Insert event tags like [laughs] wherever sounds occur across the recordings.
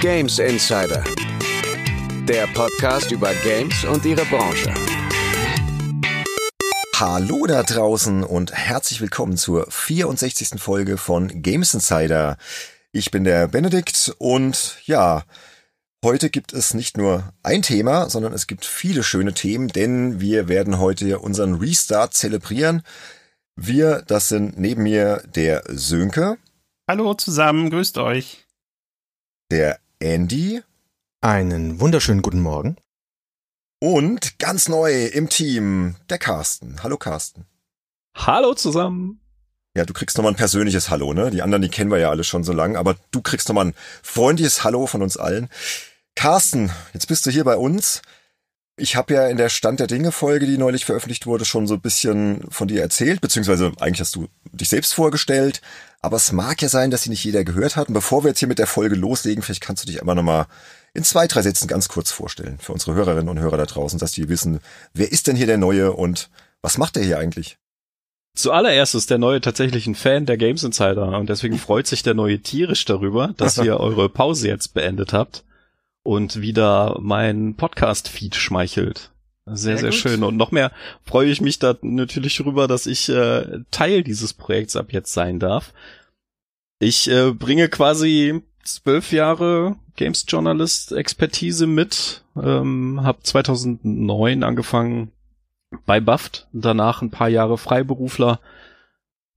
Games Insider. Der Podcast über Games und ihre Branche. Hallo da draußen und herzlich willkommen zur 64. Folge von Games Insider. Ich bin der Benedikt und ja, heute gibt es nicht nur ein Thema, sondern es gibt viele schöne Themen, denn wir werden heute unseren Restart zelebrieren. Wir, das sind neben mir der Sönke. Hallo zusammen, grüßt euch. Der Andy. Einen wunderschönen guten Morgen. Und ganz neu im Team, der Carsten. Hallo Carsten. Hallo zusammen. Ja, du kriegst nochmal ein persönliches Hallo, ne? Die anderen, die kennen wir ja alle schon so lange, aber du kriegst nochmal ein freundliches Hallo von uns allen. Carsten, jetzt bist du hier bei uns. Ich habe ja in der Stand der Dinge Folge, die neulich veröffentlicht wurde, schon so ein bisschen von dir erzählt, beziehungsweise eigentlich hast du dich selbst vorgestellt. Aber es mag ja sein, dass sie nicht jeder gehört hat. Und bevor wir jetzt hier mit der Folge loslegen, vielleicht kannst du dich einmal nochmal in zwei, drei Sätzen ganz kurz vorstellen für unsere Hörerinnen und Hörer da draußen, dass die wissen, wer ist denn hier der Neue und was macht der hier eigentlich? Zuallererst ist der Neue tatsächlich ein Fan der Games Insider und deswegen [laughs] freut sich der Neue tierisch darüber, dass ihr eure Pause jetzt beendet habt und wieder mein Podcast-Feed schmeichelt. Sehr, sehr, sehr schön. Und noch mehr freue ich mich da natürlich drüber, dass ich äh, Teil dieses Projekts ab jetzt sein darf. Ich äh, bringe quasi zwölf Jahre Games Journalist Expertise mit, ähm, habe 2009 angefangen bei Buffed, danach ein paar Jahre Freiberufler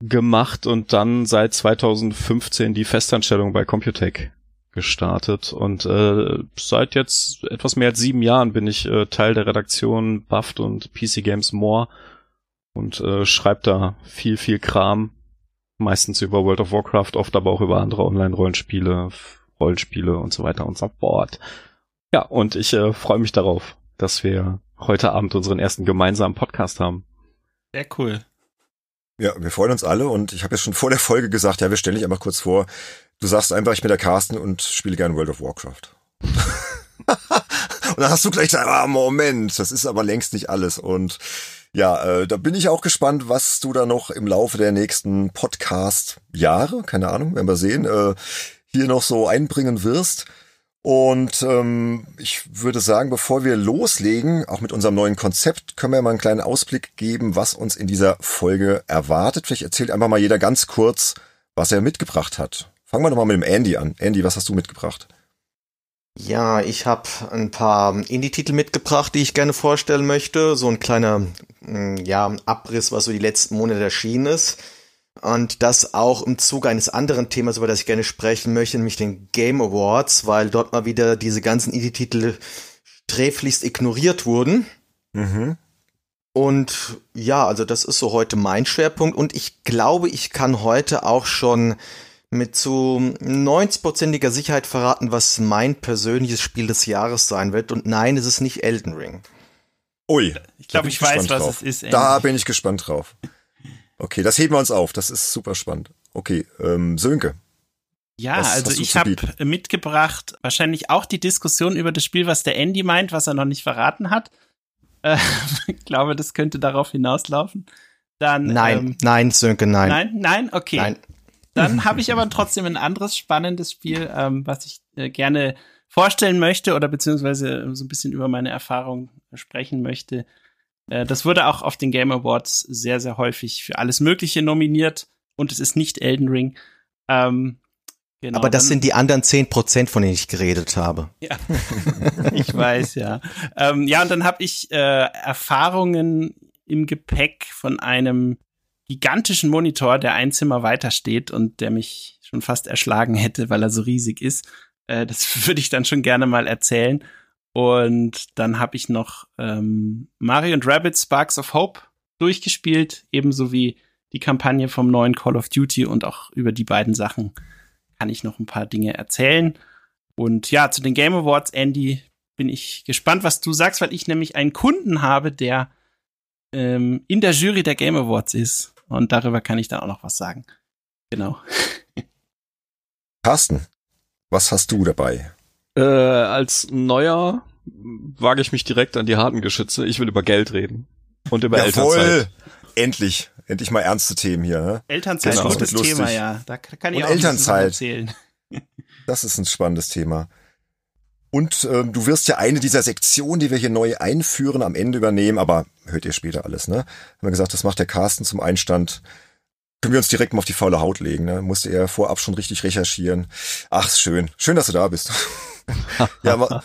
gemacht und dann seit 2015 die Festanstellung bei Computec gestartet und äh, seit jetzt etwas mehr als sieben Jahren bin ich äh, Teil der Redaktion Buffed und PC Games More und äh, schreibe da viel, viel Kram, meistens über World of Warcraft, oft aber auch über andere Online-Rollenspiele, Rollenspiele und so weiter und so fort. Ja, und ich äh, freue mich darauf, dass wir heute Abend unseren ersten gemeinsamen Podcast haben. Sehr cool. Ja, wir freuen uns alle und ich habe ja schon vor der Folge gesagt, ja, wir stellen dich einfach kurz vor. Du sagst einfach, ich bin der Carsten und spiele gerne World of Warcraft. [laughs] und dann hast du gleich gesagt, ah, Moment, das ist aber längst nicht alles. Und ja, äh, da bin ich auch gespannt, was du da noch im Laufe der nächsten Podcast-Jahre, keine Ahnung, werden wir sehen, äh, hier noch so einbringen wirst. Und ähm, ich würde sagen, bevor wir loslegen, auch mit unserem neuen Konzept, können wir mal einen kleinen Ausblick geben, was uns in dieser Folge erwartet. Vielleicht erzählt einfach mal jeder ganz kurz, was er mitgebracht hat. Fangen wir doch mal mit dem Andy an. Andy, was hast du mitgebracht? Ja, ich habe ein paar Indie-Titel mitgebracht, die ich gerne vorstellen möchte. So ein kleiner mm, ja, Abriss, was so die letzten Monate erschienen ist. Und das auch im Zuge eines anderen Themas, über das ich gerne sprechen möchte, nämlich den Game Awards, weil dort mal wieder diese ganzen Indie-Titel sträflichst ignoriert wurden. Mhm. Und ja, also das ist so heute mein Schwerpunkt. Und ich glaube, ich kann heute auch schon mit zu 90%iger Sicherheit verraten, was mein persönliches Spiel des Jahres sein wird. Und nein, es ist nicht Elden Ring. Ui. Ich glaube, ich, ich weiß, was drauf. es ist. Andy. Da bin ich gespannt drauf. Okay, das heben wir uns auf. Das ist super spannend. Okay, ähm, Sönke. Ja, also ich habe mitgebracht wahrscheinlich auch die Diskussion über das Spiel, was der Andy meint, was er noch nicht verraten hat. [laughs] Äh, ich glaube, das könnte darauf hinauslaufen. Dann, nein, ähm, nein, Sönke, nein. Nein, nein, okay. Nein. Dann habe ich aber trotzdem ein anderes spannendes Spiel, ähm, was ich äh, gerne vorstellen möchte oder beziehungsweise so ein bisschen über meine Erfahrung sprechen möchte. Äh, das wurde auch auf den Game Awards sehr, sehr häufig für alles Mögliche nominiert und es ist nicht Elden Ring. Ähm, genau, Aber das dann, sind die anderen zehn Prozent, von denen ich geredet habe. Ja, [laughs] ich weiß, ja. Ähm, ja, und dann habe ich äh, Erfahrungen im Gepäck von einem gigantischen Monitor, der ein Zimmer weiter steht und der mich schon fast erschlagen hätte, weil er so riesig ist. Äh, das [laughs] würde ich dann schon gerne mal erzählen. Und dann habe ich noch ähm, Mario und Rabbit Sparks of Hope durchgespielt, ebenso wie die Kampagne vom neuen Call of Duty und auch über die beiden Sachen kann ich noch ein paar Dinge erzählen. Und ja, zu den Game Awards, Andy, bin ich gespannt, was du sagst, weil ich nämlich einen Kunden habe, der ähm, in der Jury der Game Awards ist. Und darüber kann ich dann auch noch was sagen. Genau. Carsten, was hast du dabei? Äh, als Neuer wage ich mich direkt an die harten Geschütze. Ich will über Geld reden. Und über Jawohl. Elternzeit. Endlich. Endlich mal ernste Themen hier. Ne? Elternzeit genau. ist ein gutes Thema, ja. Da kann ich Und auch Elternzeit. erzählen. Das ist ein spannendes Thema. Und äh, du wirst ja eine dieser Sektionen, die wir hier neu einführen, am Ende übernehmen, aber hört ihr später alles, ne? Haben wir gesagt, das macht der Carsten zum Einstand. Können wir uns direkt mal auf die faule Haut legen, ne? Musste er vorab schon richtig recherchieren. Ach, schön. Schön, dass du da bist. [laughs] ja, aber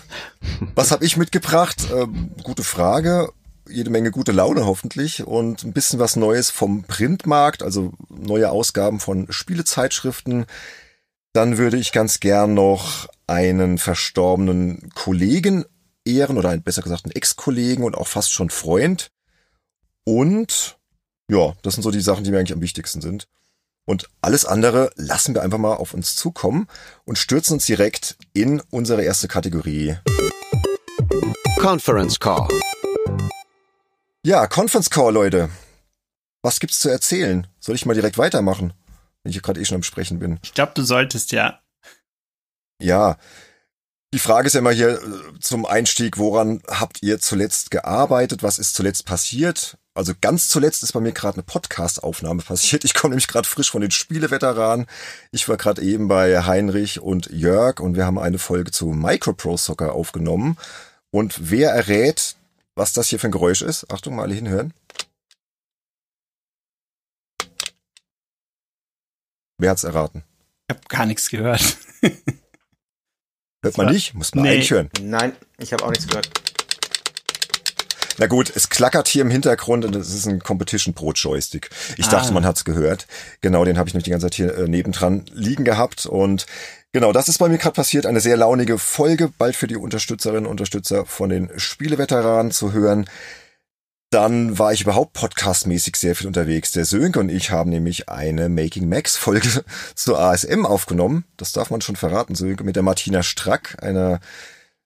was habe ich mitgebracht? Ähm, gute Frage. Jede Menge gute Laune hoffentlich und ein bisschen was Neues vom Printmarkt, also neue Ausgaben von Spielezeitschriften. Dann würde ich ganz gern noch einen verstorbenen Kollegen ehren oder ein, besser gesagt einen Ex-Kollegen und auch fast schon Freund. Und ja, das sind so die Sachen, die mir eigentlich am wichtigsten sind. Und alles andere lassen wir einfach mal auf uns zukommen und stürzen uns direkt in unsere erste Kategorie. Conference Call. Ja, Conference Call, Leute. Was gibt's zu erzählen? Soll ich mal direkt weitermachen, wenn ich gerade eh schon am Sprechen bin? Ich glaube, du solltest ja. Ja, die Frage ist ja immer hier äh, zum Einstieg, woran habt ihr zuletzt gearbeitet? Was ist zuletzt passiert? Also ganz zuletzt ist bei mir gerade eine Podcast-Aufnahme passiert. Ich komme nämlich gerade frisch von den Spieleveteranen. Ich war gerade eben bei Heinrich und Jörg und wir haben eine Folge zu Micropro Soccer aufgenommen. Und wer errät, was das hier für ein Geräusch ist? Achtung, mal alle hinhören. Wer hat's erraten? Ich habe gar nichts gehört. [laughs] Hört man nicht? Muss man Nee. eigentlich hören. Nein, ich habe auch nichts gehört. Na gut, es klackert hier im Hintergrund und es ist ein Competition Pro Joystick. Ich Ah. dachte, man hat's gehört. Genau, den habe ich nämlich die ganze Zeit hier äh, nebendran liegen gehabt und genau, das ist bei mir gerade passiert. Eine sehr launige Folge, bald für die Unterstützerinnen und Unterstützer von den Spieleveteranen zu hören. Dann war ich überhaupt podcastmäßig sehr viel unterwegs. Der Sönke und ich haben nämlich eine Making Max Folge [laughs] zur ASM aufgenommen. Das darf man schon verraten, Sönke, mit der Martina Strack, einer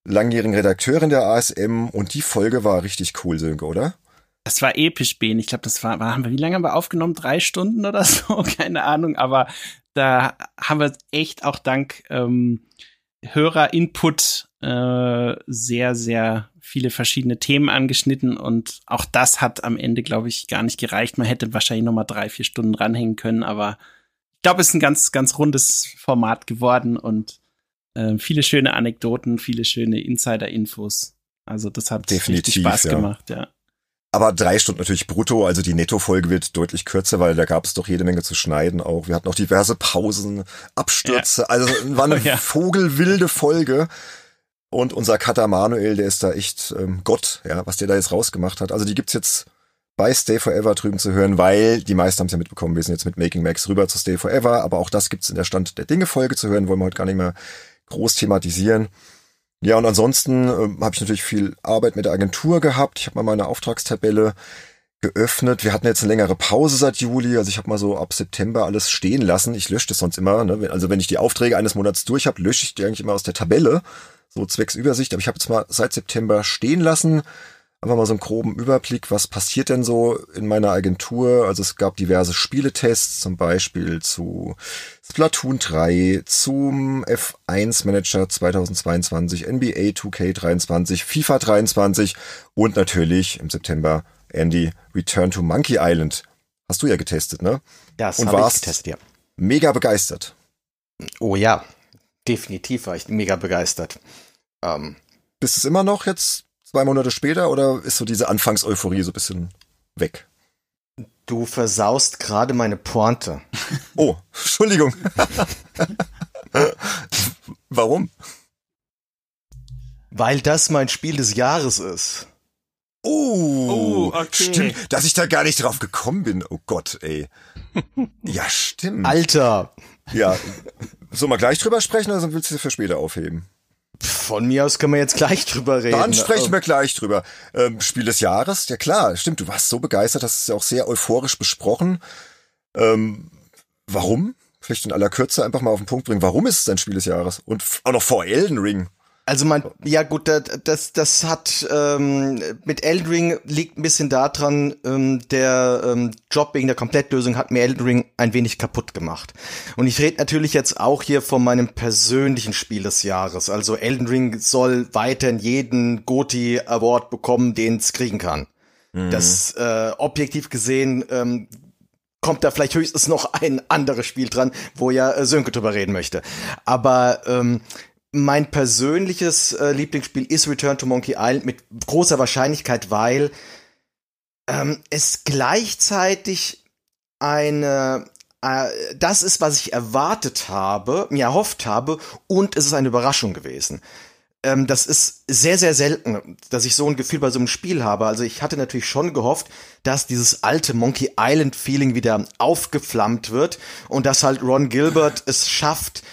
langjährigen Redakteurin der ASM. Und die Folge war richtig cool, Sönke, oder? Das war episch, Ben. Ich glaube, das war, haben wir, wie lange haben wir aufgenommen? Drei Stunden oder [laughs] so? Keine Ahnung. Aber da haben wir echt auch dank ähm, Hörer-Input äh, sehr, sehr viele verschiedene Themen angeschnitten und auch das hat am Ende, glaube ich, gar nicht gereicht. Man hätte wahrscheinlich noch mal drei, vier Stunden ranhängen können, aber ich glaube, es ist ein ganz, ganz rundes Format geworden und äh, viele schöne Anekdoten, viele schöne Insider-Infos. Also das hat Definitiv, richtig Spaß ja. gemacht, ja. Aber drei Stunden natürlich brutto, also die Netto-Folge wird deutlich kürzer, weil da gab es doch jede Menge zu schneiden auch. Wir hatten auch diverse Pausen, Abstürze, also war [laughs] eine Ja. vogelwilde Folge. Und unser Cutter Manuel, der ist da echt ähm, Gott, ja, was der da jetzt rausgemacht hat. Also die gibt's jetzt bei Stay Forever drüben zu hören, weil die meisten haben es ja mitbekommen, wir sind jetzt mit Making Max rüber zu Stay Forever, aber auch das gibt's in der Stand der Dinge Folge zu hören, wollen wir heute gar nicht mehr groß thematisieren. Ja, und ansonsten ähm, habe ich natürlich viel Arbeit mit der Agentur gehabt. Ich habe mal meine Auftragstabelle geöffnet. Wir hatten jetzt eine längere Pause seit Juli, also ich habe mal so ab September alles stehen lassen. Ich lösche das sonst immer. Ne? Also wenn ich die Aufträge eines Monats durch habe, lösche ich die eigentlich immer aus der Tabelle, so zwecks Übersicht. Aber ich habe jetzt mal seit September stehen lassen. Einfach mal so einen groben Überblick, was passiert denn so in meiner Agentur. Also es gab diverse Spieletests, zum Beispiel zu Splatoon 3, zum F1 Manager 2022, NBA 2K23, FIFA 23 und natürlich im September Andy Return to Monkey Island. Hast du ja getestet, ne? Das Und habe ich getestet, ja. Mega begeistert. Oh ja, definitiv war ich mega begeistert. Ähm, Bist es immer noch jetzt zwei Monate später oder ist so diese Anfangseuphorie so ein bisschen weg? du versaust gerade meine Pointe. [laughs] Oh, Entschuldigung. [laughs] Warum? Weil das mein Spiel des Jahres ist. Oh, Oh, okay. stimmt, dass ich da gar nicht drauf gekommen bin. Oh Gott, ey. Ja, stimmt. Alter, Ja. Sollen wir gleich drüber sprechen oder willst du es für später aufheben? von mir aus können wir jetzt gleich drüber reden. Dann sprechen wir gleich drüber. Ähm, Spiel des Jahres, ja klar, stimmt, du warst so begeistert, hast es ja auch sehr euphorisch besprochen. Ähm, warum? Vielleicht in aller Kürze einfach mal auf den Punkt bringen. Warum ist es dein Spiel des Jahres? Und auch noch vor Elden Ring. Also man, ja gut, das, das, hat ähm, mit Elden Ring liegt ein bisschen daran, ähm, der ähm, Job wegen der Komplettlösung hat mir Elden Ring ein wenig kaputt gemacht. Und ich rede natürlich jetzt auch hier von meinem persönlichen Spiel des Jahres. Also Elden Ring soll weiterhin jeden GOTY Award bekommen, den es kriegen kann. Das äh, objektiv gesehen ähm, kommt da vielleicht höchstens noch ein anderes Spiel dran, wo ja äh, Sönke drüber reden möchte. Aber ähm, mein persönliches äh, Lieblingsspiel ist Return to Monkey Island mit großer Wahrscheinlichkeit, weil ähm, es gleichzeitig eine äh, das ist, was ich erwartet habe, mir erhofft habe, und es ist eine Überraschung gewesen. Ähm, das ist sehr, sehr selten, dass ich so ein Gefühl bei so einem Spiel habe. Also ich hatte natürlich schon gehofft, dass dieses alte Monkey Island Feeling wieder aufgeflammt wird und dass halt Ron Gilbert es schafft,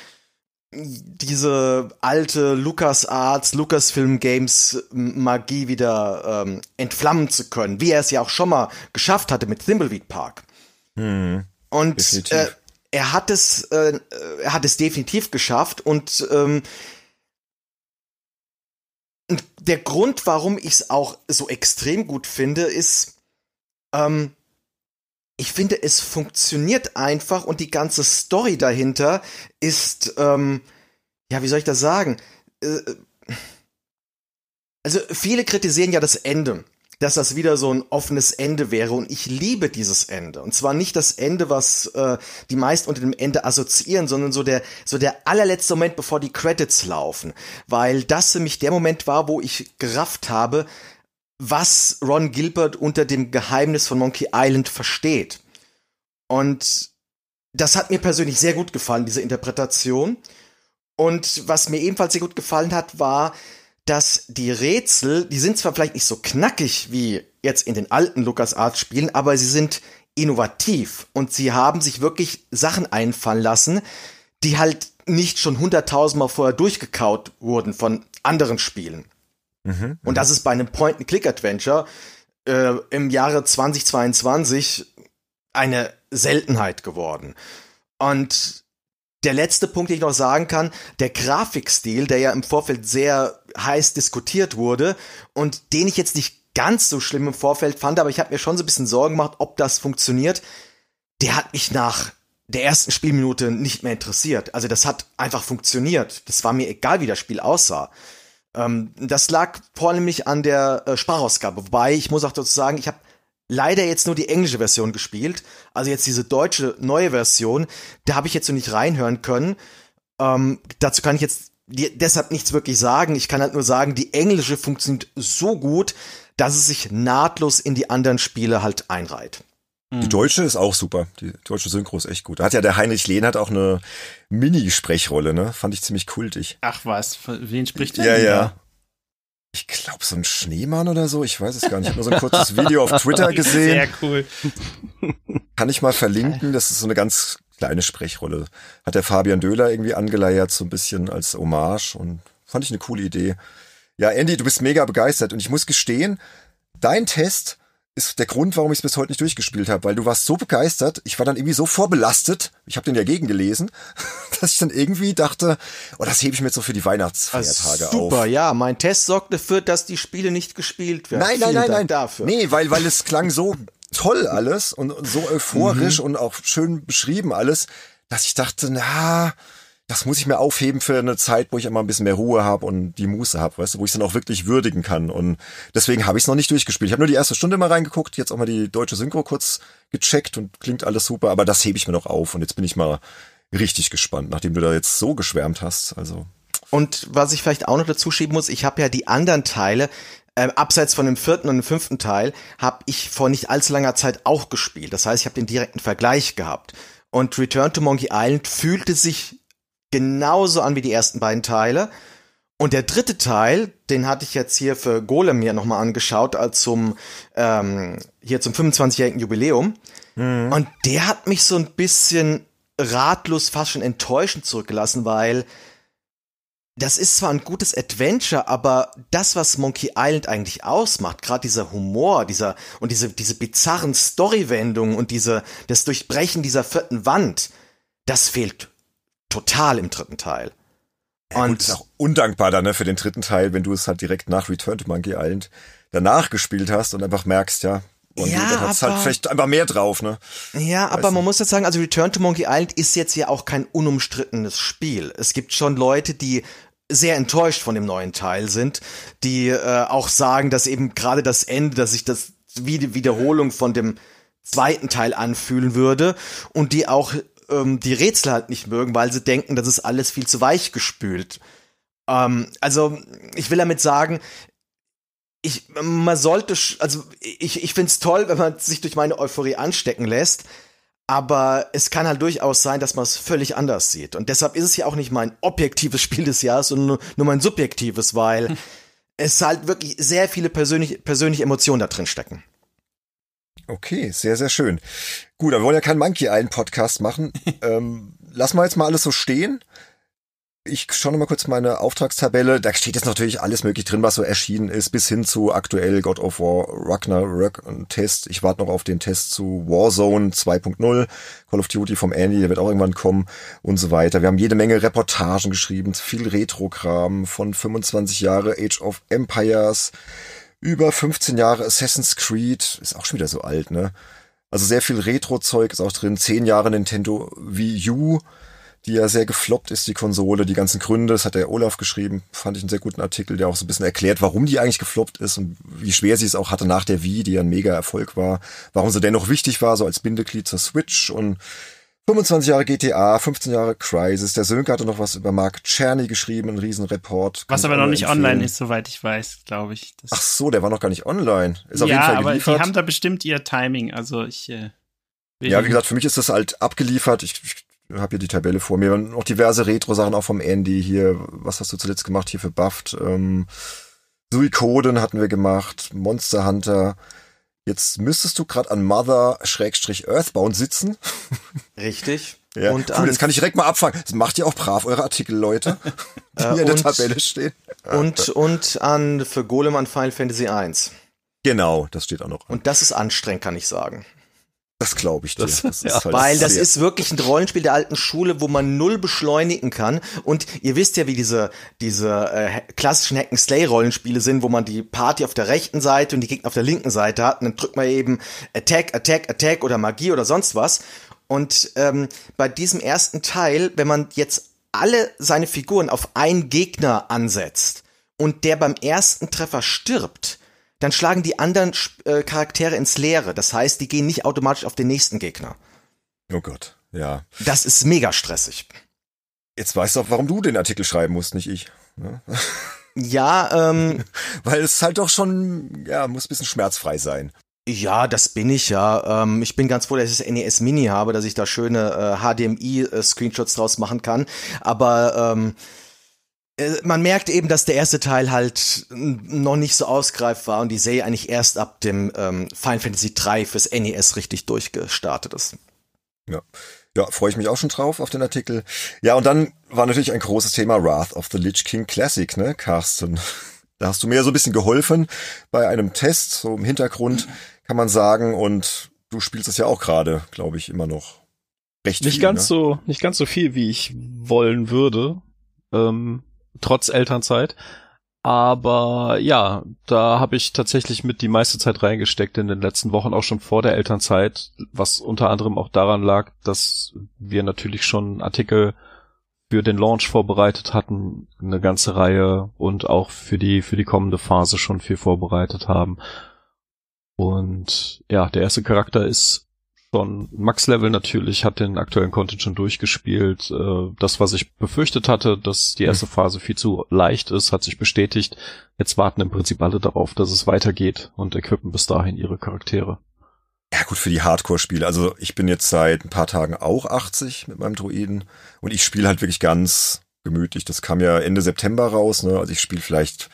diese alte LucasArts, Lucasfilm Games Magie wieder ähm, entflammen zu können, wie er es ja auch schon mal geschafft hatte mit Thimbleweed Park. Hm, und äh, er hat es, äh, er hat es definitiv geschafft und ähm, der Grund, warum ich es auch so extrem gut finde, ist, ähm, ich finde, es funktioniert einfach und die ganze Story dahinter ist, ähm, ja, wie soll ich das sagen? Äh, also viele kritisieren ja das Ende, dass das wieder so ein offenes Ende wäre und ich liebe dieses Ende und zwar nicht das Ende, was äh, die meisten unter dem Ende assoziieren, sondern so der so der allerletzte Moment, bevor die Credits laufen, weil das für mich der Moment war, wo ich gerafft habe, was Ron Gilbert unter dem Geheimnis von Monkey Island versteht. Und das hat mir persönlich sehr gut gefallen, diese Interpretation. Und was mir ebenfalls sehr gut gefallen hat, war, dass die Rätsel, die sind zwar vielleicht nicht so knackig wie jetzt in den alten LucasArts-Spielen, aber sie sind innovativ und sie haben sich wirklich Sachen einfallen lassen, die halt nicht schon hunderttausendmal vorher durchgekaut wurden von anderen Spielen. Mhm, und das ist bei einem Point-and-Click-Adventure äh, im Jahre 2022 eine Seltenheit geworden. Und der letzte Punkt, den ich noch sagen kann, der Grafikstil, der ja im Vorfeld sehr heiß diskutiert wurde und den ich jetzt nicht ganz so schlimm im Vorfeld fand, aber ich habe mir schon so ein bisschen Sorgen gemacht, ob das funktioniert. Der hat mich nach der ersten Spielminute nicht mehr interessiert. Also das hat einfach funktioniert. Das war mir egal, wie das Spiel aussah. Ähm, das lag vornehmlich an der äh, Sprachausgabe. Wobei, ich muss auch dazu sagen, ich habe leider jetzt nur die englische Version gespielt. Also jetzt diese deutsche neue Version, da habe ich jetzt so nicht reinhören können. Ähm, dazu kann ich jetzt deshalb nichts wirklich sagen. Ich kann halt nur sagen, die englische funktioniert so gut, dass es sich nahtlos in die anderen Spiele halt einreiht. Die deutsche ist auch super. Die deutsche Synchro ist echt gut. Da hat ja der Heinrich Lehn hat auch eine Mini-Sprechrolle, ne? Fand ich ziemlich kultig. Ach was, wen spricht der? Ja, ja. Ich glaube, so ein Schneemann oder so. Ich weiß es gar nicht. Ich habe nur so ein kurzes Video auf Twitter [laughs] gesehen. Sehr cool. Kann ich mal verlinken. Das ist so eine ganz kleine Sprechrolle. Hat der Fabian Döhler irgendwie angeleiert, so ein bisschen als Hommage und fand ich eine coole Idee. Ja, Andy, du bist mega begeistert und ich muss gestehen, dein Test ist der Grund, warum ich es bis heute nicht durchgespielt habe, weil du warst so begeistert, ich war dann irgendwie so vorbelastet, ich habe den ja gegengelesen, [laughs] dass ich dann irgendwie dachte, oh, das hebe ich mir jetzt so für die Weihnachtsfeiertage also super, auf. Super, ja, mein Test sorgt dafür, dass die Spiele nicht gespielt werden. Nein, nein, nein, nein, dafür. Nee, weil weil es klang so toll alles und, und so [laughs] euphorisch mhm. und auch schön beschrieben alles, dass ich dachte, na, das muss ich mir aufheben für eine Zeit, wo ich immer ein bisschen mehr Ruhe habe und die Muße habe, weißt du, wo ich es dann auch wirklich würdigen kann. Und deswegen habe ich es noch nicht durchgespielt. Ich habe nur die erste Stunde mal reingeguckt, jetzt auch mal die deutsche Synchro kurz gecheckt und klingt alles super, aber das hebe ich mir noch auf und jetzt bin ich mal richtig gespannt, nachdem du da jetzt so geschwärmt hast. Also. Und was ich vielleicht auch noch dazu schieben muss, ich habe ja die anderen Teile, äh, abseits von dem vierten und dem fünften Teil, habe ich vor nicht allzu langer Zeit auch gespielt. Das heißt, ich habe den direkten Vergleich gehabt. Und Return to Monkey Island fühlte sich genauso an wie die ersten beiden Teile. Und der dritte Teil, den hatte ich jetzt hier für Golem mir nochmal angeschaut, als zum, ähm, hier zum 25-jährigen Jubiläum. Mhm. Und der hat mich so ein bisschen ratlos, fast schon enttäuschend zurückgelassen, weil das ist zwar ein gutes Adventure, aber das, was Monkey Island eigentlich ausmacht, gerade dieser Humor, dieser und diese diese bizarren Storywendungen und diese das Durchbrechen dieser vierten Wand, das fehlt total im dritten Teil. Ja, und ist auch undankbar dann ne, für den dritten Teil, wenn du es halt direkt nach Return to Monkey Island danach gespielt hast und einfach merkst, ja, und ja, dann hat's halt vielleicht einfach mehr drauf, ne? Ja, Weiß aber man muss jetzt sagen, also Return to Monkey Island ist jetzt ja auch kein unumstrittenes Spiel. Es gibt schon Leute, die sehr enttäuscht von dem neuen Teil sind, die äh, auch sagen, dass eben gerade das Ende, dass sich das wie die Wiederholung von dem zweiten Teil anfühlen würde und die auch ähm, die Rätsel halt nicht mögen, weil sie denken, das ist alles viel zu weich gespült. Ähm, also, ich will damit sagen, ich, man sollte, also ich, ich finde es toll, wenn man sich durch meine Euphorie anstecken lässt, aber es kann halt durchaus sein, dass man es völlig anders sieht. Und deshalb ist es ja auch nicht mein objektives Spiel des Jahres, sondern nur, nur mein subjektives, weil hm. es halt wirklich sehr viele persönliche, persönliche Emotionen da drin stecken. Okay, sehr, sehr schön. Gut, aber wir wollen ja keinen Monkey Island Podcast machen. [laughs] ähm, lassen wir jetzt mal alles so stehen ich schaue noch mal kurz meine Auftragstabelle. Da steht jetzt natürlich alles möglich drin, was so erschienen ist, bis hin zu aktuell God of War Ragnarök und Test. Ich warte noch auf den Test zu Warzone 2.0, Call of Duty vom Andy, der wird auch irgendwann kommen und so weiter. Wir haben jede Menge Reportagen geschrieben, viel Retrokram von 25 Jahre Age of Empires, über 15 Jahre Assassin's Creed, ist auch schon wieder so alt, ne? Also sehr viel Retro-Zeug ist auch drin, 10 Jahre Nintendo Wii U, die ja sehr gefloppt ist, die Konsole, die ganzen Gründe, das hat der Olaf geschrieben, fand ich einen sehr guten Artikel, der auch so ein bisschen erklärt, warum die eigentlich gefloppt ist und wie schwer sie es auch hatte nach der Wii, die ja ein mega Erfolg war, warum sie dennoch wichtig war, so als Bindeglied zur Switch und 25 Jahre GTA, 15 Jahre Crisis. Der Sönke hatte noch was über Mark Czerny geschrieben, einen Riesenreport. Was aber noch nicht empfehlen. online ist, soweit ich weiß, glaube ich. Das Ach so, der war noch gar nicht online. Ist auf ja, jeden Fall geliefert. aber die haben da bestimmt ihr Timing. Also ich. Äh, ja, wie gesagt, für mich ist das halt abgeliefert. Ich, ich habe hier die Tabelle vor mir. Und noch diverse Retro-Sachen auch vom Andy hier. Was hast du zuletzt gemacht hier für Buffed? Ähm, Suikoden hatten wir gemacht, Monster Hunter. Jetzt müsstest du gerade an Mother-Earthbound sitzen. Richtig. [laughs] Ja, und cool, jetzt kann ich direkt mal abfangen. Das macht ihr auch brav eure Artikel, Leute, [laughs] die äh, hier in der Tabelle stehen. Und, und an, für Golem an Final Fantasy 1. Genau, das steht auch noch. Und das ist anstrengend, kann ich sagen. Das glaube ich dir. Das, das [laughs] ja. halt Weil das ist wirklich ein Rollenspiel der alten Schule, wo man null beschleunigen kann. Und ihr wisst ja, wie diese, diese äh, klassischen Hack-and-Slay-Rollenspiele sind, wo man die Party auf der rechten Seite und die Gegner auf der linken Seite hat. Und dann drückt man eben Attack, Attack, Attack oder Magie oder sonst was. Und ähm, bei diesem ersten Teil, wenn man jetzt alle seine Figuren auf einen Gegner ansetzt und der beim ersten Treffer stirbt, dann schlagen die anderen äh, Charaktere ins Leere. Das heißt, die gehen nicht automatisch auf den nächsten Gegner. Oh Gott, ja. Das ist mega stressig. Jetzt weißt du auch, warum du den Artikel schreiben musst, nicht ich. Ne? [laughs] Ja, ähm. [laughs] Weil es halt doch schon, ja, muss ein bisschen schmerzfrei sein. Ja, das bin ich ja. Ähm, ich bin ganz froh, dass ich das NES Mini habe, dass ich da schöne äh, HDMI-Screenshots draus machen kann. Aber ähm, äh, man merkt eben, dass der erste Teil halt noch nicht so ausgreift war und die Serie eigentlich erst ab dem ähm, Final Fantasy 3 fürs NES richtig durchgestartet ist. Ja. Ja, freue ich mich auch schon drauf auf den Artikel. Ja, und dann war natürlich ein großes Thema Wrath of the Lich King Classic, ne, Carsten? [laughs] Da hast du mir so ein bisschen geholfen bei einem Test, so im Hintergrund, kann man sagen. Und du spielst es ja auch gerade, glaube ich, immer noch recht nicht viel. Ganz ne? so, nicht ganz so viel, wie ich wollen würde. Ähm, trotz Elternzeit. Aber ja, da habe ich tatsächlich mit die meiste Zeit reingesteckt in den letzten Wochen, auch schon vor der Elternzeit, was unter anderem auch daran lag, dass wir natürlich schon Artikel für den Launch vorbereitet hatten, eine ganze Reihe und auch für die für die kommende Phase schon viel vorbereitet haben. Und ja, der erste Charakter ist schon Max-Level natürlich, hat den aktuellen Content schon durchgespielt. Äh, das, was ich befürchtet hatte, dass die erste hm. Phase viel zu leicht ist, hat sich bestätigt. Jetzt warten im Prinzip alle darauf, dass es weitergeht und equippen bis dahin ihre Charaktere. Ja gut, für die Hardcore-Spiele. Also ich bin jetzt seit ein paar Tagen auch 80 mit meinem Druiden und ich spiele halt wirklich ganz gemütlich. Das kam ja Ende September raus. Ne? Also ich spiele vielleicht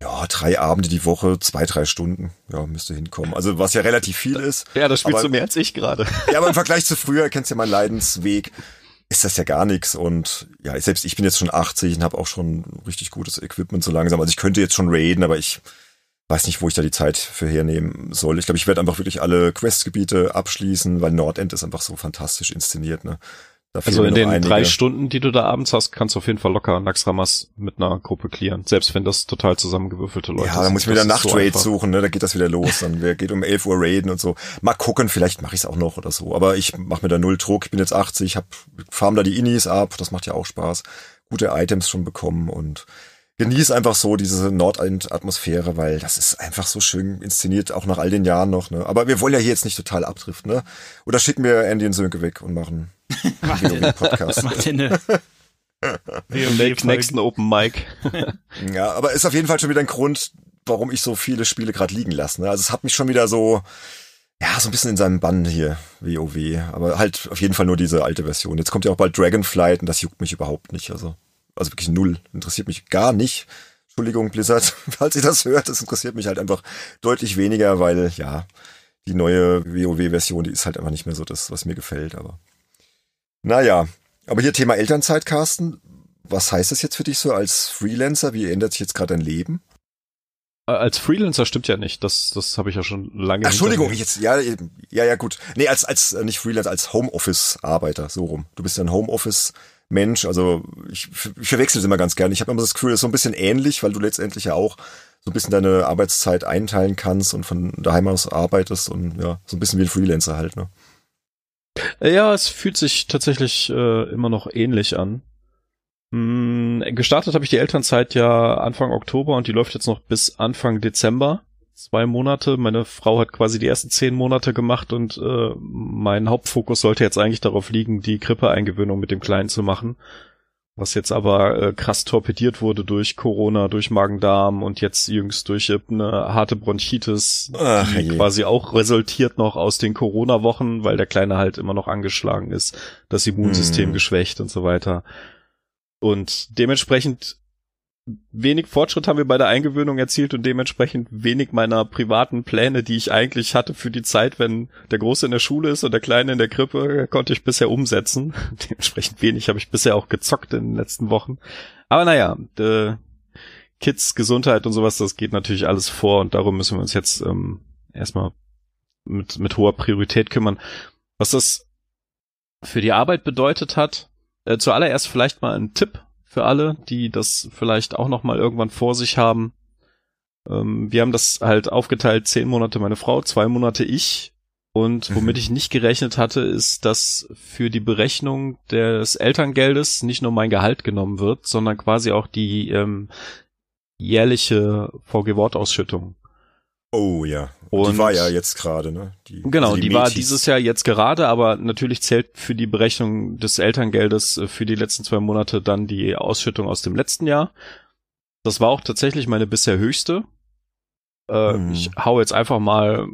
ja, drei Abende die Woche, zwei, drei Stunden, ja, müsste hinkommen. Also was ja relativ viel ist. Ja, das spielst aber, du mehr als ich gerade. Ja, aber im Vergleich zu früher, kennst du ja meinen Leidensweg, ist das ja gar nichts. Und ja, selbst ich bin jetzt schon 80 und habe auch schon richtig gutes Equipment so langsam. Also ich könnte jetzt schon raiden, aber ich weiß nicht, wo ich da die Zeit für hernehmen soll. Ich glaube, ich werde einfach wirklich alle Questgebiete abschließen, weil Nordend ist einfach so fantastisch inszeniert. Ne? Also in den einige. drei Stunden, die du da abends hast, kannst du auf jeden Fall locker Naxramas mit einer Gruppe clearen. Selbst wenn das total zusammengewürfelte Leute sind. Ja, dann muss ich wieder Nachtraid so suchen, ne? da geht das wieder los. Dann geht um 11 Uhr Raiden und so. Mal gucken, vielleicht mache ich es auch noch oder so. Aber ich mache mir da null Druck. Ich bin jetzt 80, hab, farm da die Inis ab. Das macht ja auch Spaß. Gute Items schon bekommen und genieß einfach so diese Nordend-Atmosphäre, weil das ist einfach so schön inszeniert, auch nach all den Jahren noch. Ne? Aber wir wollen ja hier jetzt nicht total abdriften, ne? Oder schicken wir Andy und Sönke weg und machen einen [laughs] Podcast. Macht eine WoW nächsten Open Mic. [laughs] ja, aber ist auf jeden Fall schon wieder ein Grund, warum ich so viele Spiele gerade liegen lasse. Ne? Also es hat mich schon wieder so, ja, so ein bisschen in seinem Bann hier, WoW. Aber halt auf jeden Fall nur diese alte Version. Jetzt kommt ja auch bald Dragonflight und das juckt mich überhaupt nicht. Also, also wirklich null. Interessiert mich gar nicht. Entschuldigung, Blizzard, [laughs] falls ihr das hört, das interessiert mich halt einfach deutlich weniger, weil, ja, die neue WoW-Version, die ist halt einfach nicht mehr so das, was mir gefällt, aber. Naja, aber hier Thema Elternzeit, Carsten. Was heißt das jetzt für dich so als Freelancer? Wie ändert sich jetzt gerade dein Leben? Äh, als Freelancer stimmt ja nicht. Das, das habe ich ja schon lange. Ach, Entschuldigung, jetzt, ja, ja, ja, gut. Nee, als, als, äh, nicht Freelancer, als Homeoffice-Arbeiter, so rum. Du bist ja ein Homeoffice- Mensch. Also ich, ich verwechsel es immer ganz gerne. Ich habe immer das Gefühl, das ist so ein bisschen ähnlich, weil du letztendlich ja auch so ein bisschen deine Arbeitszeit einteilen kannst und von daheim aus arbeitest und ja, so ein bisschen wie ein Freelancer halt, ne? Ja, es fühlt sich tatsächlich äh, immer noch ähnlich an. Hm, gestartet habe ich die Elternzeit ja Anfang Oktober und die läuft jetzt noch bis Anfang Dezember zwei Monate. Meine Frau hat quasi die ersten zehn Monate gemacht und äh, mein Hauptfokus sollte jetzt eigentlich darauf liegen, die Grippe-Eingewöhnung mit dem Kleinen zu machen. Was jetzt aber äh, krass torpediert wurde durch Corona, durch Magen-Darm und jetzt jüngst durch eine harte Bronchitis, Ach, die je. quasi auch resultiert noch aus den Corona-Wochen, weil der Kleine halt immer noch angeschlagen ist, das Immunsystem hm. geschwächt und so weiter. Und dementsprechend wenig Fortschritt haben wir bei der Eingewöhnung erzielt und dementsprechend wenig meiner privaten Pläne, die ich eigentlich hatte für die Zeit, wenn der Große in der Schule ist und der Kleine in der Krippe, konnte ich bisher umsetzen. [laughs] Dementsprechend wenig habe ich bisher auch gezockt in den letzten Wochen. Aber naja, Kids Gesundheit und sowas, das geht natürlich alles vor und darum müssen wir uns jetzt ähm, erstmal mit, mit hoher Priorität kümmern. Was das für die Arbeit bedeutet hat, äh, zuallererst vielleicht mal ein Tipp für alle, die das vielleicht auch noch mal irgendwann vor sich haben. Ähm, wir haben das halt aufgeteilt, zehn Monate meine Frau, zwei Monate ich. Und mhm. womit mhm. ich nicht gerechnet hatte, ist, dass für die Berechnung des Elterngeldes nicht nur mein Gehalt genommen wird, sondern quasi auch die ähm, jährliche VG-Wortausschüttung. Oh ja. Und die war ja jetzt gerade, ne? Die, genau, also die, die war dieses Jahr jetzt gerade, aber natürlich zählt für die Berechnung des Elterngeldes äh, für die letzten zwei Monate dann die Ausschüttung aus dem letzten Jahr. Das war auch tatsächlich meine bisher höchste. Äh, hm. Ich hau jetzt einfach mal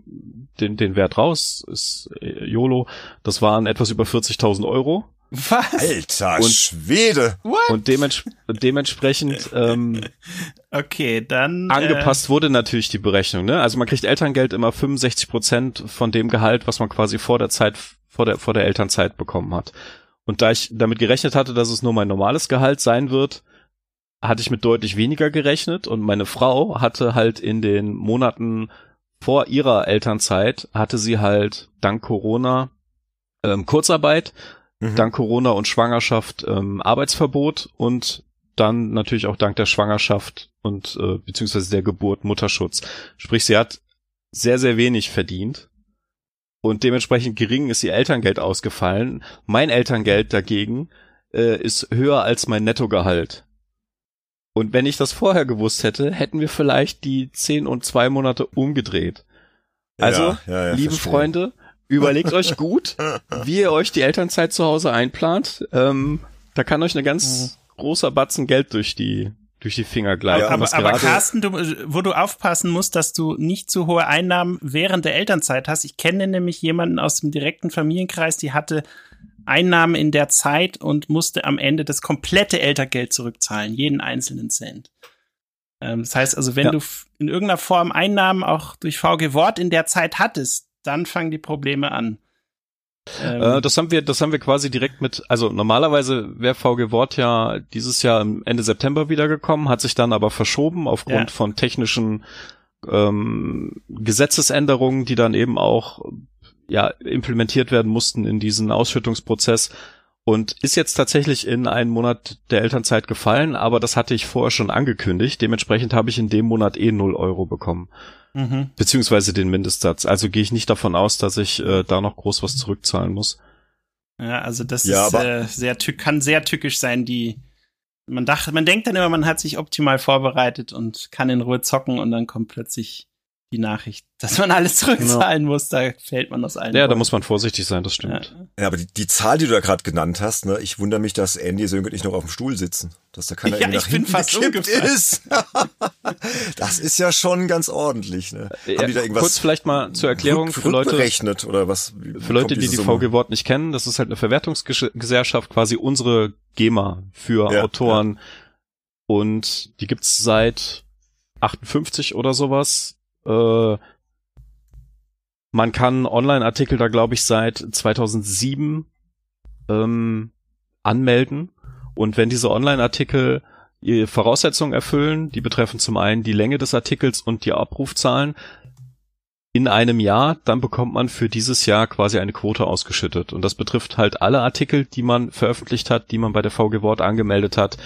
den, den Wert raus, ist äh, YOLO. Das waren etwas über 40.000 Euro. Was? Alter und, Schwede. What? Und dements dementsprechend ähm, [laughs] okay, dann angepasst äh, wurde natürlich die Berechnung. Ne? Also man kriegt Elterngeld immer 65 Prozent von dem Gehalt, was man quasi vor der Zeit vor der vor der Elternzeit bekommen hat. Und da ich damit gerechnet hatte, dass es nur mein normales Gehalt sein wird, hatte ich mit deutlich weniger gerechnet und meine Frau hatte halt in den Monaten vor ihrer Elternzeit hatte sie halt dank Corona ähm, Kurzarbeit mhm. dank Corona und Schwangerschaft ähm, Arbeitsverbot und dann natürlich auch dank der Schwangerschaft und äh, beziehungsweise der Geburt Mutterschutz. Sprich, sie hat sehr, sehr wenig verdient und dementsprechend gering ist ihr Elterngeld ausgefallen. Mein Elterngeld dagegen äh, ist höher als mein Nettogehalt. Und wenn ich das vorher gewusst hätte, hätten wir vielleicht die zehn und zwei Monate umgedreht. Also, ja, ja, ja, liebe verstehe. Freunde, Überlegt euch gut, wie ihr euch die Elternzeit zu Hause einplant. Ähm, da kann euch eine ganz mhm. großer Batzen Geld durch die durch die Finger gleiten. Ja, aber, aber Carsten, du, wo du aufpassen musst, dass du nicht zu hohe Einnahmen während der Elternzeit hast. Ich kenne nämlich jemanden aus dem direkten Familienkreis, die hatte Einnahmen in der Zeit und musste am Ende das komplette Elterngeld zurückzahlen, jeden einzelnen Cent. Ähm, das heißt also, wenn ja. du in irgendeiner Form Einnahmen auch durch VG Wort in der Zeit hattest, dann fangen die Probleme an. Ähm, äh, das haben wir, das haben wir quasi direkt mit, also normalerweise wäre VG Wort ja dieses Jahr Ende September wiedergekommen, hat sich dann aber verschoben aufgrund ja. von technischen ähm, Gesetzesänderungen, die dann eben auch ja implementiert werden mussten in diesen Ausschüttungsprozess und ist jetzt tatsächlich in einen Monat der Elternzeit gefallen, aber das hatte ich vorher schon angekündigt. Dementsprechend habe ich in dem Monat eh null Euro bekommen. Mhm. Beziehungsweise den Mindestsatz. Also gehe ich nicht davon aus, dass ich äh, da noch groß was zurückzahlen muss. Ja, also das ja, ist äh, sehr kann sehr tückisch sein, die man dachte, man denkt dann immer, man hat sich optimal vorbereitet und kann in Ruhe zocken und dann kommt plötzlich die Nachricht, [laughs] dass man alles zurückzahlen ja. muss, da fällt man aus allen. Ja, da muss man vorsichtig sein, das stimmt. Ja, ja aber die, die Zahl, die du da gerade genannt hast, ne, ich wundere mich, dass Andy Sönke nicht noch auf dem Stuhl sitzen, dass da keiner ja, nach ich bin fast ist. [laughs] das ist ja schon ganz ordentlich, ne? Ja, Haben die da irgendwas kurz vielleicht mal zur Erklärung für Leute berechnet oder was? Für Leute, die die VG Wort nicht kennen, das ist halt eine Verwertungsgesellschaft, quasi unsere GEMA für ja, Autoren und die gibt's seit 58 oder sowas äh, man kann Online-Artikel da, glaube ich, seit 2007 ähm, anmelden. Und wenn diese Online-Artikel Voraussetzungen erfüllen, die betreffen zum einen die Länge des Artikels und die Abrufzahlen, in einem Jahr, dann bekommt man für dieses Jahr quasi eine Quote ausgeschüttet. Und das betrifft halt alle Artikel, die man veröffentlicht hat, die man bei der VG Wort angemeldet hat,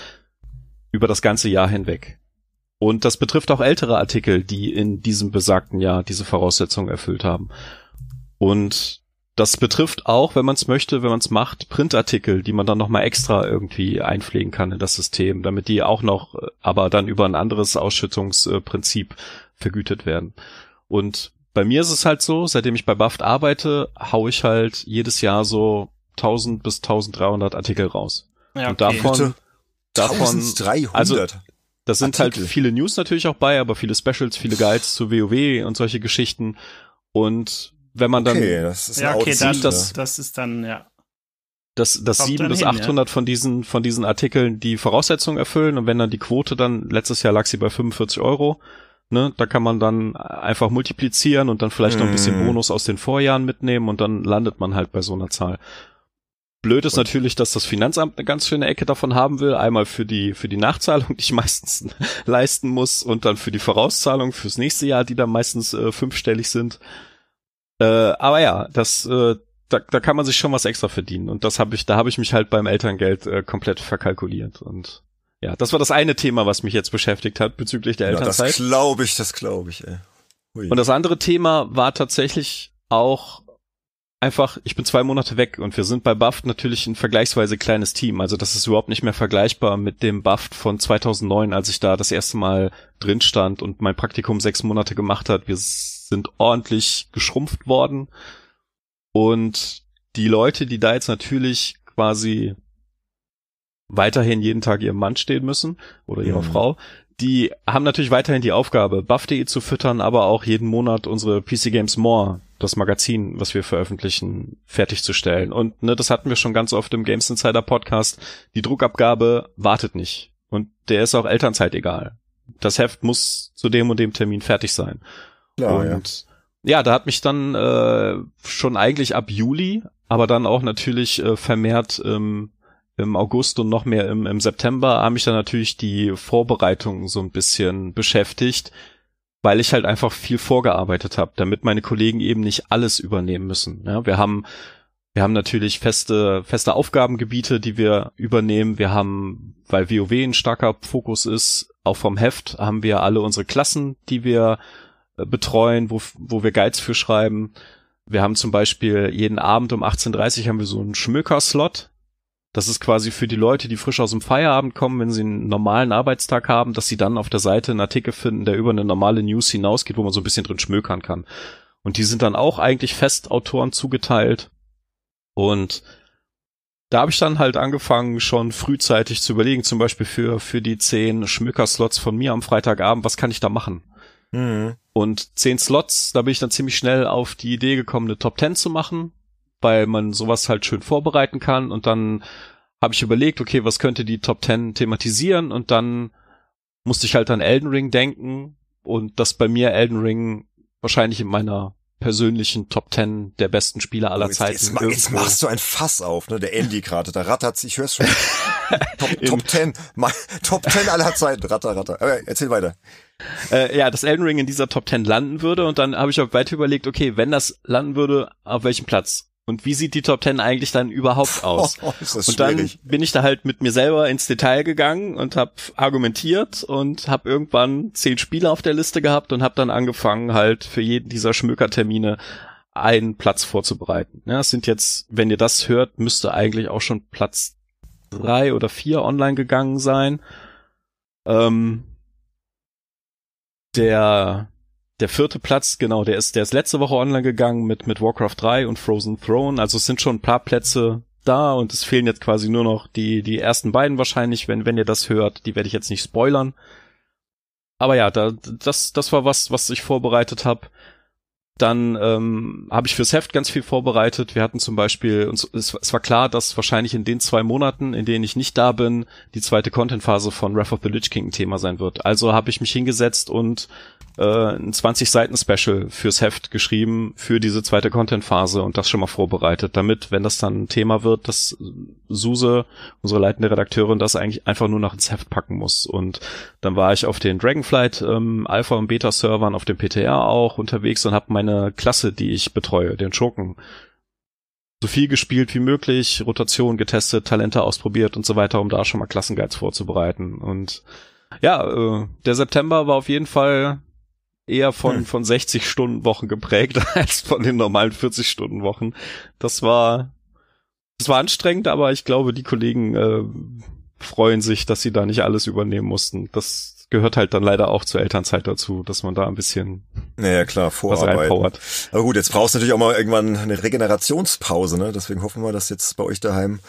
über das ganze Jahr hinweg. Und das betrifft auch ältere Artikel, die in diesem besagten Jahr diese Voraussetzungen erfüllt haben. Und das betrifft auch, wenn man es möchte, wenn man es macht, Printartikel, die man dann nochmal extra irgendwie einpflegen kann in das System, damit die auch noch, aber dann über ein anderes Ausschüttungsprinzip vergütet werden. Und bei mir ist es halt so, seitdem ich bei BAFT arbeite, hau ich halt jedes Jahr so 1000 bis 1300 Artikel raus. Ja, okay. Und davon, davon, 1300? also das sind halt Artikel. halt viele News natürlich auch bei, aber viele Specials, viele Guides zu WoW und solche Geschichten. Und wenn man dann okay, das ist ja, okay, dann, das, das ist dann ja dass, dass sieben bis achthundert ja. von diesen von diesen Artikeln die Voraussetzungen erfüllen und wenn dann die Quote dann letztes Jahr lag sie bei 45 Euro, ne, da kann man dann einfach multiplizieren und dann vielleicht mm. noch ein bisschen mhm. Bonus aus den Vorjahren mitnehmen und dann landet man halt bei so einer Zahl. Blöd ist natürlich, dass das Finanzamt eine ganz schöne Ecke davon haben will. Einmal für die, für die Nachzahlung, die ich [laughs] meistens [laughs] leisten muss und dann für die Vorauszahlung fürs nächste Jahr, die dann meistens äh, fünfstellig sind. Äh, aber ja, das, äh, da, da kann man sich schon was extra verdienen. Und das habe ich, da habe ich mich halt beim Elterngeld äh, komplett verkalkuliert. Und ja, das war das eine Thema, was mich jetzt beschäftigt hat bezüglich der Elternzeit. Ja, das glaube ich, das glaube ich, ey. Und das andere Thema war tatsächlich auch einfach, ich bin zwei Monate weg und wir sind bei Buffed natürlich ein vergleichsweise kleines Team. Also das ist überhaupt nicht mehr vergleichbar mit dem Buffed von 2009, als ich da das erste Mal drin stand und mein Praktikum sechs Monate gemacht hat. Wir sind ordentlich geschrumpft worden und die Leute, die da jetzt natürlich quasi weiterhin jeden Tag ihrem Mann stehen müssen oder ihrer mhm. Frau, die haben natürlich weiterhin die Aufgabe, Buff.de zu füttern, aber auch jeden Monat unsere PC Games More, das Magazin, was wir veröffentlichen, fertigzustellen. Und ne, das hatten wir schon ganz oft im Games Insider Podcast. Die Druckabgabe wartet nicht. Und der ist auch Elternzeit egal. Das Heft muss zu dem und dem Termin fertig sein. Klar, und ja. ja, da hat mich dann äh, schon eigentlich ab Juli, aber dann auch natürlich äh, vermehrt ähm, im August und noch mehr im, im September haben mich dann natürlich die Vorbereitungen so ein bisschen beschäftigt, weil ich halt einfach viel vorgearbeitet habe, damit meine Kollegen eben nicht alles übernehmen müssen. Ja, wir haben wir haben natürlich feste feste Aufgabengebiete, die wir übernehmen. Wir haben, weil WoW ein starker Fokus ist, auch vom Heft haben wir alle unsere Klassen, die wir äh, betreuen, wo, wo wir Guides für schreiben. Wir haben zum Beispiel jeden Abend um 18.30 Uhr haben wir so einen Schmöker-Slot. Das ist quasi für die Leute, die frisch aus dem Feierabend kommen, wenn sie einen normalen Arbeitstag haben, dass sie dann auf der Seite einen Artikel finden, der über eine normale News hinausgeht, wo man so ein bisschen drin schmökern kann. Und die sind dann auch eigentlich fest Autoren zugeteilt. Und da habe ich dann halt angefangen, schon frühzeitig zu überlegen, zum Beispiel für, für die zehn Schmöker-Slots von mir am Freitagabend, was kann ich da machen? Mhm. Und zehn Slots, da bin ich dann ziemlich schnell auf die Idee gekommen, eine Top Ten zu machen, weil man sowas halt schön vorbereiten kann und dann habe ich überlegt, okay, was könnte die Top 10 thematisieren und dann musste ich halt an Elden Ring denken und dass bei mir Elden Ring wahrscheinlich in meiner persönlichen Top 10 der besten Spieler aller oh, jetzt, Zeiten. Jetzt, jetzt, machst du ein Fass auf, ne? Der Andy gerade, da rattert ich hör's schon. [laughs] Top, Top 10, Top 10 aller Zeiten, ratter, ratter. Aber erzähl weiter. Äh, ja, dass Elden Ring in dieser Top 10 landen würde und dann habe ich auch weiter überlegt, okay, wenn das landen würde, auf welchem Platz? Und wie sieht die Top Ten eigentlich dann überhaupt [laughs] aus? Oh, und dann bin ich da halt mit mir selber ins Detail gegangen und habe argumentiert und habe irgendwann zehn Spiele auf der Liste gehabt und habe dann angefangen halt für jeden dieser Schmökertermine einen Platz vorzubereiten. Ja, es sind jetzt, wenn ihr das hört, müsste eigentlich auch schon Platz drei oder vier online gegangen sein. Ähm, der der vierte Platz, genau, der ist, der ist letzte Woche online gegangen mit, mit Warcraft 3 und Frozen Throne. Also es sind schon ein paar Plätze da und es fehlen jetzt quasi nur noch die, die ersten beiden wahrscheinlich, wenn, wenn ihr das hört. Die werde ich jetzt nicht spoilern. Aber ja, da, das, das war was, was ich vorbereitet habe. Dann ähm, habe ich fürs Heft ganz viel vorbereitet. Wir hatten zum Beispiel, uns, es, es war klar, dass wahrscheinlich in den zwei Monaten, in denen ich nicht da bin, die zweite Content-Phase von Wrath of the Lich King ein Thema sein wird. Also habe ich mich hingesetzt und äh, ein 20 Seiten Special fürs Heft geschrieben für diese zweite Content-Phase und das schon mal vorbereitet, damit, wenn das dann ein Thema wird, dass Suse, unsere leitende Redakteurin, das eigentlich einfach nur noch ins Heft packen muss. Und dann war ich auf den Dragonflight ähm, Alpha und Beta Servern, auf dem PTR auch unterwegs und habe meine Klasse, die ich betreue, den Schurken, so viel gespielt wie möglich, Rotation getestet, Talente ausprobiert und so weiter, um da schon mal Klassenguides vorzubereiten. Und ja, äh, der September war auf jeden Fall eher von, hm. von 60 Stunden Wochen geprägt [laughs] als von den normalen 40 Stunden Wochen. Das war, das war anstrengend, aber ich glaube, die Kollegen äh, freuen sich, dass sie da nicht alles übernehmen mussten. Das gehört halt dann leider auch zur Elternzeit dazu, dass man da ein bisschen naja, klar, vorarbeiten. Aber gut, jetzt brauchst du natürlich auch mal irgendwann eine Regenerationspause, ne? Deswegen hoffen wir, dass jetzt bei euch daheim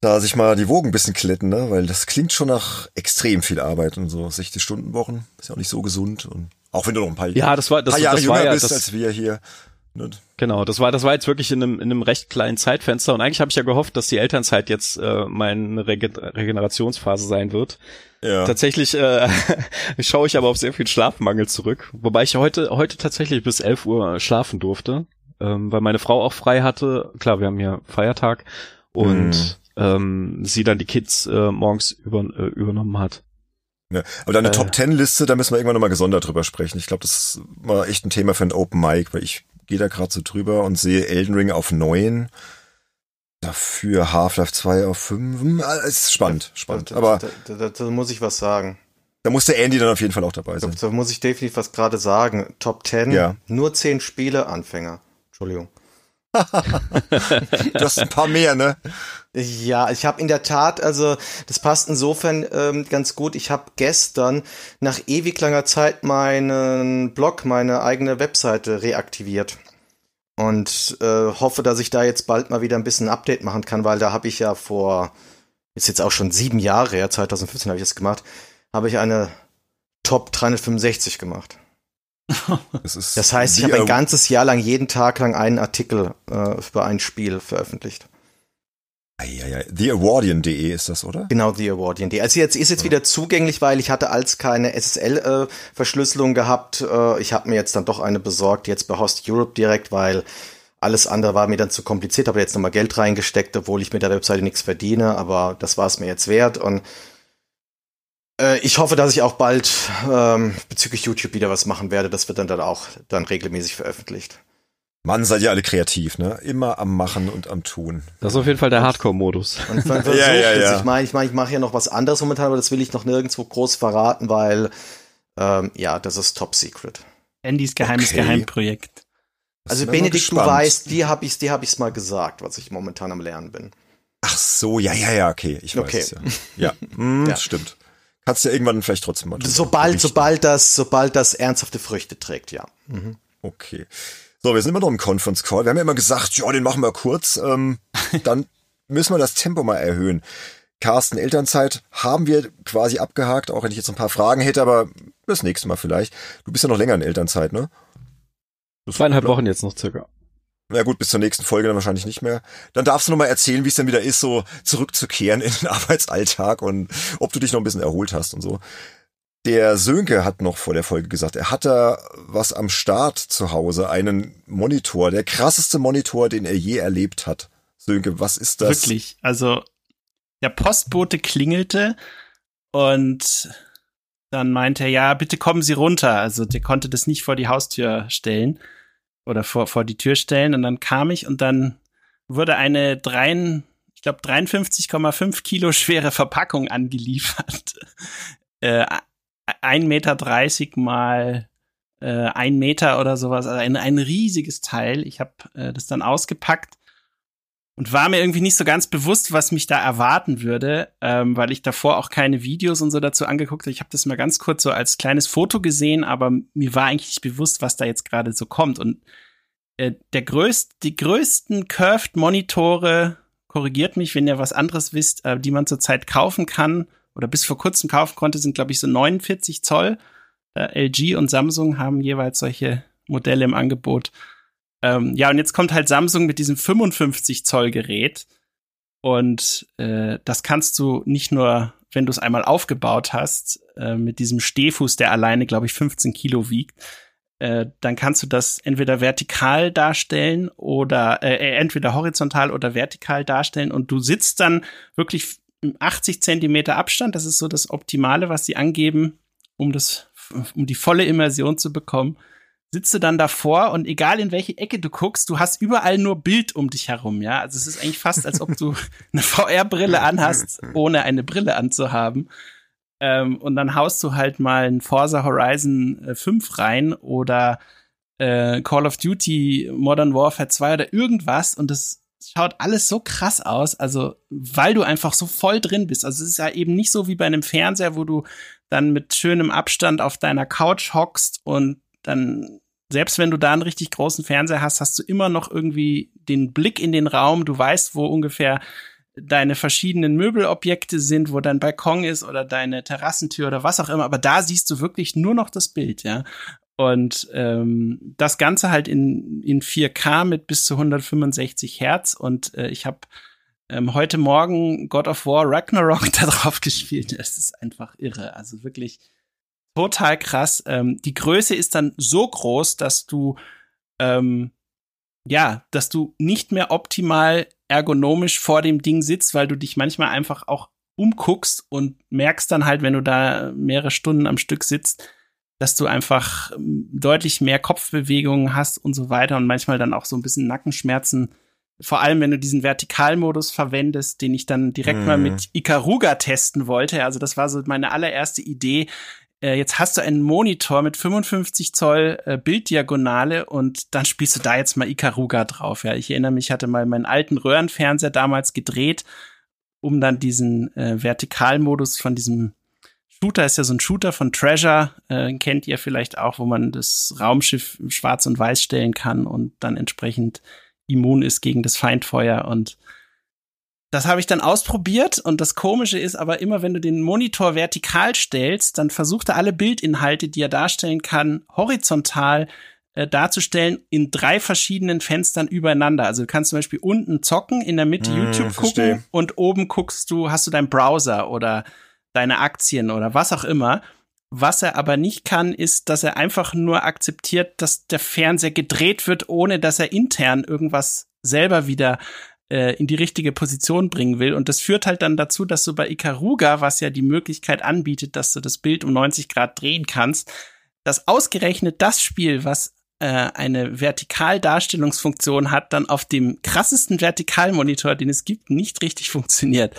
da sich mal die Wogen ein bisschen klitten, ne? Weil das klingt schon nach extrem viel Arbeit und so 60 Stunden Wochen ist ja auch nicht so gesund und auch wenn du noch ein paar, ja, das war, das, paar Jahre das jünger war ja, bist das, als wir hier. Ne? Genau, das war das war jetzt wirklich in einem, in einem recht kleinen Zeitfenster und eigentlich habe ich ja gehofft, dass die Elternzeit jetzt äh, meine Regen Regenerationsphase sein wird. Ja. Tatsächlich äh, [laughs] schaue ich aber auf sehr viel Schlafmangel zurück, wobei ich heute heute tatsächlich bis 11 Uhr schlafen durfte, ähm, weil meine Frau auch frei hatte. Klar, wir haben hier Feiertag und mhm. ähm, sie dann die Kids äh, morgens über, äh, übernommen hat. Ja, aber deine äh, Top Ten Liste, da müssen wir irgendwann nochmal gesondert drüber sprechen. Ich glaube, das war echt ein Thema für ein Open Mic, weil ich gehe da gerade so drüber und sehe Elden Ring auf neun. Dafür Half-Life 2 auf 5. Ah, es ist spannend, spannend. Aber da, da, da, muss ich was sagen. Da muss der Andy dann auf jeden Fall auch dabei sein. Da, da muss ich definitiv was gerade sagen. Top 10, ja. nur 10 Spiele, Anfänger. Entschuldigung. [laughs] du hast ein paar mehr, ne? Ja, ich habe in der Tat, also das passt insofern ähm, ganz gut. Ich habe gestern nach ewig langer Zeit meinen Blog, meine eigene Webseite reaktiviert und äh, hoffe, dass ich da jetzt bald mal wieder ein bisschen Update machen kann, weil da habe ich ja vor, ist jetzt auch schon sieben Jahre her, 2015 habe ich das gemacht, habe ich eine Top 365 gemacht. Das, das heißt, ich habe ein ganzes Jahr lang jeden Tag lang einen Artikel äh, über ein Spiel veröffentlicht. TheAwardian.de ist das, oder? Genau, TheAwardian.de. Also jetzt ist jetzt wieder zugänglich, weil ich hatte als keine SSL-Verschlüsselung äh, gehabt. Äh, ich habe mir jetzt dann doch eine besorgt, jetzt bei Host Europe direkt, weil alles andere war mir dann zu kompliziert. Habe jetzt nochmal Geld reingesteckt, obwohl ich mit der Webseite nichts verdiene, aber das war es mir jetzt wert. Und äh, ich hoffe, dass ich auch bald ähm, bezüglich YouTube wieder was machen werde. Das wird dann, dann auch dann regelmäßig veröffentlicht. Mann, seid ihr alle kreativ, ne? Immer am Machen und am Tun. Das ist auf jeden Fall der Hardcore-Modus. [laughs] ja, ja, ja. Ich meine, ich meine, ich mache ja noch was anderes momentan, aber das will ich noch nirgendwo groß verraten, weil ähm, ja, das ist top secret. Andys geheimes okay. Geheimprojekt. Also Benedikt, du weißt, die habe ich, die habe ich's mal gesagt, was ich momentan am Lernen bin. Ach so, ja, ja, ja, okay, ich weiß okay. es ja. Ja, mm, [laughs] ja. stimmt. Kannst du ja irgendwann vielleicht trotzdem mal. Sobald, sobald das, sobald das ernsthafte Früchte trägt, ja. Mhm. Okay. So, wir sind immer noch im Conference Call. Wir haben ja immer gesagt, ja, den machen wir kurz. Ähm, [laughs] dann müssen wir das Tempo mal erhöhen. Carsten, Elternzeit haben wir quasi abgehakt, auch wenn ich jetzt ein paar Fragen hätte, aber das nächste Mal vielleicht. Du bist ja noch länger in Elternzeit, ne? Zweieinhalb Wochen jetzt noch circa. Na gut, bis zur nächsten Folge dann wahrscheinlich nicht mehr. Dann darfst du noch mal erzählen, wie es denn wieder ist, so zurückzukehren [laughs] in den Arbeitsalltag und ob du dich noch ein bisschen erholt hast und so. Der Sönke hat noch vor der Folge gesagt, er hat da was am Start zu Hause, einen Monitor, der krasseste Monitor, den er je erlebt hat. Sönke, was ist das? Wirklich, also der Postbote klingelte und dann meinte er, ja, bitte kommen Sie runter. Also der konnte das nicht vor die Haustür stellen oder vor, vor die Tür stellen. Und dann kam ich und dann wurde eine drei, ich glaube 53,5 Kilo schwere Verpackung angeliefert. [laughs] Äh, 1,30 Meter mal äh, ein Meter oder sowas, also ein, ein riesiges Teil. Ich habe äh, das dann ausgepackt und war mir irgendwie nicht so ganz bewusst, was mich da erwarten würde, ähm, weil ich davor auch keine Videos und so dazu angeguckt habe. Ich habe das mal ganz kurz so als kleines Foto gesehen, aber mir war eigentlich nicht bewusst, was da jetzt gerade so kommt. Und äh, der größt, die größten Curved Monitore, korrigiert mich, wenn ihr was anderes wisst, äh, die man zurzeit kaufen kann oder bis vor kurzem kaufen konnte, sind glaube ich so 49 Zoll. Äh, LG und Samsung haben jeweils solche Modelle im Angebot. Ähm, ja, und jetzt kommt halt Samsung mit diesem 55 Zoll Gerät. Und äh, das kannst du nicht nur, wenn du es einmal aufgebaut hast, äh, mit diesem Stehfuß, der alleine, glaube ich, 15 Kilo wiegt, äh, dann kannst du das entweder vertikal darstellen oder äh, äh entweder horizontal oder vertikal darstellen und du sitzt dann wirklich im 80 Zentimeter Abstand. Das ist so das Optimale, was sie angeben, um das, um die volle Immersion zu bekommen sitzt du dann davor und egal in welche Ecke du guckst, du hast überall nur Bild um dich herum, ja. Also es ist eigentlich fast, als ob du [laughs] eine VR-Brille anhast, ohne eine Brille anzuhaben. Ähm, und dann haust du halt mal ein Forza Horizon 5 äh, rein oder äh, Call of Duty Modern Warfare 2 oder irgendwas und das schaut alles so krass aus, also weil du einfach so voll drin bist. Also es ist ja eben nicht so wie bei einem Fernseher, wo du dann mit schönem Abstand auf deiner Couch hockst und dann selbst wenn du da einen richtig großen Fernseher hast, hast du immer noch irgendwie den Blick in den Raum. Du weißt, wo ungefähr deine verschiedenen Möbelobjekte sind, wo dein Balkon ist oder deine Terrassentür oder was auch immer. Aber da siehst du wirklich nur noch das Bild, ja. Und ähm, das Ganze halt in, in 4K mit bis zu 165 Hertz. Und äh, ich habe ähm, heute Morgen God of War Ragnarok [laughs] da drauf gespielt. Es ist einfach irre. Also wirklich total krass. Ähm, die Größe ist dann so groß, dass du ähm, ja, dass du nicht mehr optimal ergonomisch vor dem Ding sitzt, weil du dich manchmal einfach auch umguckst und merkst dann halt, wenn du da mehrere Stunden am Stück sitzt, dass du einfach ähm, deutlich mehr Kopfbewegungen hast und so weiter und manchmal dann auch so ein bisschen Nackenschmerzen. Vor allem, wenn du diesen Vertikalmodus verwendest, den ich dann direkt mm. mal mit mhm. Ikaruga testen wollte. Also das war so meine allererste Idee äh, jetzt hast du einen Monitor mit 55 Zoll äh, Bilddiagonale und dann spielst du da jetzt mal Ikaruga drauf. Ja, ich erinnere mich, ich hatte mal meinen alten Röhrenfernseher damals gedreht, um dann diesen äh, Vertikalmodus von diesem Shooter ist ja so ein Shooter von Treasure, äh, kennt ihr vielleicht auch, wo man das Raumschiff schwarz und weiß stellen kann und dann entsprechend immun ist gegen das Feindfeuer und das habe ich dann ausprobiert und das Komische ist aber immer, wenn du den Monitor vertikal stellst, dann versucht er alle Bildinhalte, die er darstellen kann, horizontal äh, darzustellen in drei verschiedenen Fenstern übereinander. Also du kannst zum Beispiel unten zocken, in der Mitte mm, YouTube verstehe. gucken und oben guckst du, hast du deinen Browser oder deine Aktien oder was auch immer. Was er aber nicht kann, ist, dass er einfach nur akzeptiert, dass der Fernseher gedreht wird, ohne dass er intern irgendwas selber wieder äh, in die richtige Position bringen will. Und das führt halt dann dazu, dass du bei Ikaruga, was ja die Möglichkeit anbietet, dass du das Bild um 90 Grad drehen kannst, dass ausgerechnet das Spiel, was äh, eine Vertikaldarstellungsfunktion hat, dann auf dem krassesten Vertikalmonitor, den es gibt, nicht richtig [laughs] funktioniert.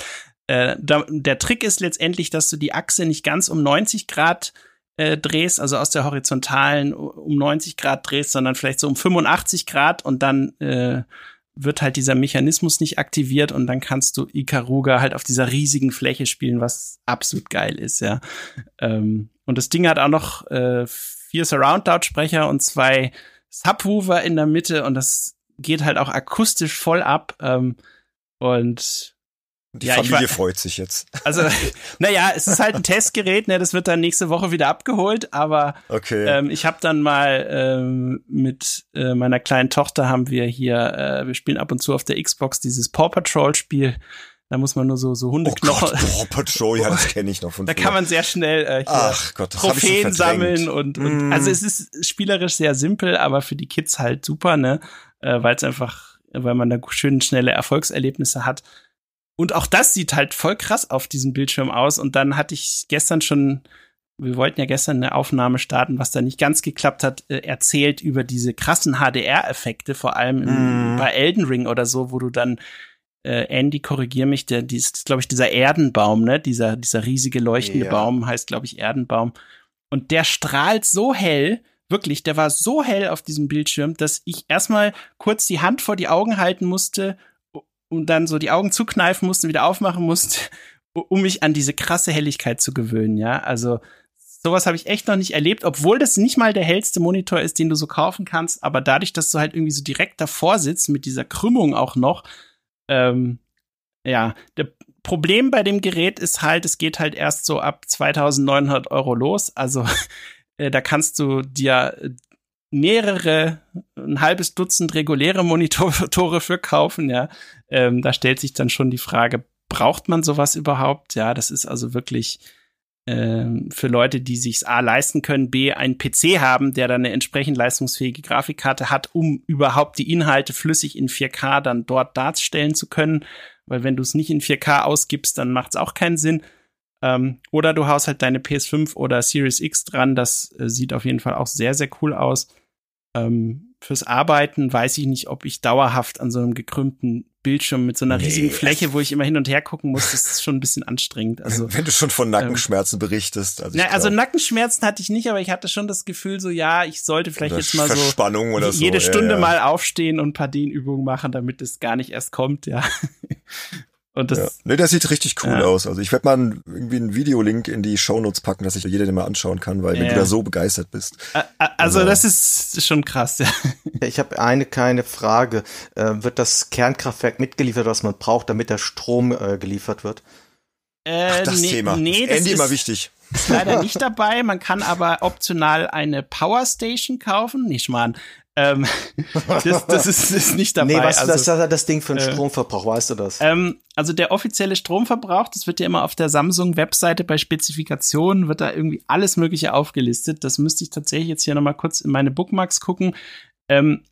Äh, da, der Trick ist letztendlich, dass du die Achse nicht ganz um 90 Grad äh, drehst, also aus der horizontalen um 90 Grad drehst, sondern vielleicht so um 85 Grad und dann äh, wird halt dieser Mechanismus nicht aktiviert und dann kannst du Ikaruga halt auf dieser riesigen Fläche spielen, was absolut geil ist, ja. Ähm, und das Ding hat auch noch äh, vier Surround-Lautsprecher und zwei Subwoofer in der Mitte und das geht halt auch akustisch voll ab. Ähm, und die ja, Familie war, freut sich jetzt. [laughs] Also, naja, es ist halt ein Testgerät, ne? Das wird dann nächste Woche wieder abgeholt, aber okay. ähm, ich habe dann mal ähm, mit äh, meiner kleinen Tochter haben wir hier, äh, wir spielen ab und zu auf der Xbox dieses Paw Patrol Spiel. Da muss man nur so so Hundeknochen. Oh Gott, Paw Patrol, ja, das kenne ich noch von Da früher. kann man sehr schnell äh, hier Ach Gott, das Trophäen sammeln und, und mm. also es ist spielerisch sehr simpel, aber für die Kids halt super, ne? Äh, weil es einfach, weil man da schön schnelle Erfolgserlebnisse hat. Und auch das sieht halt voll krass auf diesem Bildschirm aus. Und dann hatte ich gestern schon, wir wollten ja gestern eine Aufnahme starten, was da nicht ganz geklappt hat, äh, erzählt über diese krassen HDR-Effekte, vor allem im, mm. bei Elden Ring oder so, wo du dann äh, Andy, korrigier mich, der, die ist, glaube ich, dieser Erdenbaum, ne? Dieser, dieser riesige leuchtende ja. Baum heißt, glaube ich, Erdenbaum. Und der strahlt so hell, wirklich, der war so hell auf diesem Bildschirm, dass ich erstmal kurz die Hand vor die Augen halten musste und dann so die Augen zukneifen musste, wieder aufmachen musste, [laughs] um mich an diese krasse Helligkeit zu gewöhnen, ja. Also sowas habe ich echt noch nicht erlebt, obwohl das nicht mal der hellste Monitor ist, den du so kaufen kannst, aber dadurch, dass du halt irgendwie so direkt davor sitzt, mit dieser Krümmung auch noch, ähm, ja, der Problem bei dem Gerät ist halt, es geht halt erst so ab 2900 Euro los, also [laughs] äh, da kannst du dir mehrere, ein halbes Dutzend reguläre Monitore [laughs] für kaufen, ja. Ähm, da stellt sich dann schon die Frage, braucht man sowas überhaupt? Ja, das ist also wirklich ähm, für Leute, die sich's A leisten können, B einen PC haben, der dann eine entsprechend leistungsfähige Grafikkarte hat, um überhaupt die Inhalte flüssig in 4K dann dort darstellen zu können. Weil wenn du es nicht in 4K ausgibst, dann macht's auch keinen Sinn. Ähm, oder du haust halt deine PS5 oder Series X dran. Das äh, sieht auf jeden Fall auch sehr, sehr cool aus. Ähm, fürs Arbeiten weiß ich nicht, ob ich dauerhaft an so einem gekrümmten Bildschirm mit so einer nee. riesigen Fläche, wo ich immer hin und her gucken muss, das ist schon ein bisschen anstrengend. [laughs] Also wenn du schon von Nackenschmerzen ähm, berichtest, also, na, also Nackenschmerzen hatte ich nicht, aber ich hatte schon das Gefühl, so ja, ich sollte vielleicht jetzt mal so jede so. Stunde ja, ja. mal aufstehen und ein paar Dehnübungen machen, damit es gar nicht erst kommt, ja. [laughs] Und das, ja. Nee, der sieht richtig cool ja. aus. Also ich werde mal irgendwie einen Videolink in die Shownotes packen, dass sich jeder den mal anschauen kann, weil ja. wenn du da so begeistert bist. Also, also das ist schon krass, ja. [laughs] Ich habe eine kleine Frage. Äh, wird das Kernkraftwerk mitgeliefert, was man braucht, damit der Strom äh, geliefert wird? Äh, Ach, das nee, Thema. Nee, das Andy ist, immer wichtig. Ist leider nicht dabei. Man kann aber optional eine Powerstation kaufen. Nicht mal. Ähm, [laughs] das, das ist, ist, nicht dabei. Nee, was also, das, das, das Ding für einen äh, Stromverbrauch, weißt du das? Ähm, also der offizielle Stromverbrauch, das wird ja immer auf der Samsung-Webseite bei Spezifikationen, wird da irgendwie alles Mögliche aufgelistet. Das müsste ich tatsächlich jetzt hier nochmal kurz in meine Bookmarks gucken. Ähm,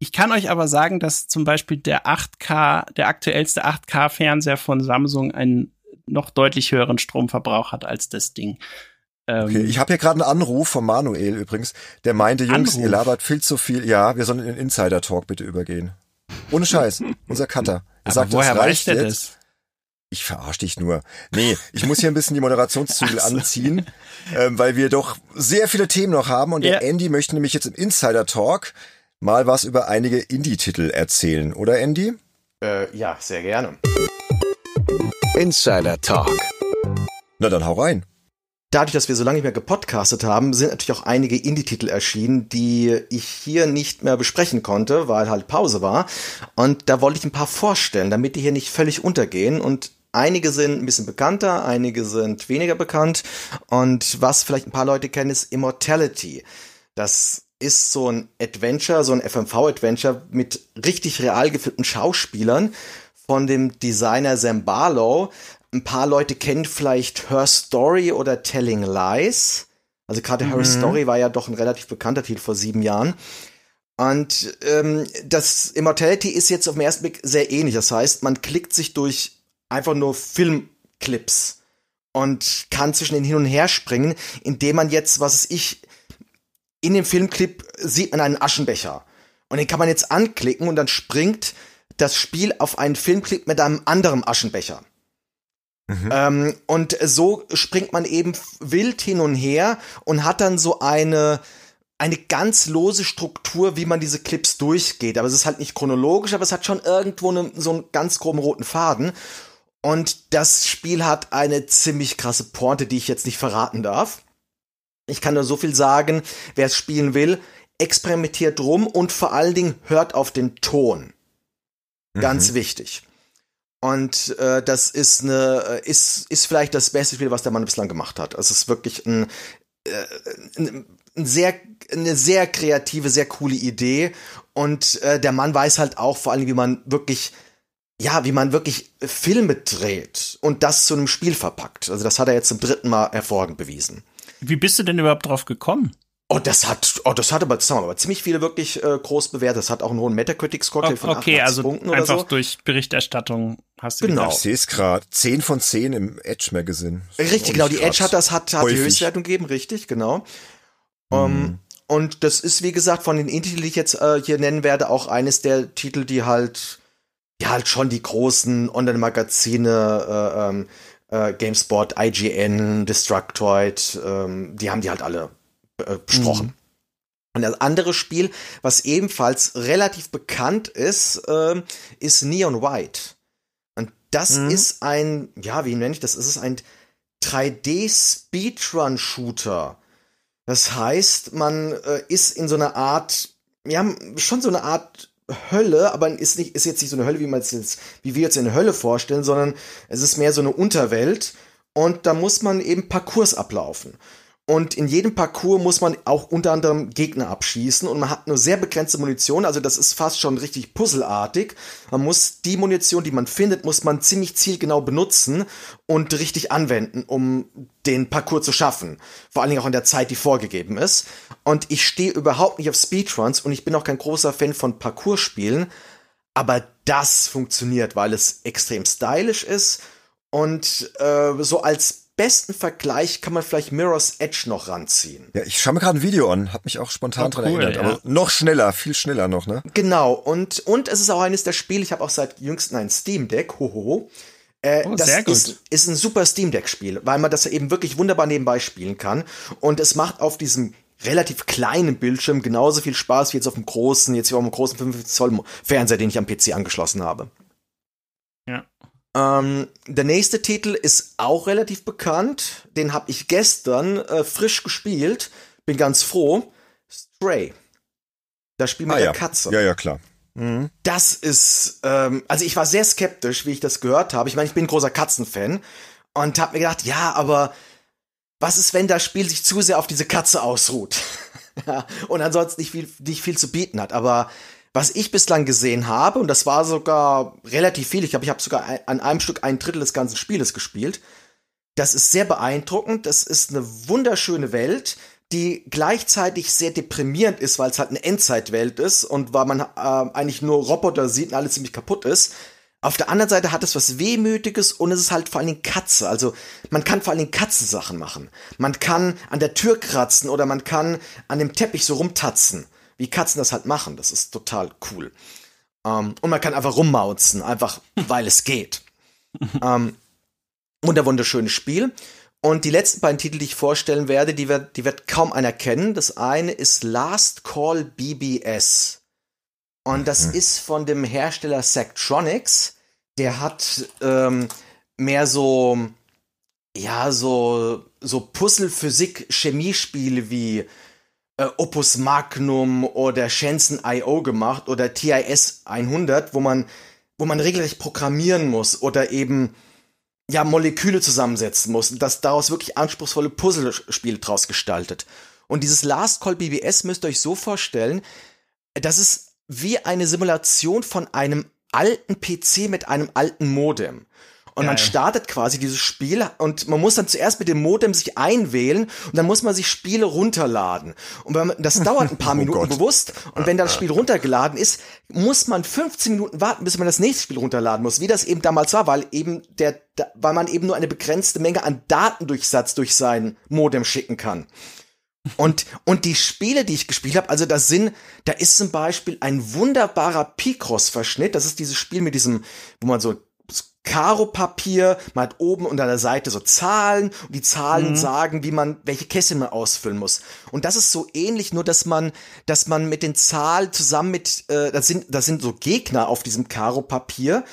ich kann euch aber sagen, dass zum Beispiel der 8K, der aktuellste 8K-Fernseher von Samsung einen noch deutlich höheren Stromverbrauch hat als das Ding. Okay, ähm, ich habe hier gerade einen Anruf von Manuel übrigens, der meinte, Jungs, Anruf. ihr labert viel zu viel. Ja, wir sollen in den Insider-Talk bitte übergehen. Ohne Scheiß, unser Cutter. Er sagt, woher weiß der das? Ich verarsche dich nur. Nee, ich muss hier ein bisschen die Moderationszügel so. anziehen, ähm, weil wir doch sehr viele Themen noch haben und ja. der Andy möchte nämlich jetzt im Insider-Talk mal was über einige Indie-Titel erzählen, oder Andy? Äh, ja, sehr gerne. Insider Talk. Na dann hau rein dadurch, dass wir so lange nicht mehr gepodcastet haben, sind natürlich auch einige Indie-Titel erschienen, die ich hier nicht mehr besprechen konnte, weil halt Pause war. Und da wollte ich ein paar vorstellen, damit die hier nicht völlig untergehen. Und einige sind ein bisschen bekannter, einige sind weniger bekannt. Und was vielleicht ein paar Leute kennen, ist Immortality. Das ist so ein Adventure, so ein FMV-Adventure mit richtig real gefilmten Schauspielern von dem Designer Sam Barlow, ein paar Leute kennen vielleicht Her Story oder Telling Lies. Also gerade mhm. Her Story war ja doch ein relativ bekannter Titel vor sieben Jahren. Und ähm, das Immortality ist jetzt auf den ersten Blick sehr ähnlich. Das heißt, man klickt sich durch einfach nur Filmclips und kann zwischen den hin und her springen, indem man jetzt, was ist ich, in dem Filmclip sieht man einen Aschenbecher. Und den kann man jetzt anklicken und dann springt das Spiel auf einen Filmclip mit einem anderen Aschenbecher. Mhm. Ähm, und so springt man eben wild hin und her und hat dann so eine eine ganz lose Struktur, wie man diese Clips durchgeht. Aber es ist halt nicht chronologisch, aber es hat schon irgendwo ne, so einen ganz groben roten Faden. Und das Spiel hat eine ziemlich krasse Pointe, die ich jetzt nicht verraten darf. Ich kann nur so viel sagen, wer es spielen will, experimentiert rum und vor allen Dingen hört auf den Ton. Ganz mhm. wichtig. Und äh, das ist eine, äh, ist, ist vielleicht das beste Spiel, was der Mann bislang gemacht hat. Also es ist wirklich ein, äh, ein, ein sehr, eine sehr kreative, sehr coole Idee. Und äh, der Mann weiß halt auch vor allem, wie man wirklich, ja, wie man wirklich Filme dreht und das zu einem Spiel verpackt. Also das hat er jetzt zum dritten Mal hervorragend bewiesen. Wie bist du denn überhaupt drauf gekommen? Oh, das hat, oh, das hat aber, das haben aber ziemlich viele wirklich äh, groß bewertet. Das hat auch einen hohen Metacritic-Score oh, von Okay, also Punkten einfach so. durch Berichterstattung hast du Genau. Ich sehe es gerade. 10 von 10 im Edge Magazine. Richtig, genau. Die Edge hat das, hat, hat die Höchstwertung gegeben, richtig, genau. Mhm. Um, und das ist, wie gesagt, von den Indie, die ich jetzt äh, hier nennen werde, auch eines der Titel, die halt, ja, halt schon die großen Online-Magazine, äh, ähm, äh, GameSpot, IGN, Destructoid, ähm, die haben die halt alle äh, besprochen. Mhm. Und das andere Spiel, was ebenfalls relativ bekannt ist, äh, ist Neon White. Und das mhm. ist ein, ja, wie nenne ich das? Es ist ein 3D-Speedrun-Shooter. Das heißt, man äh, ist in so einer Art, ja, schon so eine Art Hölle, aber ist nicht, ist jetzt nicht so eine Hölle, wie man es jetzt, wie wir jetzt eine Hölle vorstellen, sondern es ist mehr so eine Unterwelt und da muss man eben Parcours ablaufen. Und in jedem Parcours muss man auch unter anderem Gegner abschießen und man hat nur sehr begrenzte Munition, also das ist fast schon richtig puzzelartig. Man muss die Munition, die man findet, muss man ziemlich zielgenau benutzen und richtig anwenden, um den Parcours zu schaffen. Vor allen Dingen auch in der Zeit, die vorgegeben ist. Und ich stehe überhaupt nicht auf Speedruns und ich bin auch kein großer Fan von Parcourspielen, aber das funktioniert, weil es extrem stylisch ist und äh, so als besten Vergleich kann man vielleicht Mirror's Edge noch ranziehen. Ja, ich schaue mir gerade ein Video an, habe mich auch spontan oh, dran cool, erinnert, ja. aber noch schneller, viel schneller noch, ne? Genau, und, und es ist auch eines der Spiele, ich habe auch seit jüngsten ein Steam Deck, hohoho. Äh, oh, das ist, ist ein super Steam Deck Spiel, weil man das eben wirklich wunderbar nebenbei spielen kann und es macht auf diesem relativ kleinen Bildschirm genauso viel Spaß wie jetzt auf dem großen, jetzt hier auf dem großen 55 Zoll Fernseher, den ich am PC angeschlossen habe. Ähm, der nächste Titel ist auch relativ bekannt. Den habe ich gestern äh, frisch gespielt. Bin ganz froh. Stray. Das Spiel mit ah, der ja. Katze. Ja, ja, klar. Mhm. Das ist, ähm, also ich war sehr skeptisch, wie ich das gehört habe. Ich meine, ich bin ein großer Katzenfan und habe mir gedacht, ja, aber was ist, wenn das Spiel sich zu sehr auf diese Katze ausruht? [laughs] und ansonsten nicht viel, nicht viel zu bieten hat. Aber was ich bislang gesehen habe, und das war sogar relativ viel, ich glaube, ich habe sogar an einem Stück ein Drittel des ganzen Spieles gespielt, das ist sehr beeindruckend, das ist eine wunderschöne Welt, die gleichzeitig sehr deprimierend ist, weil es halt eine Endzeitwelt ist und weil man äh, eigentlich nur Roboter sieht und alles ziemlich kaputt ist. Auf der anderen Seite hat es was Wehmütiges und es ist halt vor allen Dingen Katze. Also man kann vor allen Dingen Katzensachen machen. Man kann an der Tür kratzen oder man kann an dem Teppich so rumtatzen wie Katzen das halt machen. Das ist total cool. Ähm, und man kann einfach rummauzen, einfach weil es geht. [laughs] ähm, wunderschönes Spiel. Und die letzten beiden Titel, die ich vorstellen werde, die wird, die wird kaum einer kennen. Das eine ist Last Call BBS. Und das mhm. ist von dem Hersteller Sectronics. Der hat ähm, mehr so, ja, so, so Puzzle, Physik, Chemiespiele wie äh, Opus Magnum oder Shenzhen IO gemacht oder TIS 100, wo man, wo man regelrecht programmieren muss oder eben ja Moleküle zusammensetzen muss und das daraus wirklich anspruchsvolle Puzzlespiele draus gestaltet. Und dieses Last Call BBS müsst ihr euch so vorstellen, das ist wie eine Simulation von einem alten PC mit einem alten Modem. Und Geil. man startet quasi dieses Spiel und man muss dann zuerst mit dem Modem sich einwählen und dann muss man sich Spiele runterladen. Und man, das [laughs] dauert ein paar oh Minuten Gott. bewusst. Und wenn das Spiel runtergeladen ist, muss man 15 Minuten warten, bis man das nächste Spiel runterladen muss, wie das eben damals war, weil eben der, weil man eben nur eine begrenzte Menge an Datendurchsatz durch sein Modem schicken kann. Und, und die Spiele, die ich gespielt habe, also das sind, da ist zum Beispiel ein wunderbarer Picross-Verschnitt. Das ist dieses Spiel mit diesem, wo man so Karo-Papier, man hat oben und an der Seite so Zahlen und die Zahlen mhm. sagen, wie man, welche Kästchen man ausfüllen muss. Und das ist so ähnlich, nur dass man, dass man mit den Zahlen zusammen mit, äh, das sind, das sind so Gegner auf diesem Karo-Papier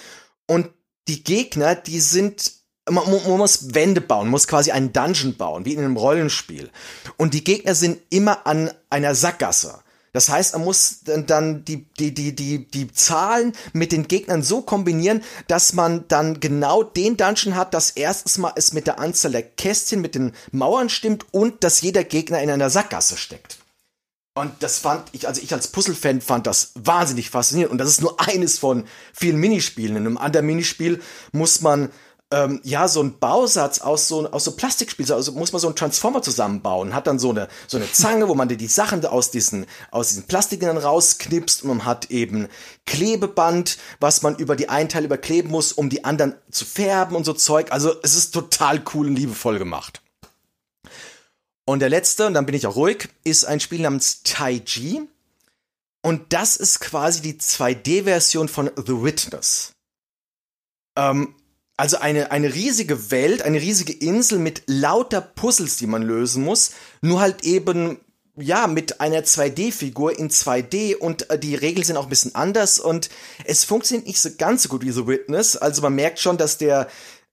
und die Gegner, die sind man, man, muss Wände bauen, muss quasi einen Dungeon bauen, wie in einem Rollenspiel. Und die Gegner sind immer an einer Sackgasse. Das heißt, er muss dann die, die, die, die, die Zahlen mit den Gegnern so kombinieren, dass man dann genau den Dungeon hat, dass erstens mal es mit der Anzahl der Kästchen mit den Mauern stimmt und dass jeder Gegner in einer Sackgasse steckt. Und das fand ich, also ich als Puzzle-Fan fand das wahnsinnig faszinierend. Und das ist nur [laughs] eines von vielen Minispielen. In einem anderen Minispiel muss man ähm, ja, so ein Bausatz aus so, aus so Plastikspiel, also muss man so einen Transformer zusammenbauen, hat dann so eine, so eine Zange, wo man die Sachen aus diesen, aus diesen Plastikern rausknipst und man hat eben Klebeband, was man über die einen Teil überkleben muss, um die anderen zu färben und so Zeug. Also es ist total cool und liebevoll gemacht. Und der letzte, und dann bin ich auch ruhig, ist ein Spiel namens Taiji. Und das ist quasi die 2D-Version von The Witness. Ähm, also eine, eine riesige Welt, eine riesige Insel mit lauter Puzzles, die man lösen muss, nur halt eben ja, mit einer 2D-Figur in 2D und äh, die Regeln sind auch ein bisschen anders und es funktioniert nicht so ganz so gut wie The Witness. Also man merkt schon, dass der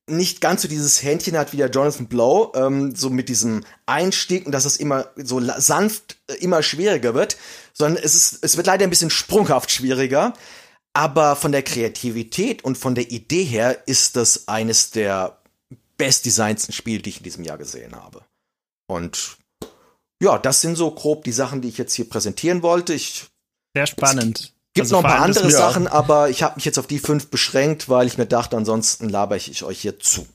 nicht ganz so dieses Händchen hat wie der Jonathan Blow, ähm, so mit diesem Einstieg und dass es immer so sanft äh, immer schwieriger wird, sondern es ist, es wird leider ein bisschen sprunghaft schwieriger. Aber von der Kreativität und von der Idee her ist das eines der bestdesignten Spiele, die ich in diesem Jahr gesehen habe. Und ja, das sind so grob die Sachen, die ich jetzt hier präsentieren wollte. Ich, Sehr spannend. Gibt also noch ein paar andere Sachen, aber ich habe mich jetzt auf die fünf beschränkt, weil ich mir dachte, ansonsten laber ich euch hier zu.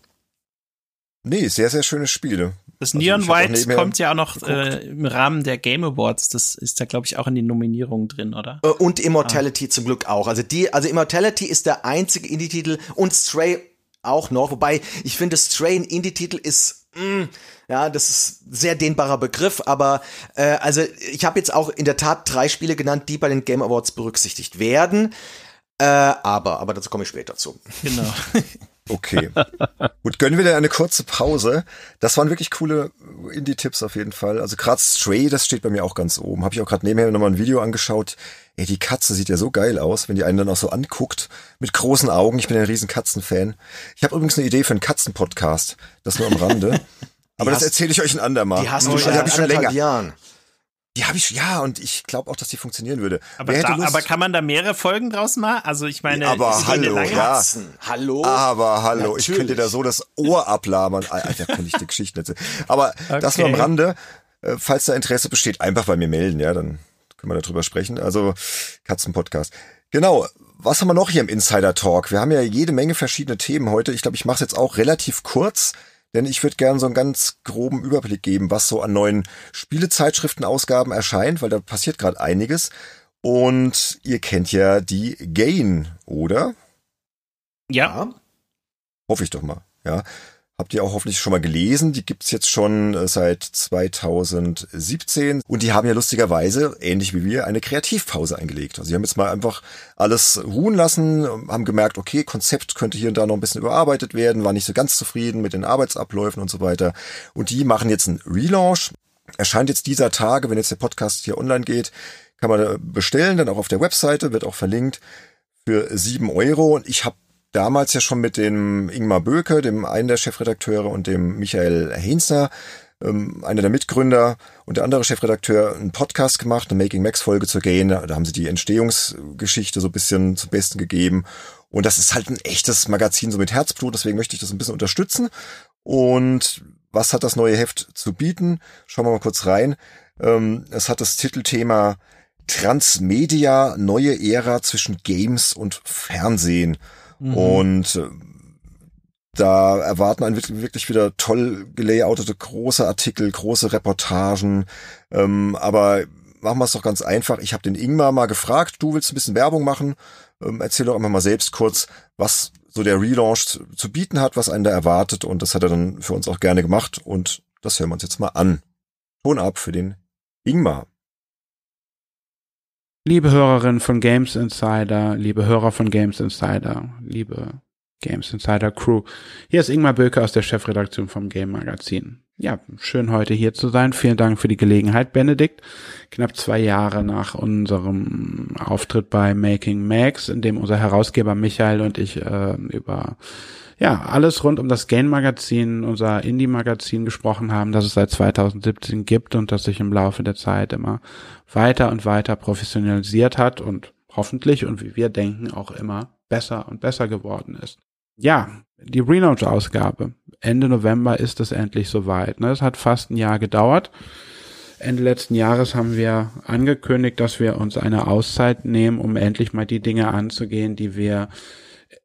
Nee, sehr, sehr schöne Spiele. Das also Neon White kommt ja auch noch äh, im Rahmen der Game Awards. Das ist da, glaube ich, auch in den Nominierungen drin, oder? Äh, und Immortality ah. zum Glück auch. Also die, also Immortality ist der einzige Indie-Titel und Stray auch noch. Wobei ich finde, Stray ein Indie-Titel ist mm, ja, das ist sehr dehnbarer Begriff, aber äh, also ich habe jetzt auch in der Tat drei Spiele genannt, die bei den Game Awards berücksichtigt werden. Äh, aber, aber dazu komme ich später zu. Genau. [laughs] Okay. Gut, gönnen wir dir eine kurze Pause. Das waren wirklich coole Indie-Tipps auf jeden Fall. Also gerade Stray, das steht bei mir auch ganz oben. Habe ich auch gerade nebenher nochmal ein Video angeschaut. Ey, die Katze sieht ja so geil aus, wenn die einen dann auch so anguckt. Mit großen Augen. Ich bin ein riesen Katzenfan. Ich habe übrigens eine Idee für einen Katzenpodcast. Das nur am Rande. [laughs] Aber das erzähle ich euch ein andermal. Die hast du schon, ich schon länger. Jahren. Die habe ich, ja, und ich glaube auch, dass die funktionieren würde. Aber, da, aber kann man da mehrere Folgen draus machen? Also ich meine, aber hallo, ja. hallo. Aber hallo, Natürlich. ich könnte da so das Ohr ablabern. Alter, kann ich die Geschichte erzählen. Aber okay. das nur am Rande. Äh, falls da Interesse besteht, einfach bei mir melden, ja, dann können wir darüber sprechen. Also Katzenpodcast. Genau. Was haben wir noch hier im Insider Talk? Wir haben ja jede Menge verschiedene Themen heute. Ich glaube, ich mache es jetzt auch relativ kurz. Denn ich würde gerne so einen ganz groben Überblick geben, was so an neuen Spielezeitschriftenausgaben erscheint, weil da passiert gerade einiges. Und ihr kennt ja die Gain, oder? Ja. Hoffe ich doch mal, ja. Habt ihr auch hoffentlich schon mal gelesen. Die gibt's jetzt schon äh, seit 2017 und die haben ja lustigerweise, ähnlich wie wir, eine Kreativpause eingelegt. Also sie haben jetzt mal einfach alles ruhen lassen, haben gemerkt, okay, Konzept könnte hier und da noch ein bisschen überarbeitet werden, war nicht so ganz zufrieden mit den Arbeitsabläufen und so weiter. Und die machen jetzt einen Relaunch. Erscheint jetzt dieser Tage, wenn jetzt der Podcast hier online geht, kann man bestellen, dann auch auf der Webseite, wird auch verlinkt für sieben Euro. Und ich habe damals ja schon mit dem Ingmar Böke, dem einen der Chefredakteure, und dem Michael Heinzner, ähm, einer der Mitgründer und der andere Chefredakteur, einen Podcast gemacht, eine Making Max Folge zu gehen. Da haben sie die Entstehungsgeschichte so ein bisschen zum Besten gegeben. Und das ist halt ein echtes Magazin so mit Herzblut, deswegen möchte ich das ein bisschen unterstützen. Und was hat das neue Heft zu bieten? Schauen wir mal kurz rein. Ähm, es hat das Titelthema Transmedia, neue Ära zwischen Games und Fernsehen. Mhm. Und äh, da erwarten einen wirklich wieder toll gelayoutete große Artikel, große Reportagen. Ähm, aber machen wir es doch ganz einfach. Ich habe den Ingmar mal gefragt, du willst ein bisschen Werbung machen. Ähm, erzähl doch einfach mal selbst kurz, was so der Relaunch zu bieten hat, was einen da erwartet. Und das hat er dann für uns auch gerne gemacht. Und das hören wir uns jetzt mal an. Ton ab für den Ingmar. Liebe Hörerinnen von Games Insider, liebe Hörer von Games Insider, liebe Games Insider Crew, hier ist Ingmar Böke aus der Chefredaktion vom Game Magazin. Ja, schön heute hier zu sein. Vielen Dank für die Gelegenheit, Benedikt. Knapp zwei Jahre nach unserem Auftritt bei Making Max, in dem unser Herausgeber Michael und ich äh, über ja, alles rund um das Gain Magazin, unser Indie Magazin gesprochen haben, das es seit 2017 gibt und das sich im Laufe der Zeit immer weiter und weiter professionalisiert hat und hoffentlich und wie wir denken auch immer besser und besser geworden ist. Ja, die Relaunch-Ausgabe. Ende November ist es endlich soweit. Es hat fast ein Jahr gedauert. Ende letzten Jahres haben wir angekündigt, dass wir uns eine Auszeit nehmen, um endlich mal die Dinge anzugehen, die wir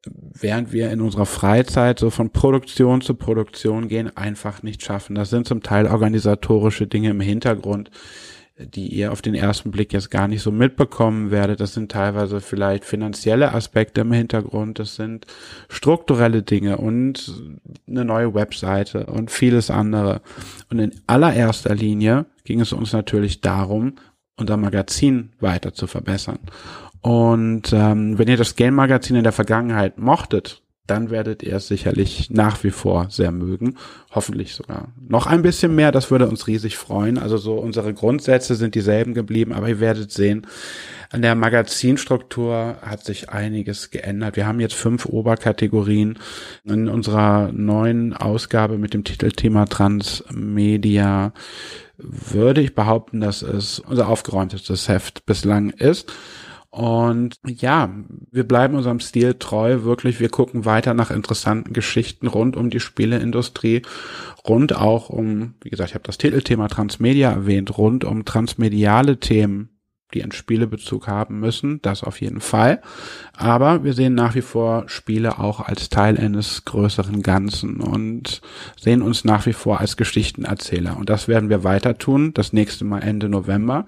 während wir in unserer Freizeit so von Produktion zu Produktion gehen, einfach nicht schaffen. Das sind zum Teil organisatorische Dinge im Hintergrund, die ihr auf den ersten Blick jetzt gar nicht so mitbekommen werdet. Das sind teilweise vielleicht finanzielle Aspekte im Hintergrund, das sind strukturelle Dinge und eine neue Webseite und vieles andere. Und in allererster Linie ging es uns natürlich darum, unser Magazin weiter zu verbessern. Und ähm, wenn ihr das Game Magazin in der Vergangenheit mochtet, dann werdet ihr es sicherlich nach wie vor sehr mögen. Hoffentlich sogar noch ein bisschen mehr. Das würde uns riesig freuen. Also so unsere Grundsätze sind dieselben geblieben, aber ihr werdet sehen, an der Magazinstruktur hat sich einiges geändert. Wir haben jetzt fünf Oberkategorien. In unserer neuen Ausgabe mit dem Titelthema Transmedia würde ich behaupten, dass es unser aufgeräumtestes Heft bislang ist. Und ja, wir bleiben unserem Stil treu, wirklich. Wir gucken weiter nach interessanten Geschichten rund um die Spieleindustrie, rund auch um, wie gesagt, ich habe das Titelthema Transmedia erwähnt, rund um transmediale Themen, die einen Spielebezug haben müssen, das auf jeden Fall. Aber wir sehen nach wie vor Spiele auch als Teil eines größeren Ganzen und sehen uns nach wie vor als Geschichtenerzähler. Und das werden wir weiter tun, das nächste Mal Ende November.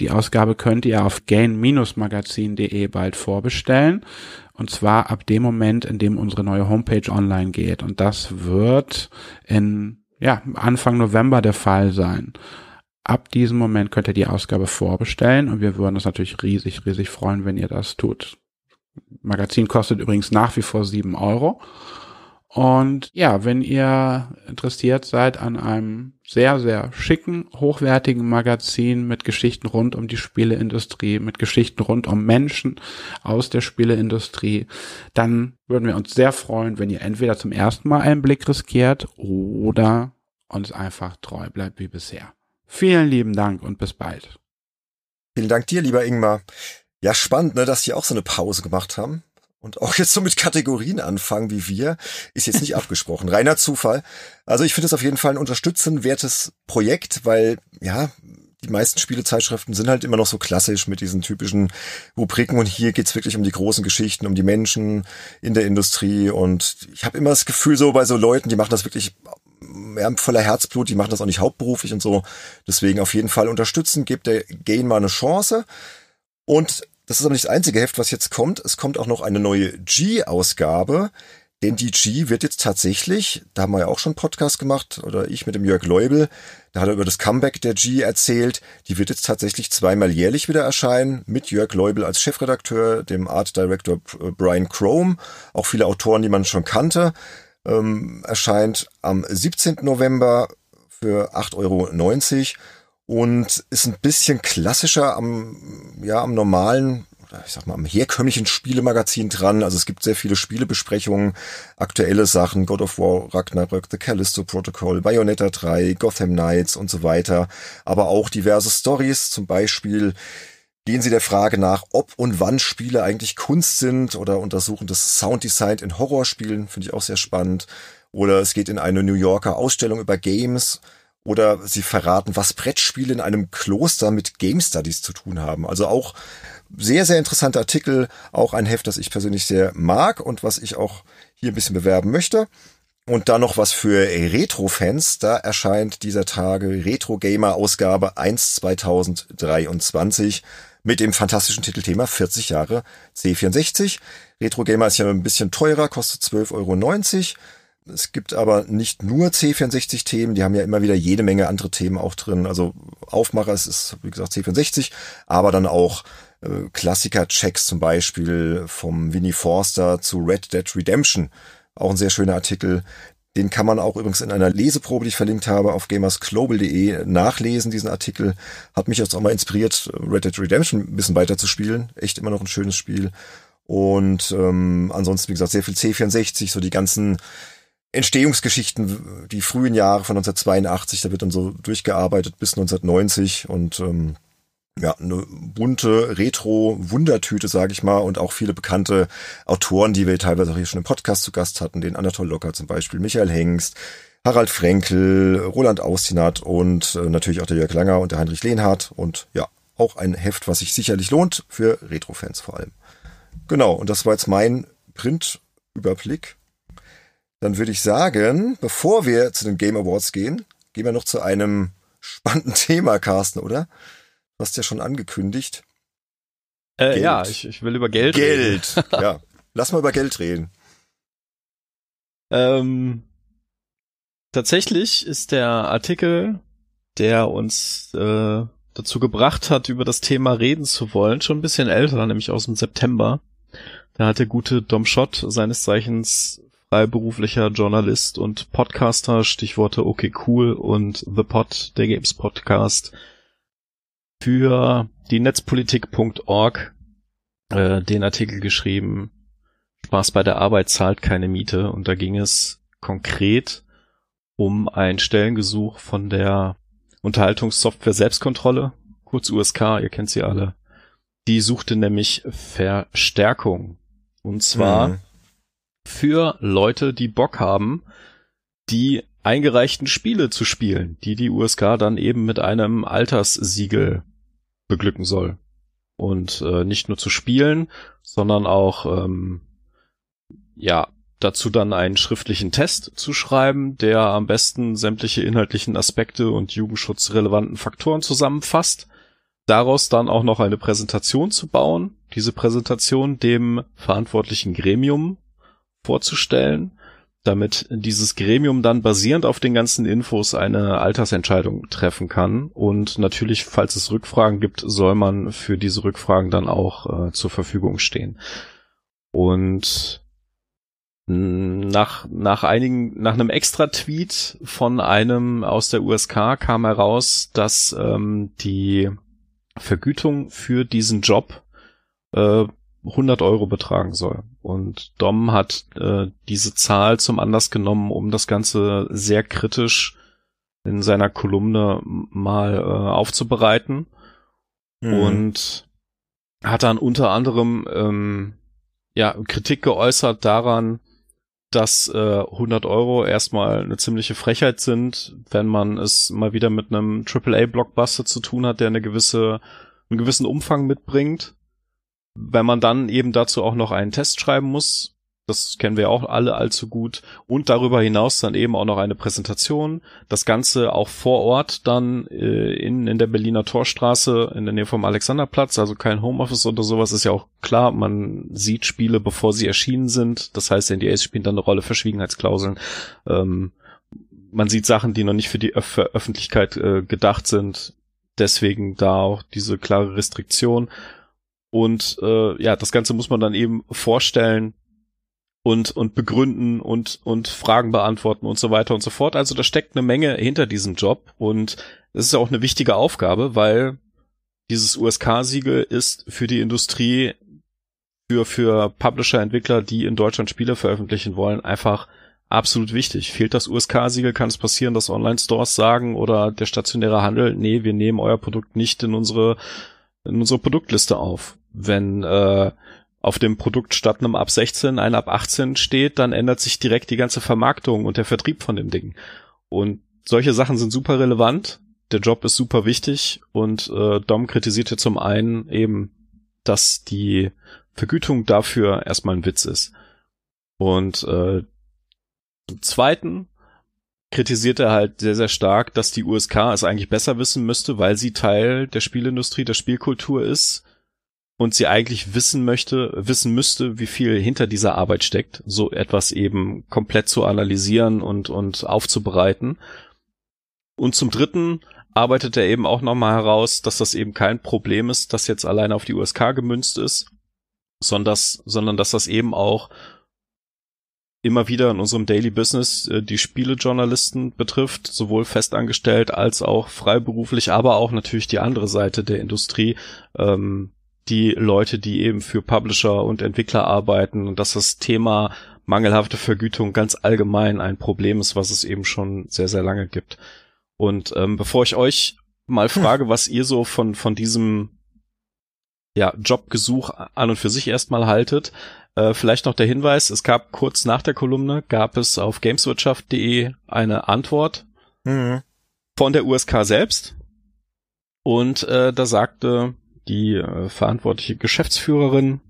Die Ausgabe könnt ihr auf gain-magazin.de bald vorbestellen. Und zwar ab dem Moment, in dem unsere neue Homepage online geht. Und das wird in, ja, Anfang November der Fall sein. Ab diesem Moment könnt ihr die Ausgabe vorbestellen und wir würden uns natürlich riesig, riesig freuen, wenn ihr das tut. Magazin kostet übrigens nach wie vor sieben Euro. Und ja, wenn ihr interessiert seid an einem sehr, sehr schicken, hochwertigen Magazin mit Geschichten rund um die Spieleindustrie, mit Geschichten rund um Menschen aus der Spieleindustrie, dann würden wir uns sehr freuen, wenn ihr entweder zum ersten Mal einen Blick riskiert oder uns einfach treu bleibt wie bisher. Vielen lieben Dank und bis bald. Vielen Dank dir, lieber Ingmar. Ja, spannend, ne, dass die auch so eine Pause gemacht haben und auch jetzt so mit Kategorien anfangen wie wir, ist jetzt nicht [laughs] abgesprochen. Reiner Zufall. Also ich finde es auf jeden Fall ein unterstützenwertes Projekt, weil ja, die meisten Spielezeitschriften sind halt immer noch so klassisch mit diesen typischen Rubriken und hier geht's wirklich um die großen Geschichten, um die Menschen in der Industrie und ich habe immer das Gefühl so bei so Leuten, die machen das wirklich ja, voller Herzblut, die machen das auch nicht hauptberuflich und so. Deswegen auf jeden Fall unterstützen, gebt der Gain mal eine Chance. Und das ist aber nicht das einzige Heft, was jetzt kommt. Es kommt auch noch eine neue G-Ausgabe. Denn die G wird jetzt tatsächlich, da haben wir ja auch schon Podcast gemacht, oder ich mit dem Jörg Leubel, da hat er über das Comeback der G erzählt. Die wird jetzt tatsächlich zweimal jährlich wieder erscheinen, mit Jörg Leubel als Chefredakteur, dem Art Director Brian Chrome, auch viele Autoren, die man schon kannte. Ähm, erscheint am 17. November für 8,90 Euro und ist ein bisschen klassischer am, ja, am normalen ich sag mal, am herkömmlichen Spielemagazin dran. Also es gibt sehr viele Spielebesprechungen, aktuelle Sachen, God of War, Ragnarök, The Callisto Protocol, Bayonetta 3, Gotham Knights und so weiter. Aber auch diverse Stories, zum Beispiel gehen sie der Frage nach, ob und wann Spiele eigentlich Kunst sind oder untersuchen das Sounddesign in Horrorspielen, finde ich auch sehr spannend. Oder es geht in eine New Yorker Ausstellung über Games oder sie verraten, was Brettspiele in einem Kloster mit Game Studies zu tun haben. Also auch sehr, sehr interessanter Artikel, auch ein Heft, das ich persönlich sehr mag und was ich auch hier ein bisschen bewerben möchte. Und dann noch was für Retro-Fans. Da erscheint dieser Tage Retro Gamer Ausgabe 1 2023 mit dem fantastischen Titelthema 40 Jahre C64. Retro Gamer ist ja ein bisschen teurer, kostet 12,90 Euro. Es gibt aber nicht nur C64-Themen, die haben ja immer wieder jede Menge andere Themen auch drin. Also Aufmacher es ist, wie gesagt, C64, aber dann auch äh, Klassiker-Checks zum Beispiel vom Winnie Forster zu Red Dead Redemption. Auch ein sehr schöner Artikel. Den kann man auch übrigens in einer Leseprobe, die ich verlinkt habe, auf gamersglobal.de nachlesen, diesen Artikel. Hat mich jetzt auch mal inspiriert, Red Dead Redemption ein bisschen weiter zu spielen. Echt immer noch ein schönes Spiel. Und ähm, ansonsten, wie gesagt, sehr viel C64, so die ganzen Entstehungsgeschichten, die frühen Jahre von 1982, da wird dann so durchgearbeitet bis 1990 und ähm, ja, eine bunte Retro-Wundertüte, sage ich mal, und auch viele bekannte Autoren, die wir teilweise auch hier schon im Podcast zu Gast hatten, den Anatol Locker zum Beispiel, Michael Hengst, Harald Frenkel, Roland Austinat und äh, natürlich auch der Jörg Langer und der Heinrich Lehnhardt und ja, auch ein Heft, was sich sicherlich lohnt für Retro-Fans vor allem. Genau, und das war jetzt mein Print-Überblick dann würde ich sagen, bevor wir zu den Game Awards gehen, gehen wir noch zu einem spannenden [laughs] Thema, Carsten, oder? Du hast ja schon angekündigt. Äh, ja, ich, ich will über Geld, Geld. reden. Geld, [laughs] ja. Lass mal über Geld reden. Ähm, tatsächlich ist der Artikel, der uns äh, dazu gebracht hat, über das Thema reden zu wollen, schon ein bisschen älter, nämlich aus dem September Da hat der gute Dom Schott, seines Zeichens freiberuflicher Journalist und Podcaster, Stichworte okay cool und The Pod, der Games Podcast, für die Netzpolitik.org äh, den Artikel geschrieben, Spaß bei der Arbeit zahlt keine Miete und da ging es konkret um ein Stellengesuch von der Unterhaltungssoftware Selbstkontrolle, kurz USK, ihr kennt sie alle. Die suchte nämlich Verstärkung. Und zwar mhm für Leute, die Bock haben, die eingereichten Spiele zu spielen, die die USK dann eben mit einem Alterssiegel beglücken soll. Und äh, nicht nur zu spielen, sondern auch ähm, ja dazu dann einen schriftlichen Test zu schreiben, der am besten sämtliche inhaltlichen Aspekte und jugendschutzrelevanten Faktoren zusammenfasst. Daraus dann auch noch eine Präsentation zu bauen, diese Präsentation dem verantwortlichen Gremium vorzustellen, damit dieses Gremium dann basierend auf den ganzen Infos eine Altersentscheidung treffen kann. Und natürlich, falls es Rückfragen gibt, soll man für diese Rückfragen dann auch äh, zur Verfügung stehen. Und nach, nach einigen, nach einem Extra-Tweet von einem aus der USK kam heraus, dass ähm, die Vergütung für diesen Job äh, 100 Euro betragen soll. Und Dom hat äh, diese Zahl zum Anlass genommen, um das Ganze sehr kritisch in seiner Kolumne mal äh, aufzubereiten. Mhm. Und hat dann unter anderem ähm, ja Kritik geäußert daran, dass äh, 100 Euro erstmal eine ziemliche Frechheit sind, wenn man es mal wieder mit einem AAA-Blockbuster zu tun hat, der eine gewisse, einen gewissen Umfang mitbringt wenn man dann eben dazu auch noch einen Test schreiben muss, das kennen wir auch alle allzu gut, und darüber hinaus dann eben auch noch eine Präsentation, das Ganze auch vor Ort dann äh, in, in der Berliner Torstraße in der Nähe vom Alexanderplatz, also kein Homeoffice oder sowas, ist ja auch klar, man sieht Spiele, bevor sie erschienen sind, das heißt, NDAs spielen dann eine Rolle, Verschwiegenheitsklauseln, ähm, man sieht Sachen, die noch nicht für die Öf Öffentlichkeit äh, gedacht sind, deswegen da auch diese klare Restriktion und äh, ja, das Ganze muss man dann eben vorstellen und, und begründen und, und Fragen beantworten und so weiter und so fort. Also da steckt eine Menge hinter diesem Job und es ist ja auch eine wichtige Aufgabe, weil dieses USK-Siegel ist für die Industrie, für, für Publisher, Entwickler, die in Deutschland Spiele veröffentlichen wollen, einfach absolut wichtig. Fehlt das USK-Siegel, kann es passieren, dass Online-Stores sagen oder der stationäre Handel, nee, wir nehmen euer Produkt nicht in unsere, in unsere Produktliste auf wenn äh, auf dem Produkt statt einem ab 16 ein ab 18 steht, dann ändert sich direkt die ganze Vermarktung und der Vertrieb von dem Ding. Und solche Sachen sind super relevant. Der Job ist super wichtig und äh, Dom kritisierte zum einen eben, dass die Vergütung dafür erstmal ein Witz ist. Und äh, zum Zweiten kritisiert er halt sehr, sehr stark, dass die USK es eigentlich besser wissen müsste, weil sie Teil der Spielindustrie, der Spielkultur ist und sie eigentlich wissen möchte, wissen müsste, wie viel hinter dieser Arbeit steckt, so etwas eben komplett zu analysieren und, und aufzubereiten. Und zum dritten arbeitet er eben auch nochmal heraus, dass das eben kein Problem ist, das jetzt alleine auf die USK gemünzt ist, sondern dass, sondern dass das eben auch immer wieder in unserem Daily Business äh, die Spielejournalisten betrifft, sowohl festangestellt als auch freiberuflich, aber auch natürlich die andere Seite der Industrie, ähm, die Leute, die eben für Publisher und Entwickler arbeiten und dass das Thema mangelhafte Vergütung ganz allgemein ein Problem ist, was es eben schon sehr, sehr lange gibt. Und ähm, bevor ich euch mal [laughs] frage, was ihr so von, von diesem ja, Jobgesuch an und für sich erstmal haltet, äh, vielleicht noch der Hinweis, es gab kurz nach der Kolumne, gab es auf gameswirtschaft.de eine Antwort mhm. von der USK selbst. Und äh, da sagte die äh, verantwortliche Geschäftsführerin.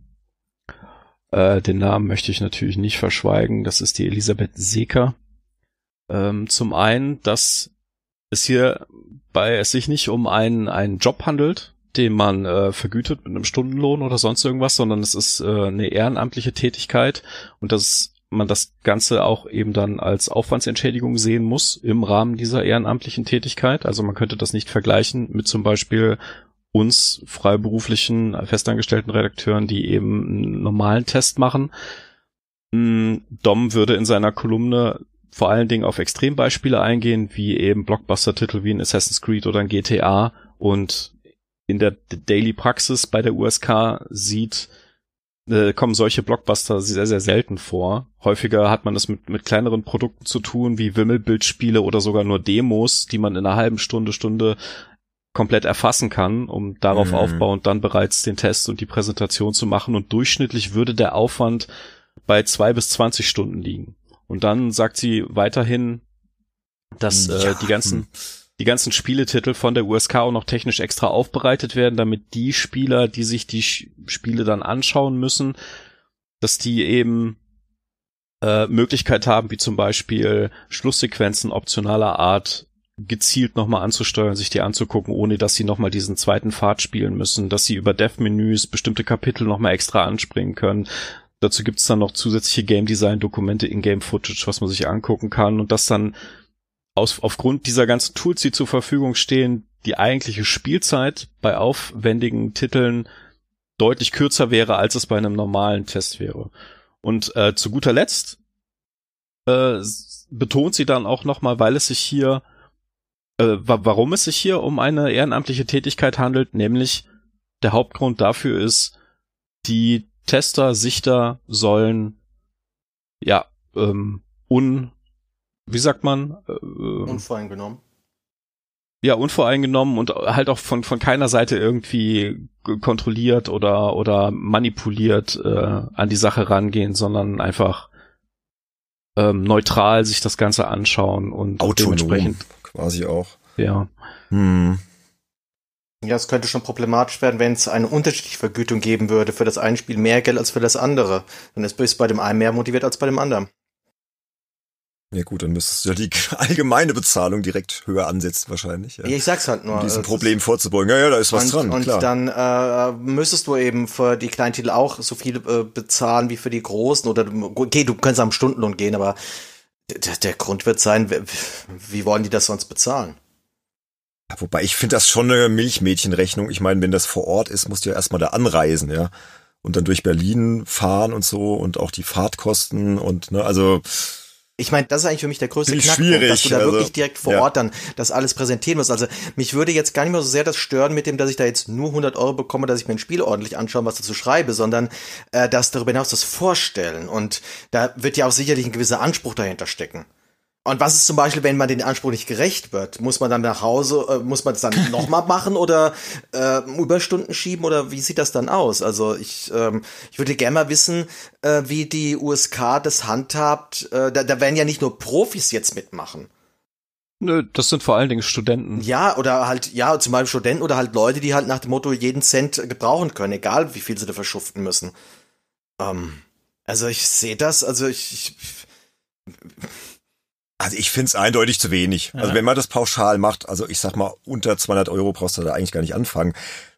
Äh, den Namen möchte ich natürlich nicht verschweigen. Das ist die Elisabeth Seeker. Ähm, zum einen, dass es hier bei es sich nicht um einen, einen Job handelt, den man äh, vergütet mit einem Stundenlohn oder sonst irgendwas, sondern es ist äh, eine ehrenamtliche Tätigkeit und dass man das Ganze auch eben dann als Aufwandsentschädigung sehen muss im Rahmen dieser ehrenamtlichen Tätigkeit. Also man könnte das nicht vergleichen mit zum Beispiel uns freiberuflichen, festangestellten Redakteuren, die eben einen normalen Test machen. Mm, Dom würde in seiner Kolumne vor allen Dingen auf Extrembeispiele eingehen, wie eben Blockbuster-Titel wie ein Assassin's Creed oder ein GTA und in der Daily Praxis bei der USK sieht, äh, kommen solche Blockbuster sehr, sehr selten vor. Häufiger hat man es mit, mit kleineren Produkten zu tun, wie Wimmelbildspiele oder sogar nur Demos, die man in einer halben Stunde, Stunde komplett erfassen kann, um darauf mhm. aufbauend dann bereits den Test und die Präsentation zu machen. Und durchschnittlich würde der Aufwand bei zwei bis zwanzig Stunden liegen. Und dann sagt sie weiterhin, dass äh, ja. äh, die ganzen hm. die ganzen Spieletitel von der USK auch noch technisch extra aufbereitet werden, damit die Spieler, die sich die Spiele dann anschauen müssen, dass die eben äh, Möglichkeit haben, wie zum Beispiel Schlusssequenzen optionaler Art gezielt nochmal anzusteuern, sich die anzugucken, ohne dass sie nochmal diesen zweiten Pfad spielen müssen, dass sie über Dev-Menüs bestimmte Kapitel nochmal extra anspringen können. Dazu gibt's dann noch zusätzliche Game Design-Dokumente, In-Game-Footage, was man sich angucken kann und das dann aus, aufgrund dieser ganzen Tools, die zur Verfügung stehen, die eigentliche Spielzeit bei aufwendigen Titeln deutlich kürzer wäre, als es bei einem normalen Test wäre. Und äh, zu guter Letzt äh, betont sie dann auch nochmal, weil es sich hier äh, warum es sich hier um eine ehrenamtliche Tätigkeit handelt, nämlich der Hauptgrund dafür ist, die Tester, Sichter sollen ja ähm, un wie sagt man äh, unvoreingenommen ja unvoreingenommen und halt auch von von keiner Seite irgendwie kontrolliert oder oder manipuliert äh, an die Sache rangehen, sondern einfach ähm, neutral sich das Ganze anschauen und Autonom. dementsprechend quasi auch. Ja. Hm. Ja, es könnte schon problematisch werden, wenn es eine unterschiedliche Vergütung geben würde. Für das eine Spiel mehr Geld als für das andere. Dann ist es bei dem einen mehr motiviert als bei dem anderen. Ja gut, dann müsstest du ja die [laughs] allgemeine Bezahlung direkt höher ansetzen wahrscheinlich. Ja. Ich sag's halt nur. Um diesem Problem vorzubeugen. Ja, ja, da ist was und, dran. Und klar. dann äh, müsstest du eben für die Kleintitel auch so viel äh, bezahlen wie für die großen. Oder okay, du kannst am Stundenlohn gehen, aber der, der Grund wird sein, wie wollen die das sonst bezahlen? Wobei ich finde das schon eine Milchmädchenrechnung. Ich meine, wenn das vor Ort ist, musst du ja erstmal da anreisen, ja. Und dann durch Berlin fahren und so und auch die Fahrtkosten und ne, also ich meine, das ist eigentlich für mich der größte Knackpunkt, dass du da also, wirklich direkt vor ja. Ort dann das alles präsentieren musst. Also mich würde jetzt gar nicht mehr so sehr das stören mit dem, dass ich da jetzt nur 100 Euro bekomme, dass ich mir ein Spiel ordentlich anschaue, was dazu schreibe, sondern äh, dass darüber hinaus das Vorstellen. Und da wird ja auch sicherlich ein gewisser Anspruch dahinter stecken. Und was ist zum Beispiel, wenn man den Anspruch nicht gerecht wird? Muss man dann nach Hause, äh, muss man es dann [laughs] nochmal machen oder äh, Überstunden schieben oder wie sieht das dann aus? Also ich, ähm, ich würde gerne mal wissen, äh, wie die USK das handhabt. Äh, da, da werden ja nicht nur Profis jetzt mitmachen. Nö, das sind vor allen Dingen Studenten. Ja, oder halt, ja, zum Beispiel Studenten oder halt Leute, die halt nach dem Motto jeden Cent gebrauchen können, egal wie viel sie da verschuften müssen. Ähm, also ich sehe das, also ich, ich also ich finde es eindeutig zu wenig. Ja. Also wenn man das pauschal macht, also ich sag mal, unter 200 Euro brauchst du da eigentlich gar nicht anfangen.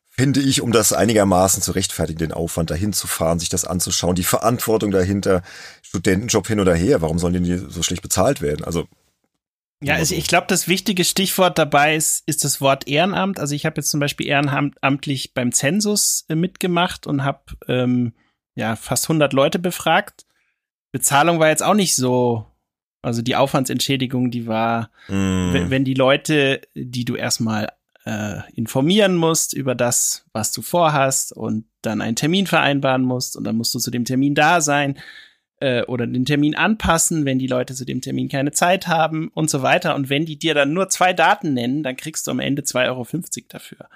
Finde ich, um das einigermaßen zu rechtfertigen, den Aufwand dahin zu fahren, sich das anzuschauen, die Verantwortung dahinter, Studentenjob hin oder her, warum sollen die so schlecht bezahlt werden? Also ja, also ich glaube, das wichtige Stichwort dabei ist, ist das Wort Ehrenamt. Also ich habe jetzt zum Beispiel ehrenamtlich beim Zensus äh, mitgemacht und habe ähm, ja fast 100 Leute befragt. Bezahlung war jetzt auch nicht so also die Aufwandsentschädigung, die war, mm. wenn, wenn die Leute, die du erstmal äh, informieren musst über das, was du vorhast und dann einen Termin vereinbaren musst und dann musst du zu dem Termin da sein äh, oder den Termin anpassen, wenn die Leute zu dem Termin keine Zeit haben und so weiter. Und wenn die dir dann nur zwei Daten nennen, dann kriegst du am Ende 2,50 Euro dafür.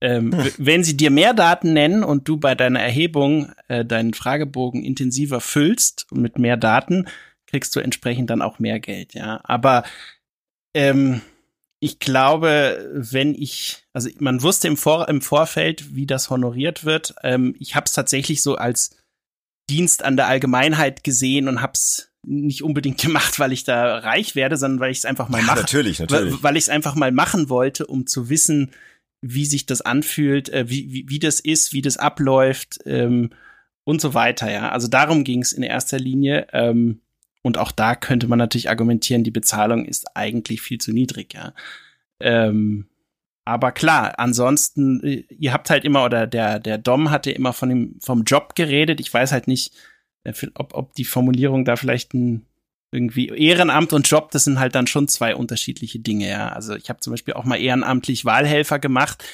Ähm, hm. Wenn sie dir mehr Daten nennen und du bei deiner Erhebung äh, deinen Fragebogen intensiver füllst mit mehr Daten, kriegst du entsprechend dann auch mehr Geld, ja. Aber ähm, ich glaube, wenn ich, also man wusste im, Vor im Vorfeld, wie das honoriert wird. Ähm, ich habe es tatsächlich so als Dienst an der Allgemeinheit gesehen und hab's nicht unbedingt [laughs] gemacht, weil ich da reich werde, sondern weil ich es einfach mal ja, mache. Natürlich, natürlich. Weil, weil ich es einfach mal machen wollte, um zu wissen, wie sich das anfühlt, äh, wie, wie, wie das ist, wie das abläuft ähm, und so weiter. Ja, also darum ging es in erster Linie. Ähm, und auch da könnte man natürlich argumentieren, die Bezahlung ist eigentlich viel zu niedrig, ja. Ähm, aber klar, ansonsten, äh, ihr habt halt immer, oder der, der Dom hatte immer von dem, vom Job geredet. Ich weiß halt nicht, äh, ob, ob die Formulierung da vielleicht ein irgendwie Ehrenamt und Job, das sind halt dann schon zwei unterschiedliche Dinge, ja. Also ich habe zum Beispiel auch mal ehrenamtlich Wahlhelfer gemacht.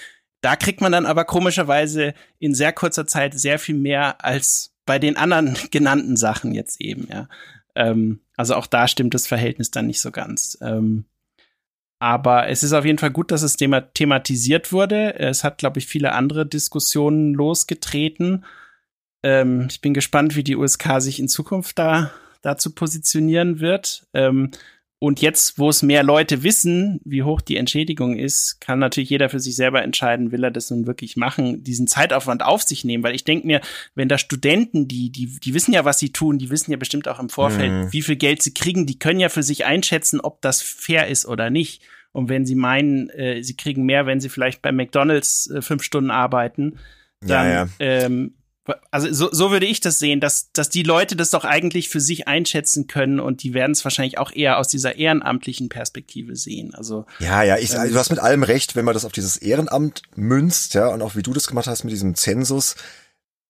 Da kriegt man dann aber komischerweise in sehr kurzer Zeit sehr viel mehr als bei den anderen [laughs] genannten Sachen jetzt eben, ja. Ähm, also auch da stimmt das Verhältnis dann nicht so ganz. Ähm, aber es ist auf jeden Fall gut, dass es thema thematisiert wurde. Es hat, glaube ich, viele andere Diskussionen losgetreten. Ähm, ich bin gespannt, wie die USK sich in Zukunft da dazu positionieren wird. Ähm, und jetzt, wo es mehr Leute wissen, wie hoch die Entschädigung ist, kann natürlich jeder für sich selber entscheiden, will er das nun wirklich machen, diesen Zeitaufwand auf sich nehmen. Weil ich denke mir, wenn da Studenten, die, die, die wissen ja, was sie tun, die wissen ja bestimmt auch im Vorfeld, mhm. wie viel Geld sie kriegen, die können ja für sich einschätzen, ob das fair ist oder nicht. Und wenn sie meinen, äh, sie kriegen mehr, wenn sie vielleicht bei McDonalds äh, fünf Stunden arbeiten, dann ja, ja. Ähm, also so, so würde ich das sehen, dass, dass die Leute das doch eigentlich für sich einschätzen können und die werden es wahrscheinlich auch eher aus dieser ehrenamtlichen Perspektive sehen. Also ja, ja, ich, ähm, du hast mit allem recht, wenn man das auf dieses Ehrenamt münzt, ja, und auch wie du das gemacht hast mit diesem Zensus,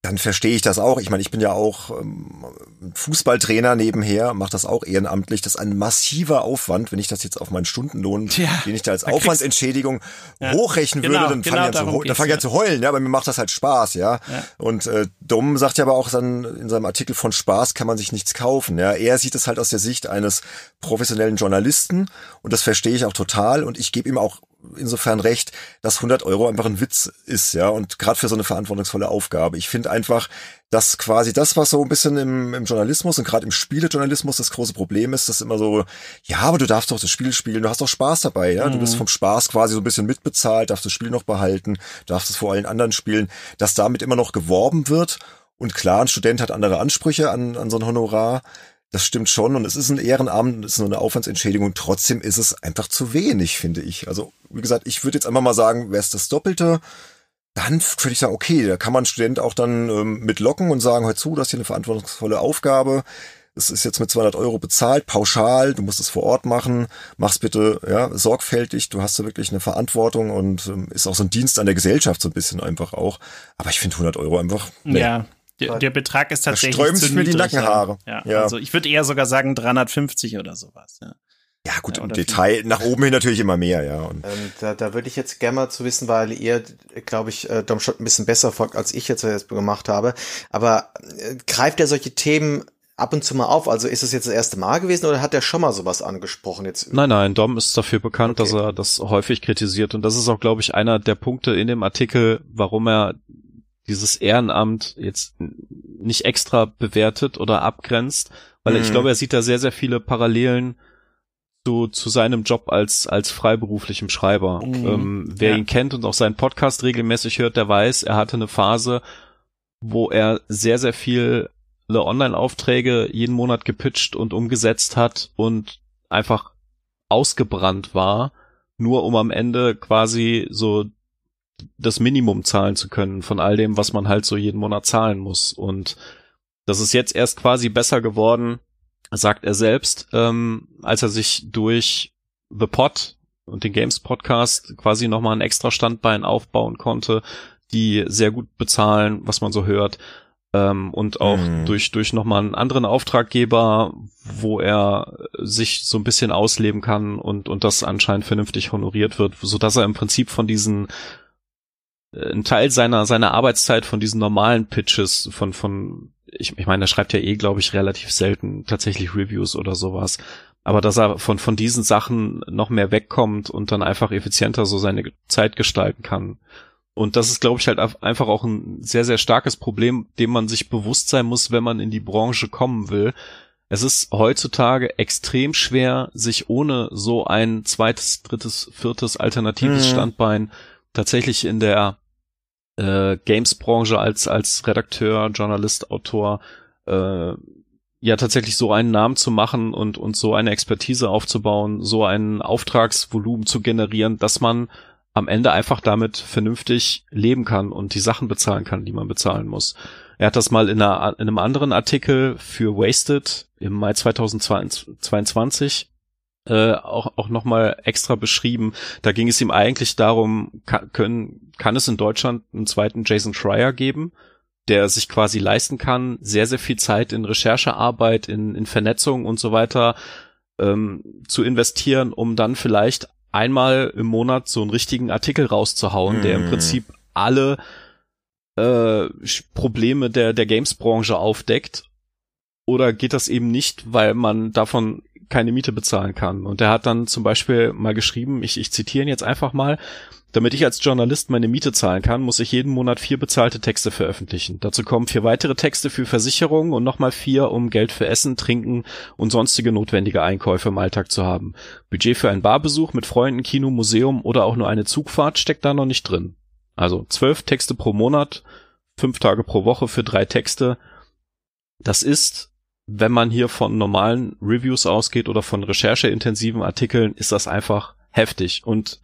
dann verstehe ich das auch. Ich meine, ich bin ja auch ähm, Fußballtrainer nebenher, mache das auch ehrenamtlich. Das ist ein massiver Aufwand, wenn ich das jetzt auf meinen Stundenlohn, ja, den ich da als Aufwandsentschädigung ja, hochrechnen genau, würde, dann genau fange ich, an zu, fang ich an zu heulen. Ja, aber mir macht das halt Spaß, ja. ja. Und äh, Dom sagt ja aber auch dann in seinem Artikel von Spaß kann man sich nichts kaufen. Ja, er sieht es halt aus der Sicht eines professionellen Journalisten und das verstehe ich auch total. Und ich gebe ihm auch insofern recht, dass 100 Euro einfach ein Witz ist, ja, und gerade für so eine verantwortungsvolle Aufgabe. Ich finde einfach, dass quasi das, was so ein bisschen im, im Journalismus und gerade im Spielejournalismus das große Problem ist, dass immer so, ja, aber du darfst doch das Spiel spielen, du hast doch Spaß dabei, ja, mhm. du bist mhm. vom Spaß quasi so ein bisschen mitbezahlt, darfst das Spiel noch behalten, darfst es vor allen anderen spielen, dass damit immer noch geworben wird und klar, ein Student hat andere Ansprüche an, an so ein Honorar, das stimmt schon und es ist ein Ehrenamt, es ist nur eine Aufwandsentschädigung. Trotzdem ist es einfach zu wenig, finde ich. Also, wie gesagt, ich würde jetzt einfach mal sagen, wäre es das Doppelte, dann würde ich sagen, okay, da kann man Student auch dann ähm, mitlocken und sagen, hör zu, das ist hier eine verantwortungsvolle Aufgabe. Es ist jetzt mit 200 Euro bezahlt, pauschal, du musst es vor Ort machen, mach's bitte ja, sorgfältig, du hast da wirklich eine Verantwortung und ähm, ist auch so ein Dienst an der Gesellschaft so ein bisschen einfach auch. Aber ich finde 100 Euro einfach. Nee. Ja, der, der Betrag ist tatsächlich. Da sich mir die Nackenhaare. Ja, ja, Also ich würde eher sogar sagen 350 oder sowas. Ja. Ja, gut, ja, im Detail, nach oben hin natürlich immer mehr, ja. Und ähm, da, da würde ich jetzt gerne mal zu wissen, weil ihr, glaube ich, äh, Dom schon ein bisschen besser folgt, als ich jetzt, jetzt gemacht habe. Aber äh, greift er solche Themen ab und zu mal auf? Also ist es jetzt das erste Mal gewesen oder hat er schon mal sowas angesprochen jetzt? Nein, nein, Dom ist dafür bekannt, okay. dass er das häufig kritisiert und das ist auch, glaube ich, einer der Punkte in dem Artikel, warum er dieses Ehrenamt jetzt nicht extra bewertet oder abgrenzt, weil mhm. ich glaube, er sieht da sehr, sehr viele Parallelen zu, zu seinem Job als, als freiberuflichem Schreiber. Mhm. Ähm, wer ja. ihn kennt und auch seinen Podcast regelmäßig hört, der weiß, er hatte eine Phase, wo er sehr, sehr viele Online-Aufträge jeden Monat gepitcht und umgesetzt hat und einfach ausgebrannt war, nur um am Ende quasi so das Minimum zahlen zu können von all dem, was man halt so jeden Monat zahlen muss. Und das ist jetzt erst quasi besser geworden, sagt er selbst, ähm, als er sich durch The Pod und den Games Podcast quasi nochmal ein extra Standbein aufbauen konnte, die sehr gut bezahlen, was man so hört. Ähm, und auch mhm. durch, durch nochmal einen anderen Auftraggeber, wo er sich so ein bisschen ausleben kann und, und das anscheinend vernünftig honoriert wird, so dass er im Prinzip von diesen äh, ein Teil seiner seiner Arbeitszeit von diesen normalen Pitches von von ich, ich meine, er schreibt ja eh, glaube ich, relativ selten tatsächlich Reviews oder sowas. Aber dass er von von diesen Sachen noch mehr wegkommt und dann einfach effizienter so seine Zeit gestalten kann. Und das ist, glaube ich, halt einfach auch ein sehr, sehr starkes Problem, dem man sich bewusst sein muss, wenn man in die Branche kommen will. Es ist heutzutage extrem schwer, sich ohne so ein zweites, drittes, viertes alternatives mhm. Standbein tatsächlich in der äh, Games-Branche als als Redakteur, Journalist, Autor äh, ja tatsächlich so einen Namen zu machen und und so eine Expertise aufzubauen, so ein Auftragsvolumen zu generieren, dass man am Ende einfach damit vernünftig leben kann und die Sachen bezahlen kann, die man bezahlen muss. Er hat das mal in, einer, in einem anderen Artikel für Wasted im Mai 2022 äh, auch, auch nochmal extra beschrieben. Da ging es ihm eigentlich darum, kann, können, kann es in Deutschland einen zweiten Jason Schreier geben, der sich quasi leisten kann, sehr, sehr viel Zeit in Recherchearbeit, in, in Vernetzung und so weiter ähm, zu investieren, um dann vielleicht einmal im Monat so einen richtigen Artikel rauszuhauen, mm. der im mhm. Prinzip alle äh, Probleme der, der Games-Branche aufdeckt? Oder geht das eben nicht, weil man davon keine Miete bezahlen kann? Und er hat dann zum Beispiel mal geschrieben, ich, ich zitiere ihn jetzt einfach mal, damit ich als Journalist meine Miete zahlen kann, muss ich jeden Monat vier bezahlte Texte veröffentlichen. Dazu kommen vier weitere Texte für Versicherungen und nochmal vier, um Geld für Essen, Trinken und sonstige notwendige Einkäufe im Alltag zu haben. Budget für einen Barbesuch mit Freunden, Kino, Museum oder auch nur eine Zugfahrt steckt da noch nicht drin. Also zwölf Texte pro Monat, fünf Tage pro Woche für drei Texte. Das ist, wenn man hier von normalen Reviews ausgeht oder von rechercheintensiven Artikeln, ist das einfach heftig. Und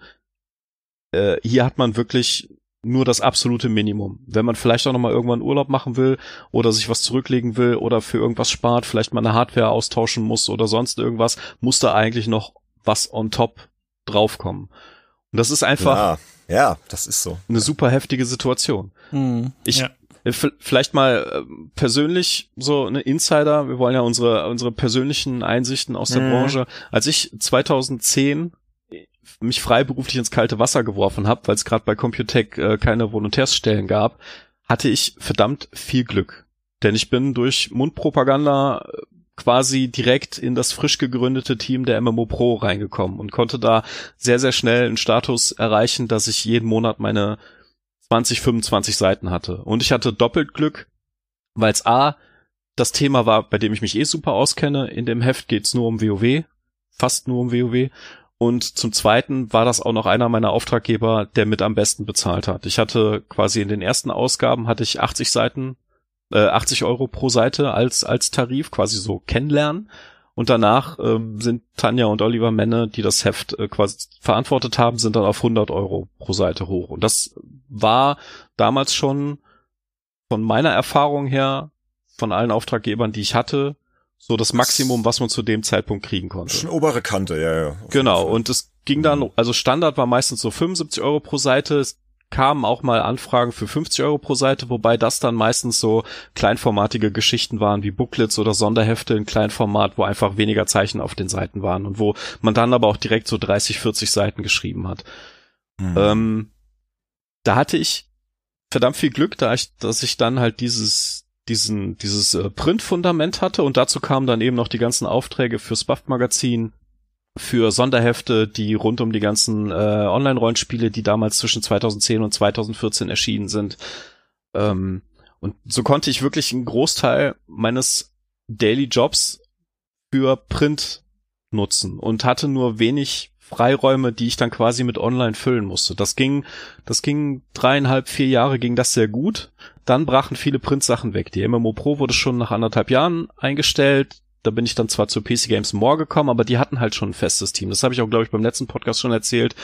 äh, hier hat man wirklich nur das absolute Minimum. Wenn man vielleicht auch nochmal irgendwann Urlaub machen will oder sich was zurücklegen will oder für irgendwas spart, vielleicht mal eine Hardware austauschen muss oder sonst irgendwas, muss da eigentlich noch was on top draufkommen. Und das ist einfach. Ja, ja das ist so. Eine super heftige Situation. Mhm, ich, ja. Äh, vielleicht mal äh, persönlich so eine Insider. Wir wollen ja unsere, unsere persönlichen Einsichten aus der mhm. Branche. Als ich 2010 mich freiberuflich ins kalte Wasser geworfen habe, weil es gerade bei Computec äh, keine Volontärsstellen gab, hatte ich verdammt viel Glück. Denn ich bin durch Mundpropaganda äh, quasi direkt in das frisch gegründete Team der MMO Pro reingekommen und konnte da sehr, sehr schnell einen Status erreichen, dass ich jeden Monat meine 20, 25 Seiten hatte. Und ich hatte doppelt Glück, weil es A, das Thema war, bei dem ich mich eh super auskenne. In dem Heft geht's nur um WoW, fast nur um WoW. Und zum Zweiten war das auch noch einer meiner Auftraggeber, der mit am besten bezahlt hat. Ich hatte quasi in den ersten Ausgaben hatte ich 80 Seiten, äh, 80 Euro pro Seite als, als Tarif, quasi so kennenlernen. Und danach ähm, sind Tanja und Oliver Menne, die das Heft äh, quasi verantwortet haben, sind dann auf 100 Euro pro Seite hoch. Und das war damals schon von meiner Erfahrung her, von allen Auftraggebern, die ich hatte, so das Maximum, was man zu dem Zeitpunkt kriegen konnte. Schon obere Kante, ja, ja. Genau, und es ging dann, also Standard war meistens so 75 Euro pro Seite. Es kamen auch mal Anfragen für 50 Euro pro Seite, wobei das dann meistens so kleinformatige Geschichten waren, wie Booklets oder Sonderhefte in Kleinformat, wo einfach weniger Zeichen auf den Seiten waren und wo man dann aber auch direkt so 30, 40 Seiten geschrieben hat. Mhm. Ähm, da hatte ich verdammt viel Glück, da ich, dass ich dann halt dieses, diesen, dieses äh, Printfundament hatte und dazu kamen dann eben noch die ganzen Aufträge fürs Buff-Magazin, für Sonderhefte, die rund um die ganzen äh, Online-Rollenspiele, die damals zwischen 2010 und 2014 erschienen sind. Ähm, und so konnte ich wirklich einen Großteil meines Daily Jobs für Print nutzen und hatte nur wenig Freiräume, die ich dann quasi mit online füllen musste. Das ging, das ging dreieinhalb, vier Jahre ging das sehr gut. Dann brachen viele Printsachen weg. Die MMO Pro wurde schon nach anderthalb Jahren eingestellt. Da bin ich dann zwar zu PC Games More gekommen, aber die hatten halt schon ein festes Team. Das habe ich auch, glaube ich, beim letzten Podcast schon erzählt.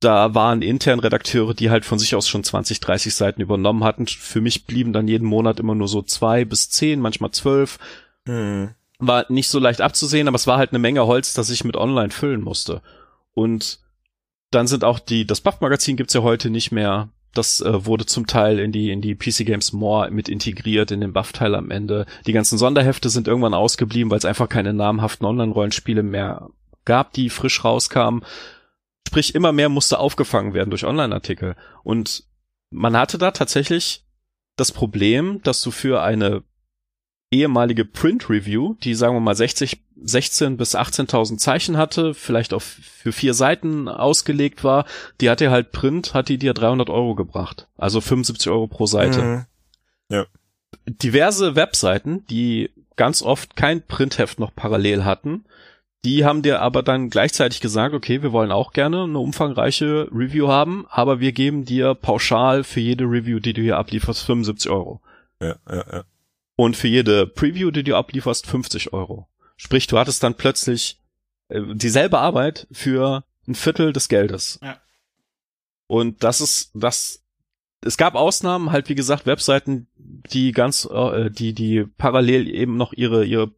Da waren intern Redakteure, die halt von sich aus schon 20, 30 Seiten übernommen hatten. Für mich blieben dann jeden Monat immer nur so zwei bis zehn, manchmal zwölf. Hm war nicht so leicht abzusehen, aber es war halt eine Menge Holz, das ich mit online füllen musste. Und dann sind auch die, das Buff-Magazin gibt's ja heute nicht mehr. Das äh, wurde zum Teil in die, in die PC Games More mit integriert, in den Buff-Teil am Ende. Die ganzen Sonderhefte sind irgendwann ausgeblieben, weil es einfach keine namhaften Online-Rollenspiele mehr gab, die frisch rauskamen. Sprich, immer mehr musste aufgefangen werden durch Online-Artikel. Und man hatte da tatsächlich das Problem, dass du für eine ehemalige Print Review, die sagen wir mal 60, 16 bis 18.000 Zeichen hatte, vielleicht auch für vier Seiten ausgelegt war, die hat dir halt Print, hat die dir 300 Euro gebracht. Also 75 Euro pro Seite. Mhm. Ja. Diverse Webseiten, die ganz oft kein Printheft noch parallel hatten, die haben dir aber dann gleichzeitig gesagt, okay, wir wollen auch gerne eine umfangreiche Review haben, aber wir geben dir pauschal für jede Review, die du hier ablieferst, 75 Euro. Ja, ja, ja und für jede Preview, die du ablieferst, 50 Euro. Sprich, du hattest dann plötzlich äh, dieselbe Arbeit für ein Viertel des Geldes. Ja. Und das ist, das, es gab Ausnahmen, halt wie gesagt, Webseiten, die ganz, äh, die, die parallel eben noch ihre, ihre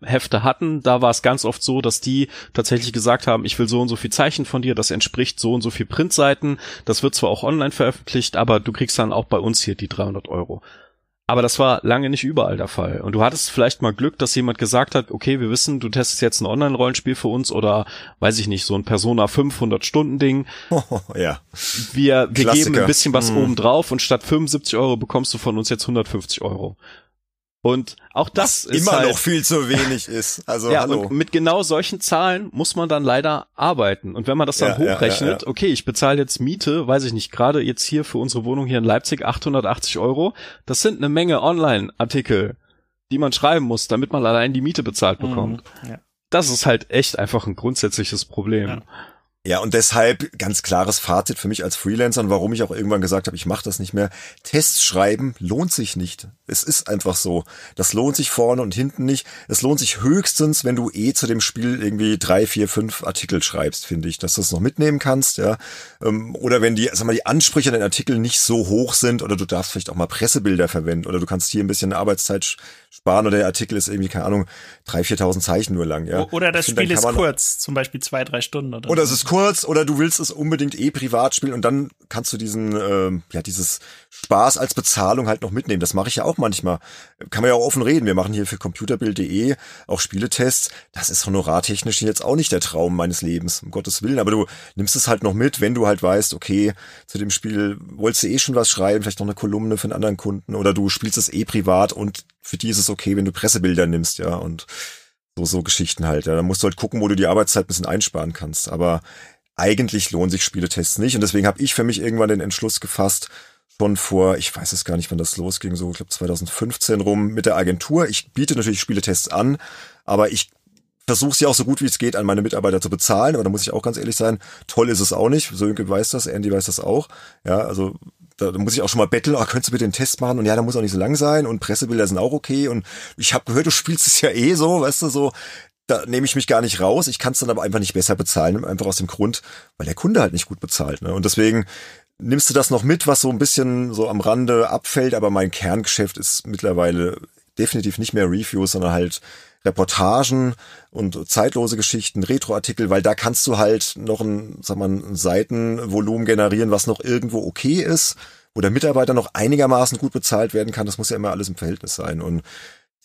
Hefte hatten, da war es ganz oft so, dass die tatsächlich gesagt haben, ich will so und so viel Zeichen von dir, das entspricht so und so viel Printseiten, das wird zwar auch online veröffentlicht, aber du kriegst dann auch bei uns hier die 300 Euro. Aber das war lange nicht überall der Fall. Und du hattest vielleicht mal Glück, dass jemand gesagt hat, okay, wir wissen, du testest jetzt ein Online-Rollenspiel für uns oder, weiß ich nicht, so ein Persona 500 Stunden Ding. Oh, [laughs] ja. Wir, wir geben ein bisschen was Mhm. oben drauf und statt 75 Euro bekommst du von uns jetzt 150 Euro. Und auch das ist Immer halt, noch viel zu wenig ist. Also [laughs] ja, hallo. und mit genau solchen Zahlen muss man dann leider arbeiten. Und wenn man das dann Ja, hochrechnet, ja, ja. okay, ich bezahle jetzt Miete, weiß ich nicht, gerade jetzt hier für unsere Wohnung hier in Leipzig 880 Euro. Das sind eine Menge Online-Artikel, die man schreiben muss, damit man allein die Miete bezahlt bekommt. Mhm. Ja. Das ist halt echt einfach ein grundsätzliches Problem. Ja. Und deshalb ganz klares Fazit für mich als Freelancer und warum ich auch irgendwann gesagt habe, ich mache das nicht mehr. Tests schreiben lohnt sich nicht. Es ist einfach so. Das lohnt sich vorne und hinten nicht. Es lohnt sich höchstens, wenn du eh zu dem Spiel irgendwie drei, vier, fünf Artikel schreibst, finde ich, dass du es noch mitnehmen kannst, ja. Ähm, Oder wenn die, sag mal, die Ansprüche an den Artikeln nicht so hoch sind oder du darfst vielleicht auch mal Pressebilder verwenden oder du kannst hier ein bisschen Arbeitszeit sparen oder der Artikel ist irgendwie, keine Ahnung, drei, viertausend Zeichen nur lang, ja. Oder das Spiel ist kurz, zum Beispiel zwei, drei Stunden oder oder es ist kurz oder du willst es unbedingt eh privat spielen und dann kannst du diesen, ähm, ja, dieses Spaß als Bezahlung halt noch mitnehmen. Das mache ich ja auch manchmal. Kann man ja auch offen reden. Wir machen hier für computerbild.de auch Spieletests. Das ist honorartechnisch jetzt auch nicht der Traum meines Lebens, um Gottes Willen. Aber du nimmst es halt noch mit, wenn du halt weißt, okay, zu dem Spiel wolltest du eh schon was schreiben, vielleicht noch eine Kolumne für einen anderen Kunden oder du spielst es eh privat und für die ist es okay, wenn du Pressebilder nimmst, ja, und so, so Geschichten halt. Ja. Da musst du halt gucken, wo du die Arbeitszeit ein bisschen einsparen kannst. Aber eigentlich lohnen sich Spieletests nicht. Und deswegen habe ich für mich irgendwann den Entschluss gefasst, schon vor, ich weiß es gar nicht, wann das losging, so ich glaube 2015 rum mit der Agentur. Ich biete natürlich Spieletests an, aber ich versuche sie auch so gut wie es geht an meine Mitarbeiter zu bezahlen, aber da muss ich auch ganz ehrlich sein, toll ist es auch nicht. Sönke weiß das, Andy weiß das auch. Ja, also da, da muss ich auch schon mal betteln, oh, könntest du bitte den Test machen? Und ja, da muss auch nicht so lang sein und Pressebilder sind auch okay. Und ich habe gehört, du spielst es ja eh so, weißt du, so, da nehme ich mich gar nicht raus. Ich kann es dann aber einfach nicht besser bezahlen, einfach aus dem Grund, weil der Kunde halt nicht gut bezahlt. Ne? Und deswegen nimmst du das noch mit, was so ein bisschen so am Rande abfällt, aber mein Kerngeschäft ist mittlerweile definitiv nicht mehr Reviews, sondern halt Reportagen und zeitlose Geschichten, Retroartikel, weil da kannst du halt noch ein, sag mal, ein Seitenvolumen generieren, was noch irgendwo okay ist, wo der Mitarbeiter noch einigermaßen gut bezahlt werden kann. Das muss ja immer alles im Verhältnis sein. Und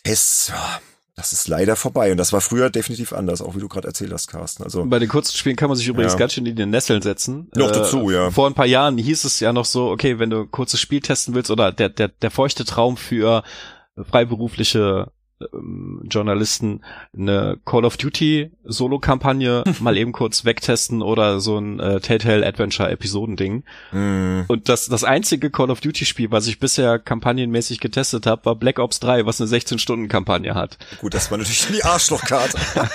Tests, ja, das ist leider vorbei. Und das war früher definitiv anders, auch wie du gerade erzählt hast, Carsten. Also Bei den kurzen Spielen kann man sich übrigens Ja. ganz schön in den Nesseln setzen. Noch dazu, ja. Vor ein paar Jahren hieß es ja noch so, okay, wenn du ein kurzes Spiel testen willst oder der, der, der feuchte Traum für freiberufliche ähm, Journalisten eine Call of Duty Solo-Kampagne [laughs] mal eben kurz wegtesten oder so ein äh, Telltale Adventure Episodending. mh, Und das, das einzige Call of Duty Spiel, was ich bisher kampagnenmäßig getestet habe, war Black Ops 3, was eine 16-Stunden-Kampagne hat. gut, das war natürlich [laughs] die Arschlochkarte. [laughs]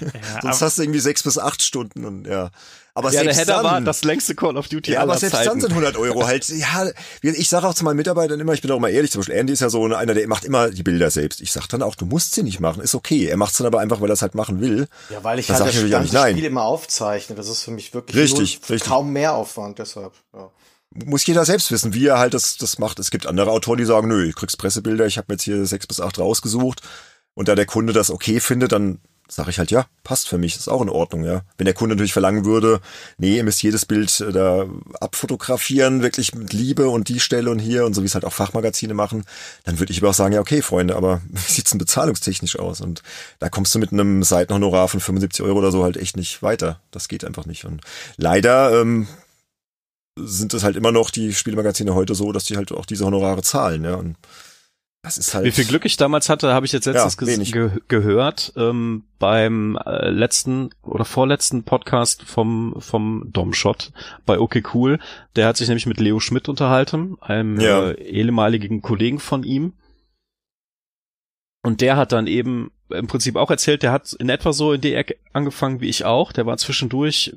Ja, Sonst hast du irgendwie sechs bis acht Stunden und ja. Aber ja, der selbst Header dann, war das längste Call of Duty Ja, aller aber selbst Zeiten. dann sind 100 Euro [laughs] halt, ja, ich sage auch zu meinen Mitarbeitern immer, ich bin auch mal ehrlich, zum Beispiel Andy ist ja so einer, der macht immer die Bilder selbst. Ich sag dann auch, du musst sie nicht machen, ist okay. Er macht's dann aber einfach, weil er es halt machen will. Ja, weil ich halt das ich natürlich auch ganze nicht nein. Spiel immer aufzeichne. Das ist für mich wirklich Richtig, null, richtig. kaum mehr Aufwand, deshalb. Ja. Muss jeder selbst wissen, wie er halt das, das macht. Es gibt andere Autoren, die sagen, nö, ich kriegst Pressebilder, ich habe mir jetzt hier sechs bis acht rausgesucht. Und da der Kunde das okay findet, dann sage ich halt, ja, passt für mich, ist auch in Ordnung, ja. Wenn der Kunde natürlich verlangen würde, nee, ihr müsst jedes Bild äh, da abfotografieren, wirklich mit Liebe und die Stelle und hier und so wie es halt auch Fachmagazine machen, dann würde ich aber auch sagen, ja, okay, Freunde, aber [laughs] wie sieht's denn bezahlungstechnisch aus? Und da kommst du mit einem Seitenhonorar von 75 Euro oder so halt echt nicht weiter. Das geht einfach nicht. Und leider ähm, sind es halt immer noch die Spielmagazine heute so, dass die halt auch diese Honorare zahlen, ja. Und das ist halt. Wie viel Glück ich damals hatte, habe ich jetzt letztens Ja, ge gehört ähm, beim äh, letzten oder vorletzten Podcast vom vom Domshot bei OK Cool. Der hat sich nämlich mit Leo Schmidt unterhalten, einem Ja. äh, ehemaligen Kollegen von ihm. Und der hat dann eben im Prinzip auch erzählt, der hat in etwa so in die Ecke angefangen wie ich auch. Der war zwischendurch,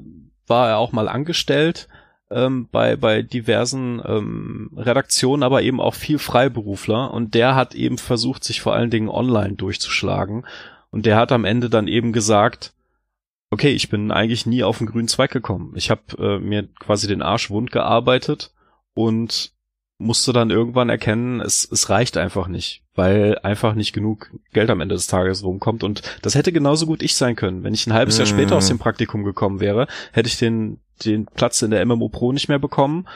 war er auch mal angestellt ähm, bei, bei diversen ähm, Redaktionen, aber eben auch viel Freiberufler. Und der hat eben versucht, sich vor allen Dingen online durchzuschlagen. Und der hat am Ende dann eben gesagt, okay, ich bin eigentlich nie auf den grünen Zweig gekommen. Ich habe äh, mir quasi den Arsch wund gearbeitet und musst du dann irgendwann erkennen, es, es reicht einfach nicht, weil einfach nicht genug Geld am Ende des Tages rumkommt. Und das hätte genauso gut ich sein können. Wenn ich ein halbes Jahr Mhm. später aus dem Praktikum gekommen wäre, hätte ich den, den Platz in der MMO Pro nicht mehr bekommen.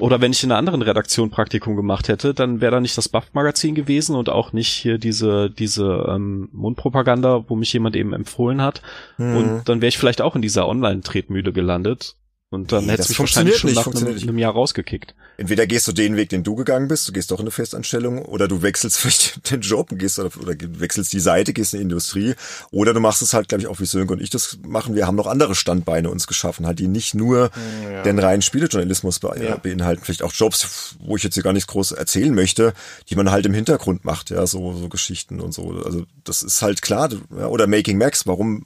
Oder wenn ich in einer anderen Redaktion Praktikum gemacht hätte, dann wäre da nicht das Buff-Magazin gewesen und auch nicht hier diese, diese ähm, Mundpropaganda, wo mich jemand eben empfohlen hat. Mhm. Und dann wäre ich vielleicht auch in dieser Online-Tretmühle gelandet. Und dann Nee, hätte das es mich wahrscheinlich funktioniert schon nicht, nach einem, einem Jahr rausgekickt. Entweder gehst du den Weg, den du gegangen bist, du gehst doch in eine Festanstellung, oder du wechselst [laughs] vielleicht den Job und gehst oder, oder wechselst die Seite, gehst in die Industrie, oder du machst es halt, glaube ich, auch wie Sönke und ich das machen. Wir haben noch andere Standbeine uns geschaffen, halt, die nicht nur den reinen Spielejournalismus be Ja. beinhalten, vielleicht auch Jobs, wo ich jetzt hier gar nichts groß erzählen möchte, die man halt im Hintergrund macht, ja, so, so Geschichten und so. Also das ist halt klar. Ja, oder Making Max, warum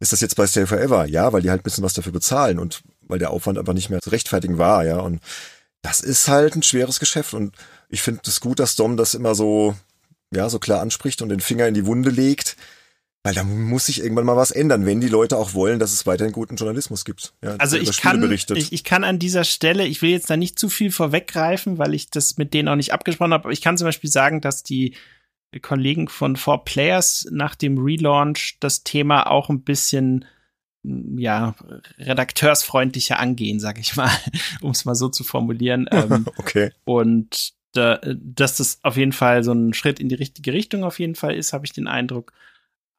ist das jetzt bei Stay Forever? Ja, weil die halt ein bisschen was dafür bezahlen und weil der Aufwand aber nicht mehr zu rechtfertigen war, ja. Und das ist halt ein schweres Geschäft und ich finde es gut, dass Dom das immer so, ja, so klar anspricht und den Finger in die Wunde legt, weil da muss sich irgendwann mal was ändern, wenn die Leute auch wollen, dass es weiterhin guten Journalismus gibt. Ja, Also ich Spiele kann, berichtet. ich, ich kann an dieser Stelle, ich will jetzt da nicht zu viel vorweggreifen, weil ich das mit denen auch nicht abgesprochen habe, aber ich kann zum Beispiel sagen, dass die Kollegen von Four Players nach dem Relaunch das Thema auch ein bisschen ja, redakteursfreundlicher angehen, sag ich mal, [laughs] um es mal so zu formulieren. [laughs] Ähm, okay. und da, dass das auf jeden Fall so ein Schritt in die richtige Richtung auf jeden Fall ist, habe ich den Eindruck.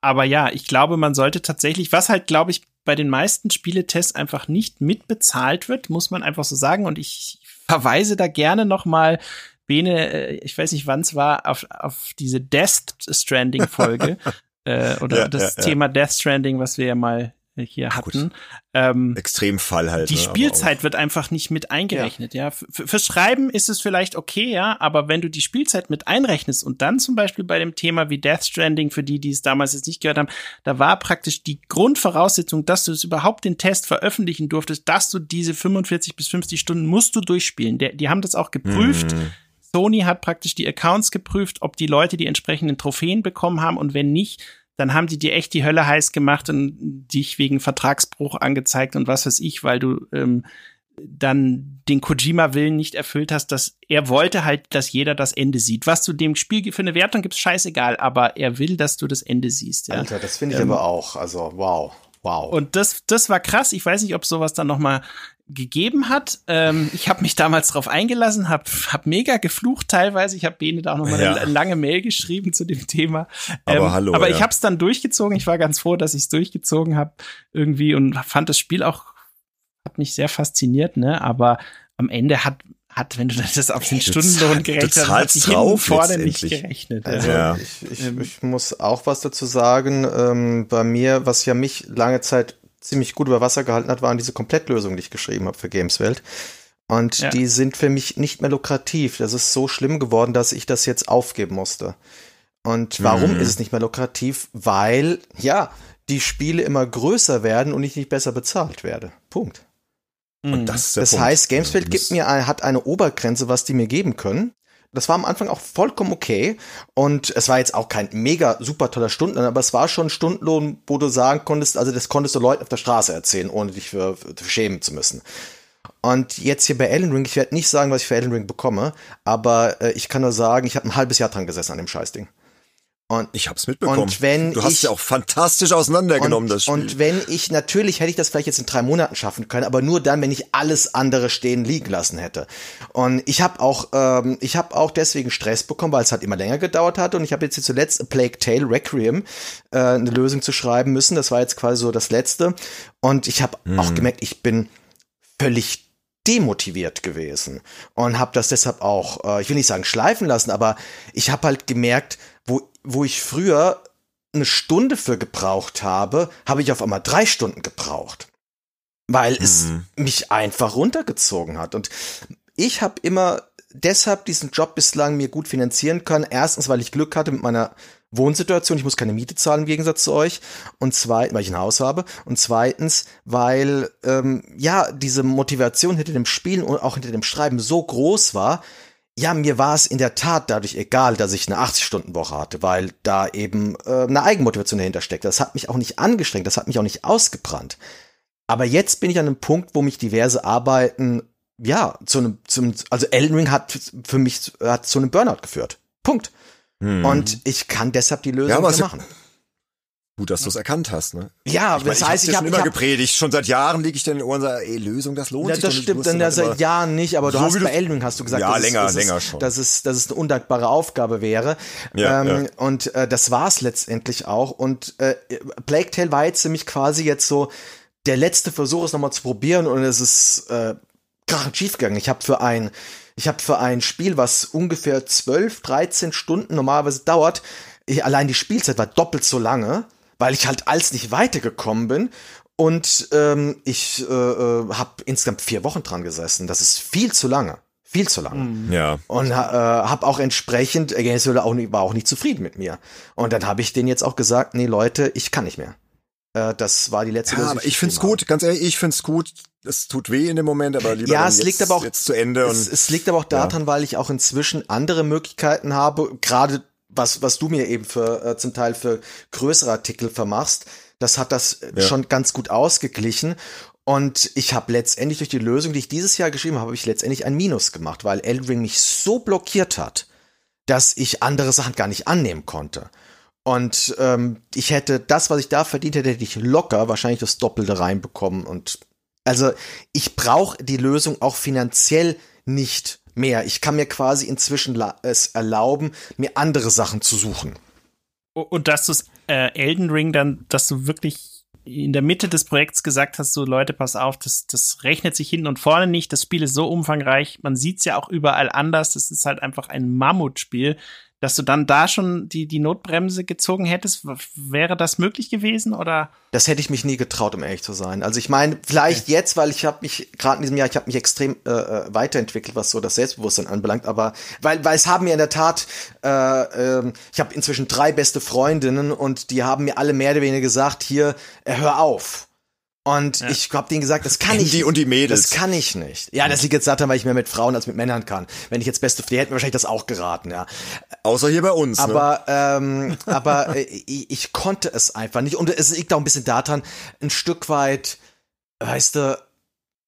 Aber ja, ich glaube, man sollte tatsächlich, was halt, glaube ich, bei den meisten Spieletests einfach nicht mitbezahlt wird, muss man einfach so sagen. Und ich verweise da gerne noch mal Bene, äh, ich weiß nicht, wann es war, auf, auf diese Death Stranding Folge [laughs] äh, oder Ja, das ja, ja. Thema Death Stranding, was wir ja mal hier gut. hatten. Ähm, Extremfall halt. die ne, Spielzeit wird einfach nicht mit eingerechnet, ja. F fürs Schreiben ist es vielleicht okay, ja, aber wenn du die Spielzeit mit einrechnest und dann zum Beispiel bei dem Thema wie Death Stranding, für die, die es damals jetzt nicht gehört haben, da war praktisch die Grundvoraussetzung, dass du es überhaupt den Test veröffentlichen durftest, dass du diese 45 bis 50 Stunden musst du durchspielen. Der, die haben das auch auch- geprüft. Hm. Sony hat praktisch die Accounts geprüft, ob die Leute die entsprechenden Trophäen bekommen haben und wenn nicht, dann haben die dir echt die Hölle heiß gemacht und dich wegen Vertragsbruch angezeigt und was weiß ich, weil du ähm, dann den Kojima-Willen nicht erfüllt hast, dass er wollte halt, dass jeder das Ende sieht. Was du dem Spiel für eine Wertung gibst, scheißegal, aber er will, dass du das Ende siehst. Ja. Alter, das finde ich Ähm, aber auch. Also, wow. Wow. Und das, das war krass. Ich weiß nicht, ob sowas dann noch mal gegeben hat. Ähm, ich habe mich damals drauf eingelassen, habe hab mega geflucht teilweise. Ich habe Bene da auch noch mal Ja. eine lange Mail geschrieben zu dem Thema. Aber hallo, Aber ja. ich habe es dann durchgezogen. Ich war ganz froh, dass ich es durchgezogen habe irgendwie und fand das Spiel auch hat mich sehr fasziniert. Ne, aber am Ende hat hat, wenn du das auf den Hey, Stundenlohn gerechnet hast, hat sich hinten drauf vorne nicht gerechnet. Also Ja. ich, ich, Ähm. ich muss auch was dazu sagen. Ähm, bei mir, was ja mich lange Zeit ziemlich gut über Wasser gehalten hat, waren diese Komplettlösungen, die ich geschrieben habe für Gameswelt. Und Ja. die sind für mich nicht mehr lukrativ. Das ist so schlimm geworden, dass ich das jetzt aufgeben musste. Und warum Mhm. ist es nicht mehr lukrativ? Weil, ja, die Spiele immer größer werden und ich nicht besser bezahlt werde. Punkt. Und das ist der Das Punkt. heißt, du gibt mir ein, hat eine Obergrenze, was die mir geben können. Das war am Anfang auch vollkommen okay. Und es war jetzt auch kein mega super toller Stundenlohn, aber es war schon Stundenlohn, wo du sagen konntest, also das konntest du Leuten auf der Straße erzählen, ohne dich für, für schämen zu müssen. Und jetzt hier bei Elden Ring, ich werde nicht sagen, was ich für Elden Ring bekomme, aber äh, ich kann nur sagen, ich habe ein halbes Jahr dran gesessen an dem Scheißding. Und Ich hab's mitbekommen. Und wenn du hast ich- ja auch fantastisch auseinandergenommen, und, das Spiel. und wenn ich, natürlich hätte ich das vielleicht jetzt in drei Monaten schaffen können, aber nur dann, wenn ich alles andere stehen liegen lassen hätte. Und ich habe auch, ähm, ich habe auch deswegen Stress bekommen, weil es halt immer länger gedauert hat. Und ich habe jetzt hier zuletzt A Plague Tale Requiem äh, eine Lösung zu schreiben müssen. Das war jetzt quasi so das letzte. Und ich habe auch gemerkt, ich bin völlig demotiviert gewesen und habe das deshalb auch, äh, ich will nicht sagen schleifen lassen, aber ich habe halt gemerkt, wo, wo ich früher eine Stunde für gebraucht habe, habe ich auf einmal drei Stunden gebraucht, weil es Mhm. mich einfach runtergezogen hat. Und ich habe immer deshalb diesen Job bislang mir gut finanzieren können. Erstens, weil ich Glück hatte mit meiner Wohnsituation. Ich muss keine Miete zahlen im Gegensatz zu euch. Und zweitens, weil ich ein Haus habe. Und zweitens, weil ähm, ja diese Motivation hinter dem Spielen und auch hinter dem Schreiben so groß war. Ja, mir war es in der Tat dadurch egal, dass ich eine 80-Stunden-Woche hatte, weil da eben äh, eine Eigenmotivation dahinter steckt. Das hat mich auch nicht angestrengt, das hat mich auch nicht ausgebrannt. Aber jetzt bin ich an einem Punkt, wo mich diverse Arbeiten ja, zu einem, zum, also Elden Ring hat für mich, hat zu einem Burnout geführt. Punkt. Hm. Und ich kann deshalb die Lösung Ja, machen. Gut, dass du es erkannt hast, ne? Ja, Ich, mein, das ich heißt, ich habe immer hab, gepredigt. Schon seit Jahren liege ich dir in den Ohren und sage, ey, Lösung, das lohnt Ja, sich das stimmt dann ja seit Jahren nicht, aber du So hast bei Elden hast du gesagt, Ja, dass, länger, es, dass, länger es, schon. dass es, dass es eine undankbare Aufgabe wäre. Ja, ähm, ja. Und äh, das war es letztendlich auch. Und äh, Plague Tale war jetzt nämlich quasi jetzt so der letzte Versuch, es nochmal zu probieren und es ist äh, krachend schief gegangen. Ich habe für ein ich habe für ein Spiel, was ungefähr 12, 13 Stunden normalerweise dauert, ich, allein die Spielzeit war doppelt so lange, weil ich halt als nicht weitergekommen bin. Und ähm, ich äh, äh, habe insgesamt vier Wochen dran gesessen. Das ist viel zu lange. Viel zu lange. Ja. Und äh, habe auch entsprechend, äh, Games Workshop auch nicht, war auch nicht zufrieden mit mir. Und dann habe ich denen jetzt auch gesagt, nee Leute, ich kann nicht mehr. Äh, das war die letzte Ja, Lösung, aber ich find's geschrieben gut, ganz ehrlich, ich find's gut. Es tut weh in dem Moment, aber lieber Ja, es jetzt, liegt aber auch- jetzt zu Ende Es, und es liegt aber auch daran, weil ich auch inzwischen andere Möglichkeiten habe, gerade was, was du mir eben für äh, zum Teil für größere Artikel vermachst, das hat das äh, Ja. schon ganz gut ausgeglichen. Und ich habe letztendlich durch die Lösung, die ich dieses Jahr geschrieben habe, habe ich letztendlich ein Minus gemacht, weil Elden Ring mich so blockiert hat, dass ich andere Sachen gar nicht annehmen konnte. Und ähm, ich hätte das, was ich da verdient hätte, hätte ich locker wahrscheinlich das Doppelte reinbekommen. Und also ich brauche die Lösung auch finanziell nicht mehr. Ich kann mir quasi inzwischen es erlauben, mir andere Sachen zu suchen. Und dass du äh, Elden Ring dann, dass du wirklich in der Mitte des Projekts gesagt hast, so Leute, pass auf, das, das rechnet sich hinten und vorne nicht. Das Spiel ist so umfangreich, man sieht's ja auch überall anders. Das ist halt einfach ein Mammutspiel. Dass du dann da schon die, die Notbremse gezogen hättest, wäre das möglich gewesen oder? Das hätte ich mich nie getraut, um ehrlich zu sein. Also ich meine, vielleicht jetzt, weil ich habe mich gerade in diesem Jahr, ich habe mich extrem äh, äh, weiterentwickelt, was so das Selbstbewusstsein anbelangt. Aber weil, weil es haben mir in der Tat, äh, ähm, ich habe inzwischen drei beste Freundinnen und die haben mir alle mehr oder weniger gesagt, hier, äh, hör auf. Und Ja. ich habe denen gesagt, das kann ich Die und die Mädels. Das kann ich nicht. Ja, das liegt jetzt daran, weil ich mehr mit Frauen als mit Männern kann. Wenn ich jetzt beste, die hätten mir wahrscheinlich das auch geraten, ja. außer hier bei uns. ne? Aber, ähm, aber äh, ich, ich konnte es einfach nicht. Und es liegt auch ein bisschen daran, ein Stück weit, weißt du,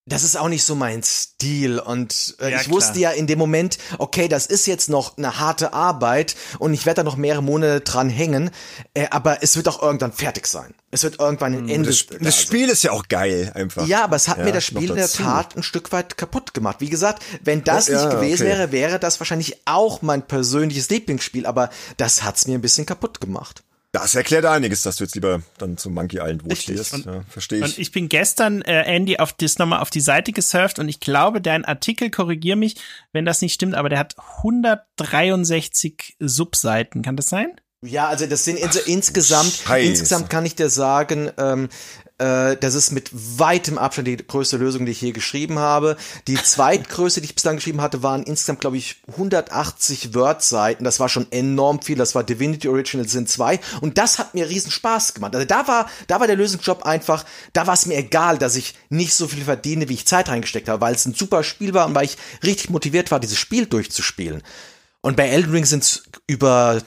das ist auch nicht so mein Stil. Und äh, Ja, ich wusste klar. ja in dem Moment, okay, das ist jetzt noch eine harte Arbeit und ich werde da noch mehrere Monate dran hängen, äh, aber es wird auch irgendwann fertig sein. Es wird irgendwann ein Ende. das, da das. Spiel ist ja auch geil, einfach. Ja, aber es hat Ja, mir das Spiel in der. Tat ein Stück weit kaputt gemacht. Wie gesagt, wenn das Oh, ja, nicht gewesen okay. wäre, wäre das wahrscheinlich auch mein persönliches Lieblingsspiel, aber das hat's mir ein bisschen kaputt gemacht. Das erklärt einiges, dass du jetzt lieber dann zum Monkey Island Wood Richtig. stehst. Und- Ja, verstehe Und ich. ich bin gestern, äh, Andy, auf das nochmal auf die Seite gesurft und ich glaube, dein Artikel, korrigier mich, wenn das nicht stimmt, aber der hat 163 Subseiten. Kann das sein? Ja, also das sind ins insgesamt, Scheiße. insgesamt kann ich dir sagen, ähm, äh, das ist mit weitem Abstand die größte Lösung, die ich je geschrieben habe. Die zweitgrößte, die ich bislang geschrieben hatte, waren insgesamt, glaube ich, 180 Word-Seiten. Das war schon enorm viel. Das war Divinity Original Sin 2. Und das hat mir riesen Spaß gemacht. Also da war, da war der Lösungsjob einfach, da war es mir egal, dass ich nicht so viel verdiene, wie ich Zeit reingesteckt habe, weil es ein super Spiel war und weil ich richtig motiviert war, dieses Spiel durchzuspielen. Und bei Elden Ring sind es über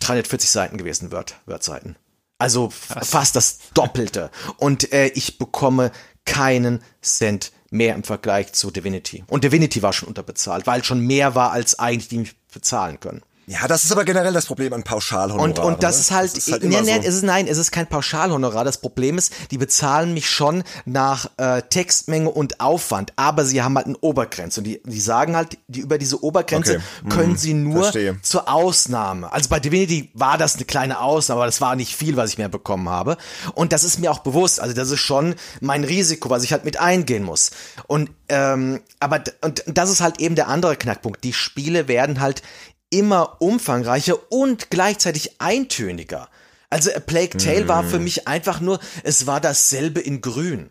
340 Seiten gewesen, Word, Word-Seiten. Also f- fast das Doppelte. Und äh, ich bekomme keinen Cent mehr im Vergleich zu Divinity. Und Divinity war schon unterbezahlt, weil schon mehr war, als eigentlich die mich bezahlen können. Ja, das ist aber generell das Problem an Pauschalhonoraren. Und, und das ne? ist halt, Das ist halt immer nee, so. es ist, nein, es ist kein Pauschalhonorar. Das Problem ist, die bezahlen mich schon nach äh, Textmenge und Aufwand, aber sie haben halt eine Obergrenze. Und die, die sagen halt, die über diese Obergrenze Okay. Mhm. können sie nur Verstehe. zur Ausnahme. Also bei Divinity war das eine kleine Ausnahme, aber das war nicht viel, was ich mehr bekommen habe. Und das ist mir auch bewusst. Also das ist schon mein Risiko, was ich halt mit eingehen muss. Und ähm, aber und das ist halt eben der andere Knackpunkt. Die Spiele werden halt immer umfangreicher und gleichzeitig eintöniger. Also A Plague Tale war Mhm. für mich einfach nur, es war dasselbe in grün.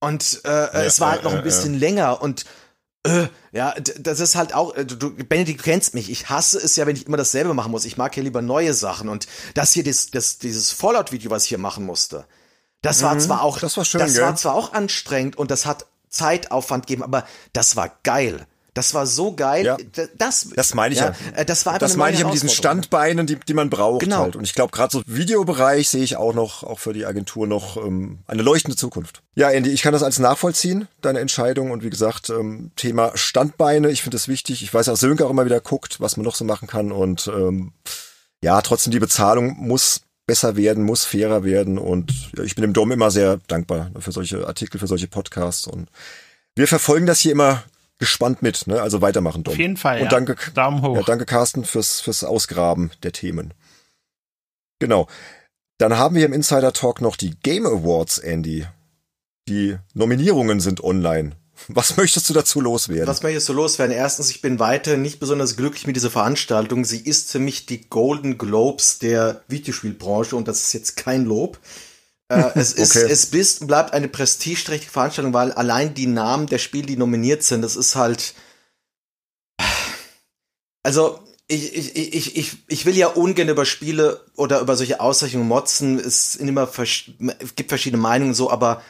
Und äh, es war halt noch äh, ein bisschen länger und äh, ja, das ist halt auch, äh, du, du, Benedikt, du kennst mich, ich hasse es ja, wenn ich immer dasselbe machen muss. Ich mag ja lieber neue Sachen und das hier, das, das, dieses Fallout-Video, was ich hier machen musste, das war zwar auch, Mhm. das war schön, das war zwar auch anstrengend und das hat Zeitaufwand gegeben, aber das war geil. Das war so geil. Ja. Das, Das meine ich ja. äh, Das war einfach Das eine meine ich mit diesen. Standbeinen, die, die man braucht Genau. halt. Und ich glaube, gerade so Videobereich sehe ich auch noch, auch für die Agentur noch ähm, eine leuchtende Zukunft. Ja, Andy, ich kann das als nachvollziehen, deine Entscheidung. Und wie gesagt, ähm, Thema Standbeine, ich finde das wichtig. Ich weiß auch, Sönke auch immer wieder guckt, was man noch so machen kann. Und ähm, ja, trotzdem die Bezahlung muss besser werden, muss fairer werden. Und ja, ich bin dem Dom immer sehr dankbar für solche Artikel, für solche Podcasts. Und wir verfolgen das hier immer gespannt mit. Ne? Also weitermachen, Dom. Auf jeden Fall. Und ja. danke, Daumen hoch. ja, danke Carsten fürs, fürs Ausgraben der Themen. Genau. Dann haben wir im Insider Talk noch die Game Awards, Andy. Die Nominierungen sind online. Was möchtest du dazu loswerden? Was möchte ich so loswerden? Erstens, ich bin weiter nicht besonders glücklich mit dieser Veranstaltung. Sie ist für mich die Golden Globes der Videospielbranche und das ist jetzt kein Lob. Äh, es [laughs] ist, Okay. es ist und bleibt eine prestigeträchtige Veranstaltung, weil allein die Namen der Spiele, die nominiert sind, das ist halt. Also, ich, ich, ich, ich, ich will ja ungern über Spiele oder über solche Auszeichnungen motzen. Es, sind immer es gibt verschiedene Meinungen so, aber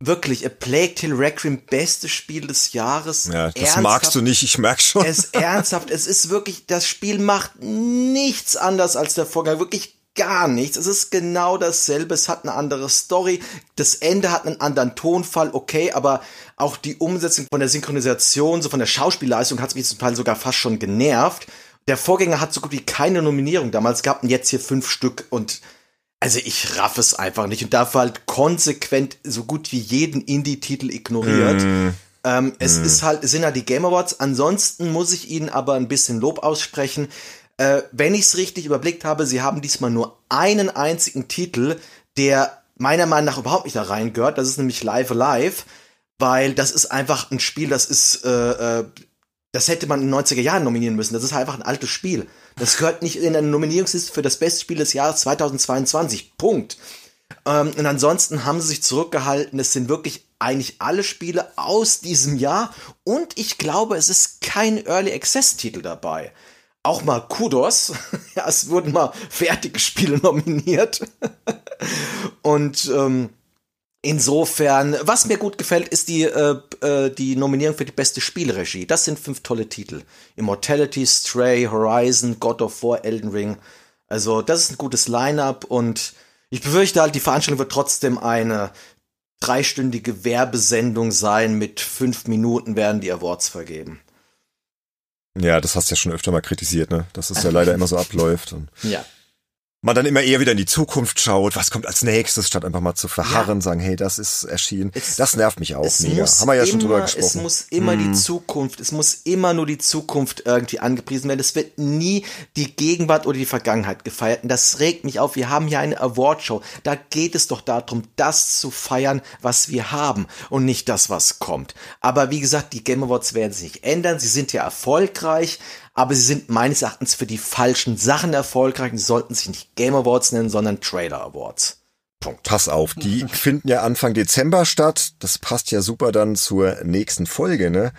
wirklich, A Plague Tale Requiem, bestes Spiel des Jahres. ja, das Ernsthaft? magst du nicht, ich merk schon. Es ernsthaft, es ist wirklich, das Spiel macht nichts anders als der Vorgänger, wirklich gar nichts. Es ist genau dasselbe, es hat eine andere Story, das Ende hat einen anderen Tonfall, okay, aber auch die Umsetzung von der Synchronisation, so von der Schauspielleistung hat mich zum Teil sogar fast schon genervt. Der Vorgänger hat so gut wie keine Nominierung damals gehabt und jetzt hier fünf Stück und also ich raff es einfach nicht und dafür halt konsequent so gut wie jeden Indie-Titel ignoriert. Ähm, es ist halt, es sind halt die Game Awards. Ansonsten muss ich Ihnen aber ein bisschen Lob aussprechen. Äh, wenn ich es richtig überblickt habe, Sie haben diesmal nur einen einzigen Titel, der meiner Meinung nach überhaupt nicht da reingehört. Das ist nämlich Live Alive, weil das ist einfach ein Spiel, das ist, äh, äh, das hätte man in den 90er Jahren nominieren müssen. Das ist einfach ein altes Spiel. Das gehört nicht in eine Nominierungsliste für das beste Spiel des Jahres 2022. Punkt. Ähm, und ansonsten haben sie sich zurückgehalten. Es sind wirklich eigentlich alle Spiele aus diesem Jahr. Und ich glaube, es ist kein Early Access Titel dabei. Auch mal Kudos. [laughs] ja, es wurden mal fertige Spiele nominiert. [laughs] und ähm, insofern, was mir gut gefällt, ist die, äh, äh, die Nominierung für die beste Spielregie. Das sind fünf tolle Titel. Immortality, Stray, Horizon, God of War, Elden Ring. Also, das ist ein gutes Line-up und ich befürchte halt, die Veranstaltung wird trotzdem eine dreistündige Werbesendung sein. Mit fünf Minuten werden die Awards vergeben. Ja, das hast du ja schon öfter mal kritisiert, ne? Dass es ja leider immer so abläuft. Ja. Man dann immer eher wieder in die Zukunft schaut, was kommt als nächstes, statt einfach mal zu verharren, sagen, hey, das ist erschienen. Es- das nervt mich auch Es mega. Haben wir ja immer, schon drüber Es gesprochen. muss immer Hm. die Zukunft, es muss immer nur die Zukunft irgendwie angepriesen werden. Es wird nie die Gegenwart oder die Vergangenheit gefeiert. Und das regt mich auf. Wir haben hier eine Awardshow. Da geht es doch darum, das zu feiern, was wir haben und nicht das, was kommt. Aber wie gesagt, die Game Awards werden sich nicht ändern. Sie sind ja erfolgreich. Aber sie sind meines Erachtens für die falschen Sachen erfolgreich. und Sie sollten sich nicht Game Awards nennen, sondern Trailer Awards. Punkt. Pass auf, die [laughs] finden ja Anfang Dezember statt. Das passt ja super dann zur nächsten Folge, ne?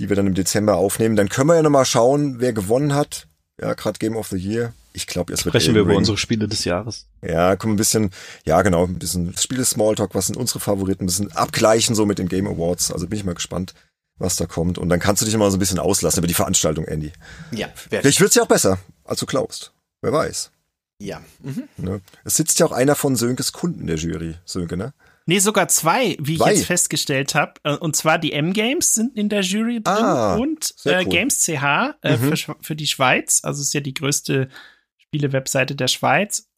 Die wir dann im Dezember aufnehmen. Dann können wir ja nochmal schauen, wer gewonnen hat. Ja, gerade Game of the Year. Ich glaube, es wird Sprechen wir über unsere Spiele des Jahres. Ja, wir ein bisschen, ja genau, ein bisschen Spiele Smalltalk, was sind unsere Favoriten, ein bisschen abgleichen so mit den Game Awards. Also bin ich mal gespannt, was da kommt. Und dann kannst du dich immer so ein bisschen auslassen über die Veranstaltung, Andy. Ja, Vielleicht wird's ja auch besser, als du glaubst. Wer weiß. ja. Mhm. Ne? Es sitzt ja auch einer von Sönkes Kunden in der Jury, Sönke, ne? Nee, sogar zwei, wie Zwei? ich jetzt festgestellt habe. Und zwar die M-Games sind in der Jury drin Ah, und äh, cool. Games CH äh, Mhm. für, für die Schweiz. Also ist ja die größte Spielewebseite der Schweiz.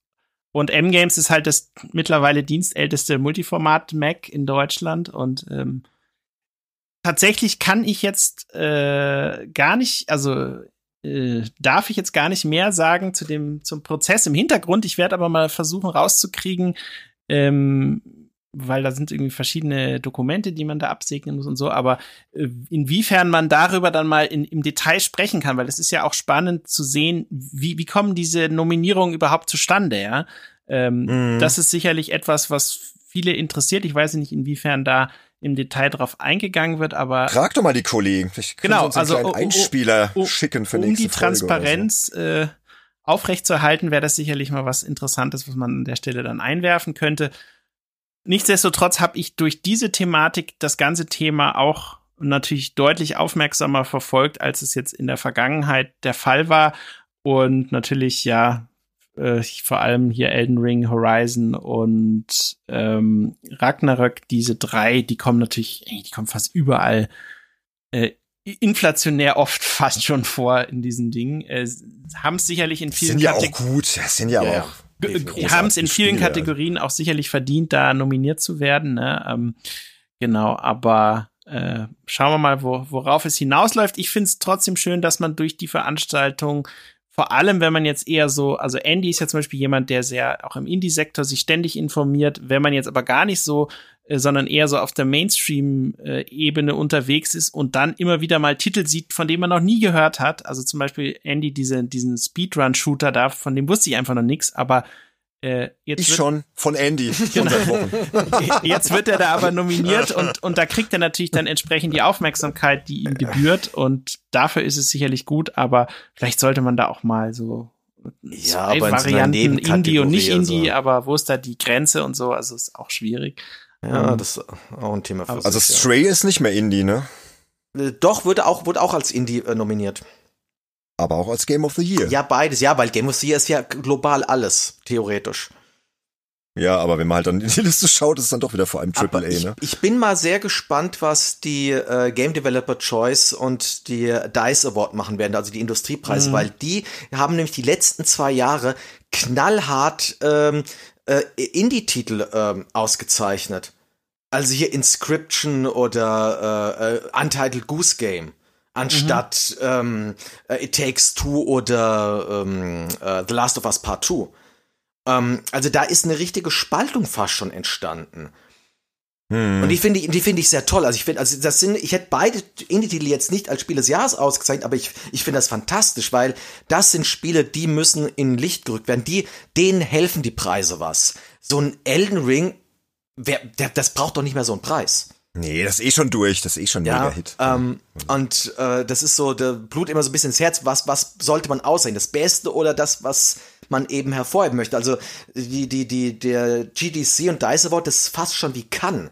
Und M-Games ist halt das mittlerweile dienstälteste Multiformat-Mac in Deutschland. Und ähm, tatsächlich kann ich jetzt äh, gar nicht, also äh, darf ich jetzt gar nicht mehr sagen zu dem zum Prozess im Hintergrund. Ich werde aber mal versuchen rauszukriegen, ähm, weil da sind irgendwie verschiedene Dokumente, die man da absegnen muss und so, aber äh, inwiefern man darüber dann mal in, im Detail sprechen kann, weil es ist ja auch spannend zu sehen, wie, wie kommen diese Nominierungen überhaupt zustande, ja. Ähm, Mhm. Das ist sicherlich etwas, was viele interessiert. Ich weiß nicht, inwiefern da im Detail drauf eingegangen wird, aber Frag doch mal die Kollegen. Können Genau, uns einen also, kleinen oh, oh, Einspieler oh, schicken für um nächste die Folge oder so. Transparenz äh, aufrechtzuerhalten, wäre das sicherlich mal was Interessantes, was man an der Stelle dann einwerfen könnte. Nichtsdestotrotz habe ich durch diese Thematik das ganze Thema auch natürlich deutlich aufmerksamer verfolgt, als es jetzt in der Vergangenheit der Fall war. Und natürlich, ja, äh, vor allem hier Elden Ring, Horizon und ähm, Ragnarök, diese drei, die kommen natürlich, die kommen fast überall äh, inflationär oft [laughs] fast schon vor in diesen Dingen. Äh, haben es sicherlich in vielen sind ja auch gut, das sind ja, ja auch haben es in vielen Spiele, Kategorien auch sicherlich verdient, da nominiert zu werden. Ne? Ähm, genau, aber äh, schauen wir mal, wo, worauf es hinausläuft. Ich finde es trotzdem schön, dass man durch die Veranstaltung vor allem, wenn man jetzt eher so, also Andy ist ja zum Beispiel jemand, der sehr auch im Indie-Sektor sich ständig informiert. Wenn man jetzt aber gar nicht so, äh, sondern eher so auf der Mainstream-Ebene unterwegs ist und dann immer wieder mal Titel sieht, von denen man noch nie gehört hat. Also zum Beispiel Andy, diese, diesen Speedrun-Shooter da, von dem wusste ich einfach noch nichts, aber äh, jetzt ich schon von Andy. [laughs] Genau. jetzt wird er da aber nominiert und, und da kriegt er natürlich dann entsprechend die Aufmerksamkeit, die ihm gebührt. Und dafür ist es sicherlich gut, aber vielleicht sollte man da auch mal so ja, zwei Varianten Indie und nicht Indie, so. aber wo ist da die Grenze und so? Also ist auch schwierig. Ja, ähm, das ist auch ein Thema für Also sich, Stray ja. ist nicht mehr Indie, ne? Äh, doch, wurde auch, wurde auch als Indie äh, nominiert aber auch als Game of the Year. Ja, beides, ja, weil Game of the Year ist ja global alles, theoretisch. Ja, aber wenn man halt dann in die Liste schaut, ist es dann doch wieder vor allem AAA, aber ich, ne? Ich bin mal sehr gespannt, was die äh, Game Developer Choice und die DICE Award machen werden, also die Industriepreise, mhm. weil die haben nämlich die letzten zwei Jahre knallhart ähm, äh, Indie-Titel ähm, ausgezeichnet. Also hier Inscription oder äh, äh, Untitled Goose Game anstatt mhm. ähm, äh, It Takes Two oder ähm, uh, The Last of Us Part 2. Ähm, also da ist eine richtige Spaltung fast schon entstanden. Hm. Und die finde ich, die finde ich sehr toll. Also ich finde, also das sind, ich hätte beide Indie-Titel jetzt nicht als Spiele des Jahres ausgezeichnet, aber ich, ich finde das fantastisch, weil das sind Spiele, die müssen in Licht gerückt werden. Die, denen helfen die Preise was. So ein Elden Ring, wer, der, das braucht doch nicht mehr so einen Preis. Nee, das ist eh schon durch, das ist eh schon ja, Hit. Ähm, und äh, das ist so, der Blut immer so ein bisschen ins Herz, was, was sollte man aussehen? Das Beste oder das, was man eben hervorheben möchte? Also die, die, die, der GDC und DICE Award, das ist fast schon wie Cannes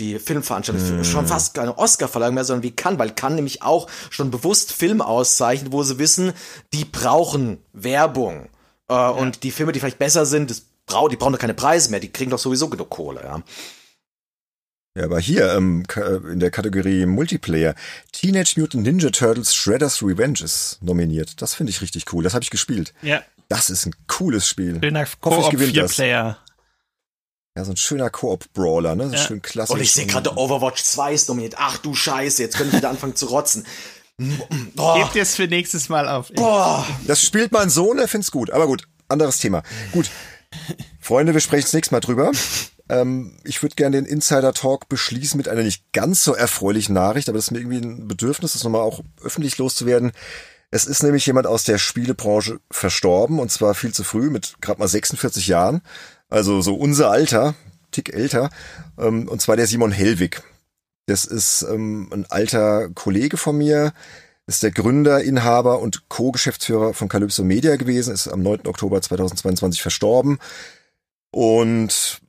die Filmveranstaltung mm. schon fast keine Oscar-Verleihung mehr, sondern wie Cannes, weil Cannes nämlich auch schon bewusst Film auszeichnet, wo sie wissen, die brauchen Werbung. Äh, ja. Und die Filme, die vielleicht besser sind, das brau die brauchen doch keine Preise mehr, die kriegen doch sowieso genug Kohle, ja. Ja, aber hier ähm, in der Kategorie Multiplayer Teenage Mutant Ninja Turtles Shredder's Revenge ist nominiert. Das finde ich richtig cool. Das habe ich gespielt. Ja. Das ist ein cooles Spiel. Schöner Koop Player. Ja, so ein schöner Koop-Brawler, ne? So ja. schön klassisch. Und ich sehe gerade Overwatch 2 ist nominiert. Ach du Scheiße, jetzt können wir wieder anfangen zu rotzen. Boah. Gebt es für nächstes Mal auf. Boah. Das spielt mein Sohn, er find's gut. Aber gut, anderes Thema. Gut. Freunde, wir sprechen das nächste Mal drüber. Ähm, ich würde gerne den Insider-Talk beschließen mit einer nicht ganz so erfreulichen Nachricht, aber das ist mir irgendwie ein Bedürfnis, das nochmal auch öffentlich loszuwerden. Es ist nämlich jemand aus der Spielebranche verstorben und zwar viel zu früh mit gerade mal 46 Jahren. Also so unser Alter, Tick älter. Ähm, und zwar der Simon Hellwig. Das ist ähm, ein alter Kollege von mir, ist der Gründer, Inhaber und Co-Geschäftsführer von Calypso Media gewesen, ist am 9. Oktober 2022 verstorben. Und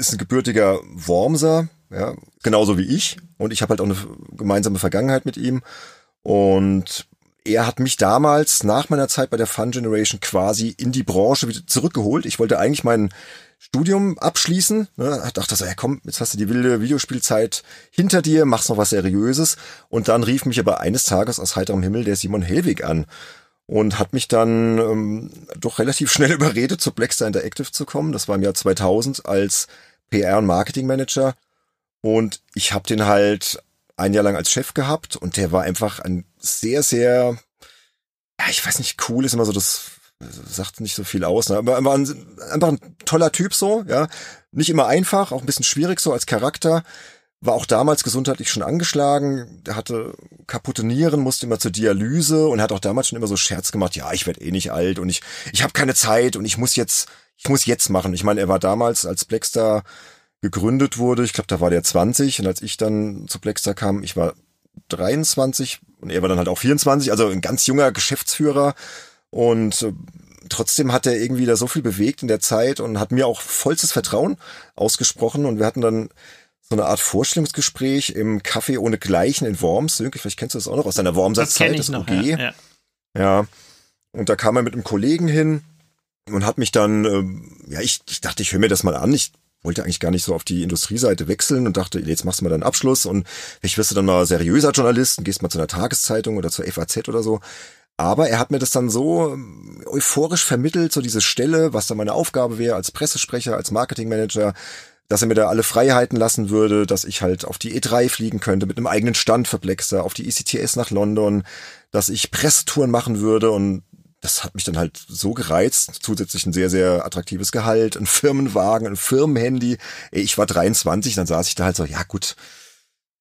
ist ein gebürtiger Wormser, ja, genauso wie ich. Und ich habe halt auch eine gemeinsame Vergangenheit mit ihm. Und er hat mich damals nach meiner Zeit bei der Fun Generation quasi in die Branche wieder zurückgeholt. Ich wollte eigentlich mein Studium abschließen. Ne, dachte so, ja komm, jetzt hast du die wilde Videospielzeit hinter dir, machst noch was Seriöses. Und dann rief mich aber eines Tages aus heiterem Himmel der Simon Hellwig an und hat mich dann ähm, doch relativ schnell [laughs] überredet, zu Blackstar Interactive zu kommen. Das war im Jahr 2000 als PR- und Marketingmanager. Und ich habe den halt ein Jahr lang als Chef gehabt und der war einfach ein sehr, sehr, ja, ich weiß nicht, cool ist immer so, das sagt nicht so viel aus, ne? aber war ein, einfach ein toller Typ so, ja. Nicht immer einfach, auch ein bisschen schwierig so als Charakter. War auch damals gesundheitlich schon angeschlagen, der hatte kaputte Nieren, musste immer zur Dialyse und hat auch damals schon immer so Scherz gemacht, ja, ich werde eh nicht alt und ich, ich habe keine Zeit und ich muss jetzt ich muss jetzt machen. Ich meine, er war damals, als Blackstar gegründet wurde, ich glaube, da war der 20 und als ich dann zu Blackstar kam, ich war 23 und er war dann halt auch 24, also ein ganz junger Geschäftsführer und äh, trotzdem hat er irgendwie da so viel bewegt in der Zeit und hat mir auch vollstes Vertrauen ausgesprochen und wir hatten dann so eine Art Vorstellungsgespräch im Café ohne Gleichen in Worms. Irgendwie, vielleicht kennst du das auch noch aus deiner Wormser Zeit, das, das noch, OG. Ja, ja. ja. Und da kam er mit einem Kollegen hin und hat mich dann, ähm, ja, ich, ich dachte, ich höre mir das mal an. Ich wollte eigentlich gar nicht so auf die Industrieseite wechseln und dachte, jetzt machst du mal deinen Abschluss und vielleicht wirst du dann mal seriöser Journalist und gehst mal zu einer Tageszeitung oder zur FAZ oder so. Aber er hat mir das dann so ähm, euphorisch vermittelt, so diese Stelle, was da meine Aufgabe wäre als Pressesprecher, als Marketingmanager, dass er mir da alle Freiheiten lassen würde, dass ich halt auf die E3 fliegen könnte mit einem eigenen Stand für Blexter, auf die ECTS nach London, dass ich Pressetouren machen würde und das hat mich dann halt so gereizt. Zusätzlich ein sehr, sehr attraktives Gehalt, ein Firmenwagen, ein Firmenhandy. Ich war 23, dann saß ich da halt so, ja gut,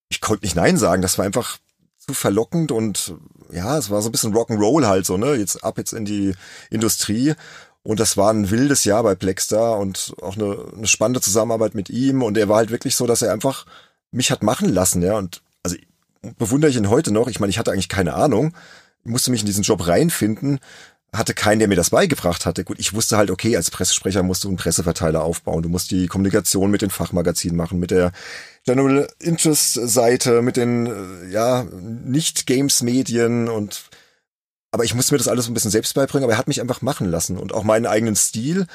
ich konnte nicht Nein sagen. Das war einfach zu verlockend und ja, es war so ein bisschen Rock'n'Roll halt so, ne? Jetzt ab jetzt in die Industrie. Und das war ein wildes Jahr bei Plexstar und auch eine, eine spannende Zusammenarbeit mit ihm. Und er war halt wirklich so, dass er einfach mich hat machen lassen, ja. Und also bewundere ich ihn heute noch. Ich meine, ich hatte eigentlich keine Ahnung musste mich in diesen Job reinfinden, hatte keinen, der mir das beigebracht hatte. Gut, ich wusste halt, okay, als Pressesprecher musst du einen Presseverteiler aufbauen. Du musst die Kommunikation mit den Fachmagazinen machen, mit der General Interest Seite, mit den, äh, ja, Nicht-Games-Medien und, aber ich musste mir das alles ein bisschen selbst beibringen, aber er hat mich einfach machen lassen und auch meinen eigenen Stil.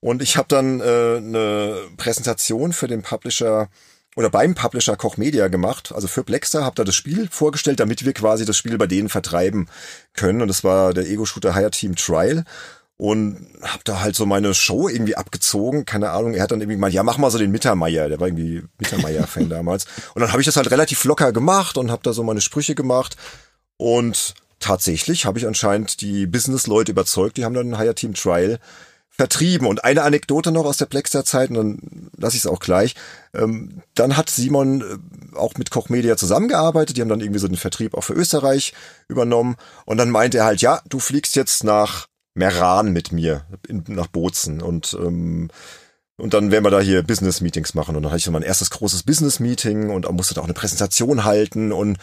Und ich habe dann äh, eine Präsentation für den Publisher oder beim Publisher Koch Media gemacht, also für Blackstar, habe da das Spiel vorgestellt, damit wir quasi das Spiel bei denen vertreiben können. Und das war der Ego-Shooter Higher Team Trial. Und hab da halt so meine Show irgendwie abgezogen. Keine Ahnung, er hat dann irgendwie mal, ja, mach mal so den Mittermeier. Der war irgendwie Mittermeier-Fan [laughs] damals. Und dann habe ich das halt relativ locker gemacht und habe da so meine Sprüche gemacht. Und tatsächlich habe ich anscheinend die Business-Leute überzeugt, die haben dann ein Higher Team Trial vertrieben. Und eine Anekdote noch aus der Plexter-Zeit, und dann lasse ich es auch gleich. Ähm, dann hat Simon äh, auch mit Koch Media zusammengearbeitet. Die haben dann irgendwie so den Vertrieb auch für Österreich übernommen. Und dann meinte er halt, ja, du fliegst jetzt nach Meran mit mir, in, nach Bozen. Und ähm, und dann werden wir da hier Business-Meetings machen. Und dann hatte ich so mein erstes großes Business-Meeting und musste da auch eine Präsentation halten. Und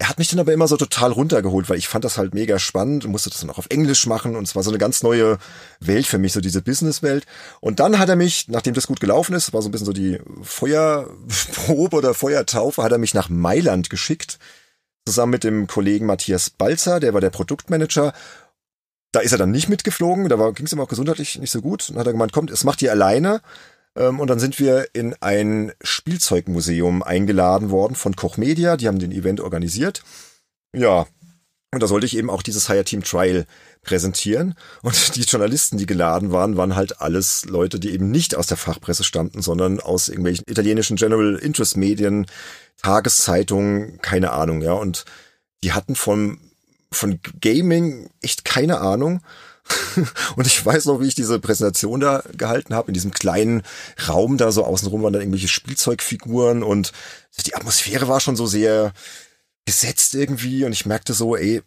er hat mich dann aber immer so total runtergeholt, weil ich fand das halt mega spannend und musste das dann auch auf Englisch machen und es war so eine ganz neue Welt für mich, so diese Businesswelt. Und dann hat er mich, nachdem das gut gelaufen ist, war so ein bisschen so die Feuerprobe oder Feuertaufe, hat er mich nach Mailand geschickt, zusammen mit dem Kollegen Matthias Balzer, der war der Produktmanager. Da ist er dann nicht mitgeflogen, da ging es ihm auch gesundheitlich nicht so gut. Und hat er gemeint, kommt, es macht ihr alleine. Ähm, und dann sind wir in ein Spielzeugmuseum eingeladen worden von Koch Media. Die haben den Event organisiert. Ja. Und da sollte ich eben auch dieses Higher Team Trial präsentieren. Und [laughs] die Journalisten, die geladen waren, waren halt alles Leute, die eben nicht aus der Fachpresse stammten, sondern aus irgendwelchen italienischen General Interest Medien, Tageszeitungen, keine Ahnung, ja. Und die hatten von, von Gaming echt keine Ahnung. [laughs] und ich weiß noch, wie ich diese Präsentation da gehalten habe, in diesem kleinen Raum da so außenrum waren dann irgendwelche Spielzeugfiguren und die Atmosphäre war schon so sehr gesetzt irgendwie und ich merkte so, ey,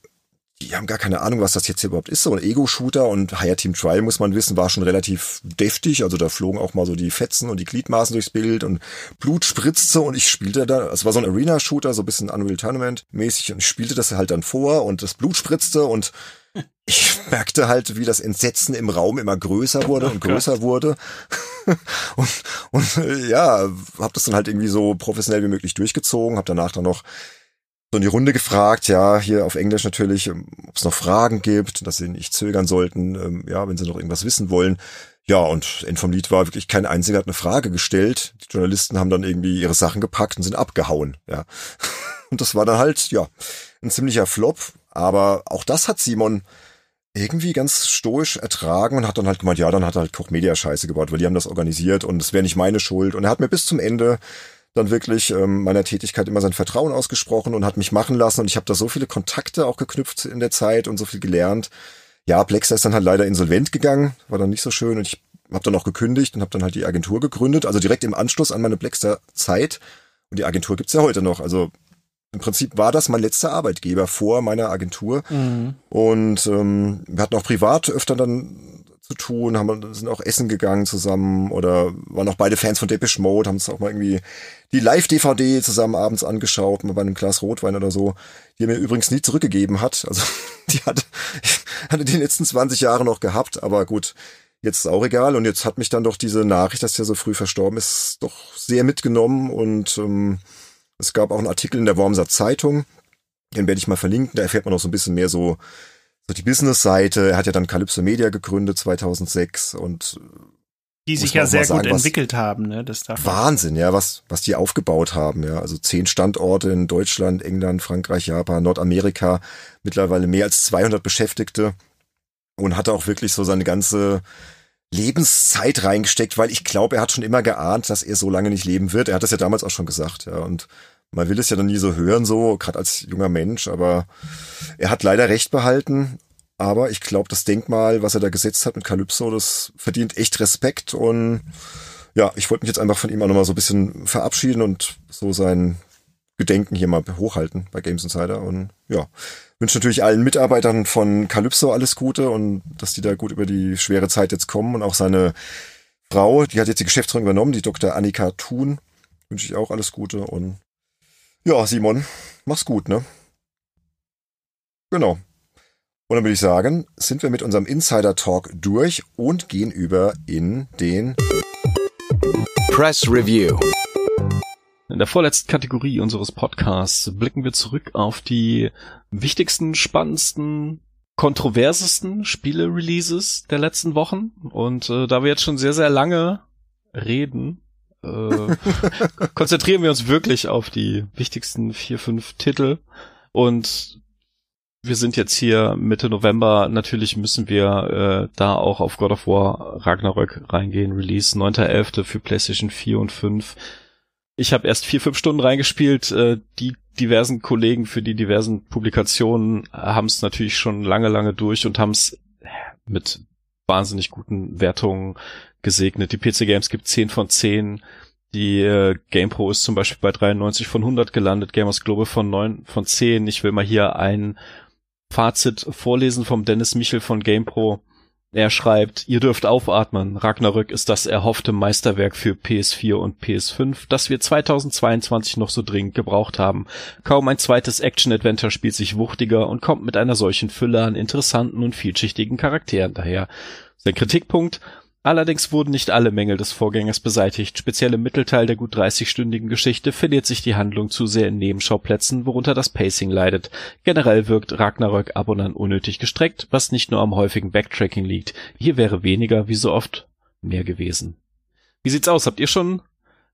die haben gar keine Ahnung, was das jetzt hier überhaupt ist. So ein Ego-Shooter und Higher Team Trial, muss man wissen, war schon relativ deftig. Also da flogen auch mal so die Fetzen und die Gliedmaßen durchs Bild und Blut spritzte und ich spielte da, es war so ein Arena-Shooter, so ein bisschen Unreal Tournament-mäßig und ich spielte das halt dann vor und das Blut spritzte und ich merkte halt, wie das Entsetzen im Raum immer größer wurde und größer wurde. [laughs] und, und ja, habe das dann halt irgendwie so professionell wie möglich durchgezogen, habe danach dann noch so in die Runde gefragt, ja, hier auf Englisch natürlich, ähm, ob es noch Fragen gibt, dass sie nicht zögern sollten, ähm, ja, wenn sie noch irgendwas wissen wollen. Ja, und End vom Lied war wirklich kein einziger hat eine Frage gestellt. Die Journalisten haben dann irgendwie ihre Sachen gepackt und sind abgehauen, ja. [laughs] Und das war dann halt, ja, ein ziemlicher Flop. Aber auch das hat Simon irgendwie ganz stoisch ertragen und hat dann halt gemeint, ja, dann hat er halt Koch Media Scheiße gebaut, weil die haben das organisiert und es wäre nicht meine Schuld. Und er hat mir bis zum Ende dann wirklich ähm, meiner Tätigkeit immer sein Vertrauen ausgesprochen und hat mich machen lassen und ich habe da so viele Kontakte auch geknüpft in der Zeit und so viel gelernt. Ja, Plexa ist dann halt leider insolvent gegangen, war dann nicht so schön und ich habe dann auch gekündigt und habe dann halt die Agentur gegründet, also direkt im Anschluss an meine Plexter Zeit. Und die Agentur gibt's ja heute noch. Also im Prinzip war das mein letzter Arbeitgeber vor meiner Agentur. Mhm. Und ähm, wir hatten auch privat öfter dann zu tun, haben, sind auch essen gegangen zusammen oder waren auch beide Fans von Depeche Mode, haben uns auch mal irgendwie die Live-DVD zusammen abends angeschaut, mal bei einem Glas Rotwein oder so, die er mir übrigens nie zurückgegeben hat. Also [laughs] die hatte, [laughs] hatte die letzten 20 Jahre noch gehabt, aber gut, jetzt ist auch egal. Und jetzt hat mich dann doch diese Nachricht, dass er so früh verstorben ist, doch sehr mitgenommen. Und ähm, es gab auch einen Artikel in der Wormser Zeitung, den werde ich mal verlinken. Da erfährt man noch so ein bisschen mehr so, so die Business-Seite. Er hat ja dann Calypso Media gegründet 2006 und die sich ja sehr sagen, gut entwickelt haben, ne? Das darf Wahnsinn, ja, was was die aufgebaut haben, ja, also zehn Standorte in Deutschland, England, Frankreich, Japan, Nordamerika, mittlerweile mehr als 200 Beschäftigte und hat auch wirklich so seine ganze Lebenszeit reingesteckt, weil ich glaube, er hat schon immer geahnt, dass er so lange nicht leben wird. Er hat das ja damals auch schon gesagt, ja, und man will es ja dann nie so hören, so, gerade als junger Mensch, aber er hat leider recht behalten. Aber ich glaube, das Denkmal, was er da gesetzt hat mit Calypso, das verdient echt Respekt. Und ja, ich wollte mich jetzt einfach von ihm auch nochmal so ein bisschen verabschieden und so sein Gedenken hier mal hochhalten bei Games Insider. Und ja, wünsche natürlich allen Mitarbeitern von Calypso alles Gute und dass die da gut über die schwere Zeit jetzt kommen. Und auch seine Frau, die hat jetzt die Geschäftsführung übernommen, die Dr. Annika Thun, wünsche ich auch alles Gute. Und ja, Simon, mach's gut, ne? Genau. Und dann würde ich sagen, sind wir mit unserem Insider Talk durch und gehen über in den Press Review. In der vorletzten Kategorie unseres Podcasts blicken wir zurück auf die wichtigsten, spannendsten, kontroversesten Spiele-Releases der letzten Wochen. Und äh, da wir jetzt schon sehr, sehr lange reden, äh, [laughs] konzentrieren wir uns wirklich auf die wichtigsten vier, fünf Titel. Und wir sind jetzt hier Mitte November. Natürlich müssen wir äh, da auch auf God of War Ragnarök reingehen. Release 9.11. für PlayStation 4 und 5. Ich habe erst vier, fünf Stunden reingespielt. Äh, die diversen Kollegen für die diversen Publikationen haben es natürlich schon lange, lange durch und haben es mit wahnsinnig guten Wertungen gesegnet. Die PC Games gibt 10 von 10. Die äh, GamePro ist zum Beispiel bei 93 von 100 gelandet, Gamers Global von 9 von 10. Ich will mal hier ein Fazit vorlesen vom Dennis Michel von GamePro. Er schreibt, ihr dürft aufatmen. Ragnarök ist das erhoffte Meisterwerk für PS4 und PS5, das wir 2022 noch so dringend gebraucht haben. Kaum ein zweites Action-Adventure spielt sich wuchtiger und kommt mit einer solchen Fülle an interessanten und vielschichtigen Charakteren daher. Sein Kritikpunkt, Allerdings wurden nicht alle Mängel des Vorgängers beseitigt. Speziell im Mittelteil der gut 30-stündigen Geschichte verliert sich die Handlung zu sehr in Nebenschauplätzen, worunter das Pacing leidet. Generell wirkt Ragnarök ab und an unnötig gestreckt, was nicht nur am häufigen Backtracking liegt. Hier wäre weniger, wie so oft, mehr gewesen. Wie sieht's aus? Habt ihr schon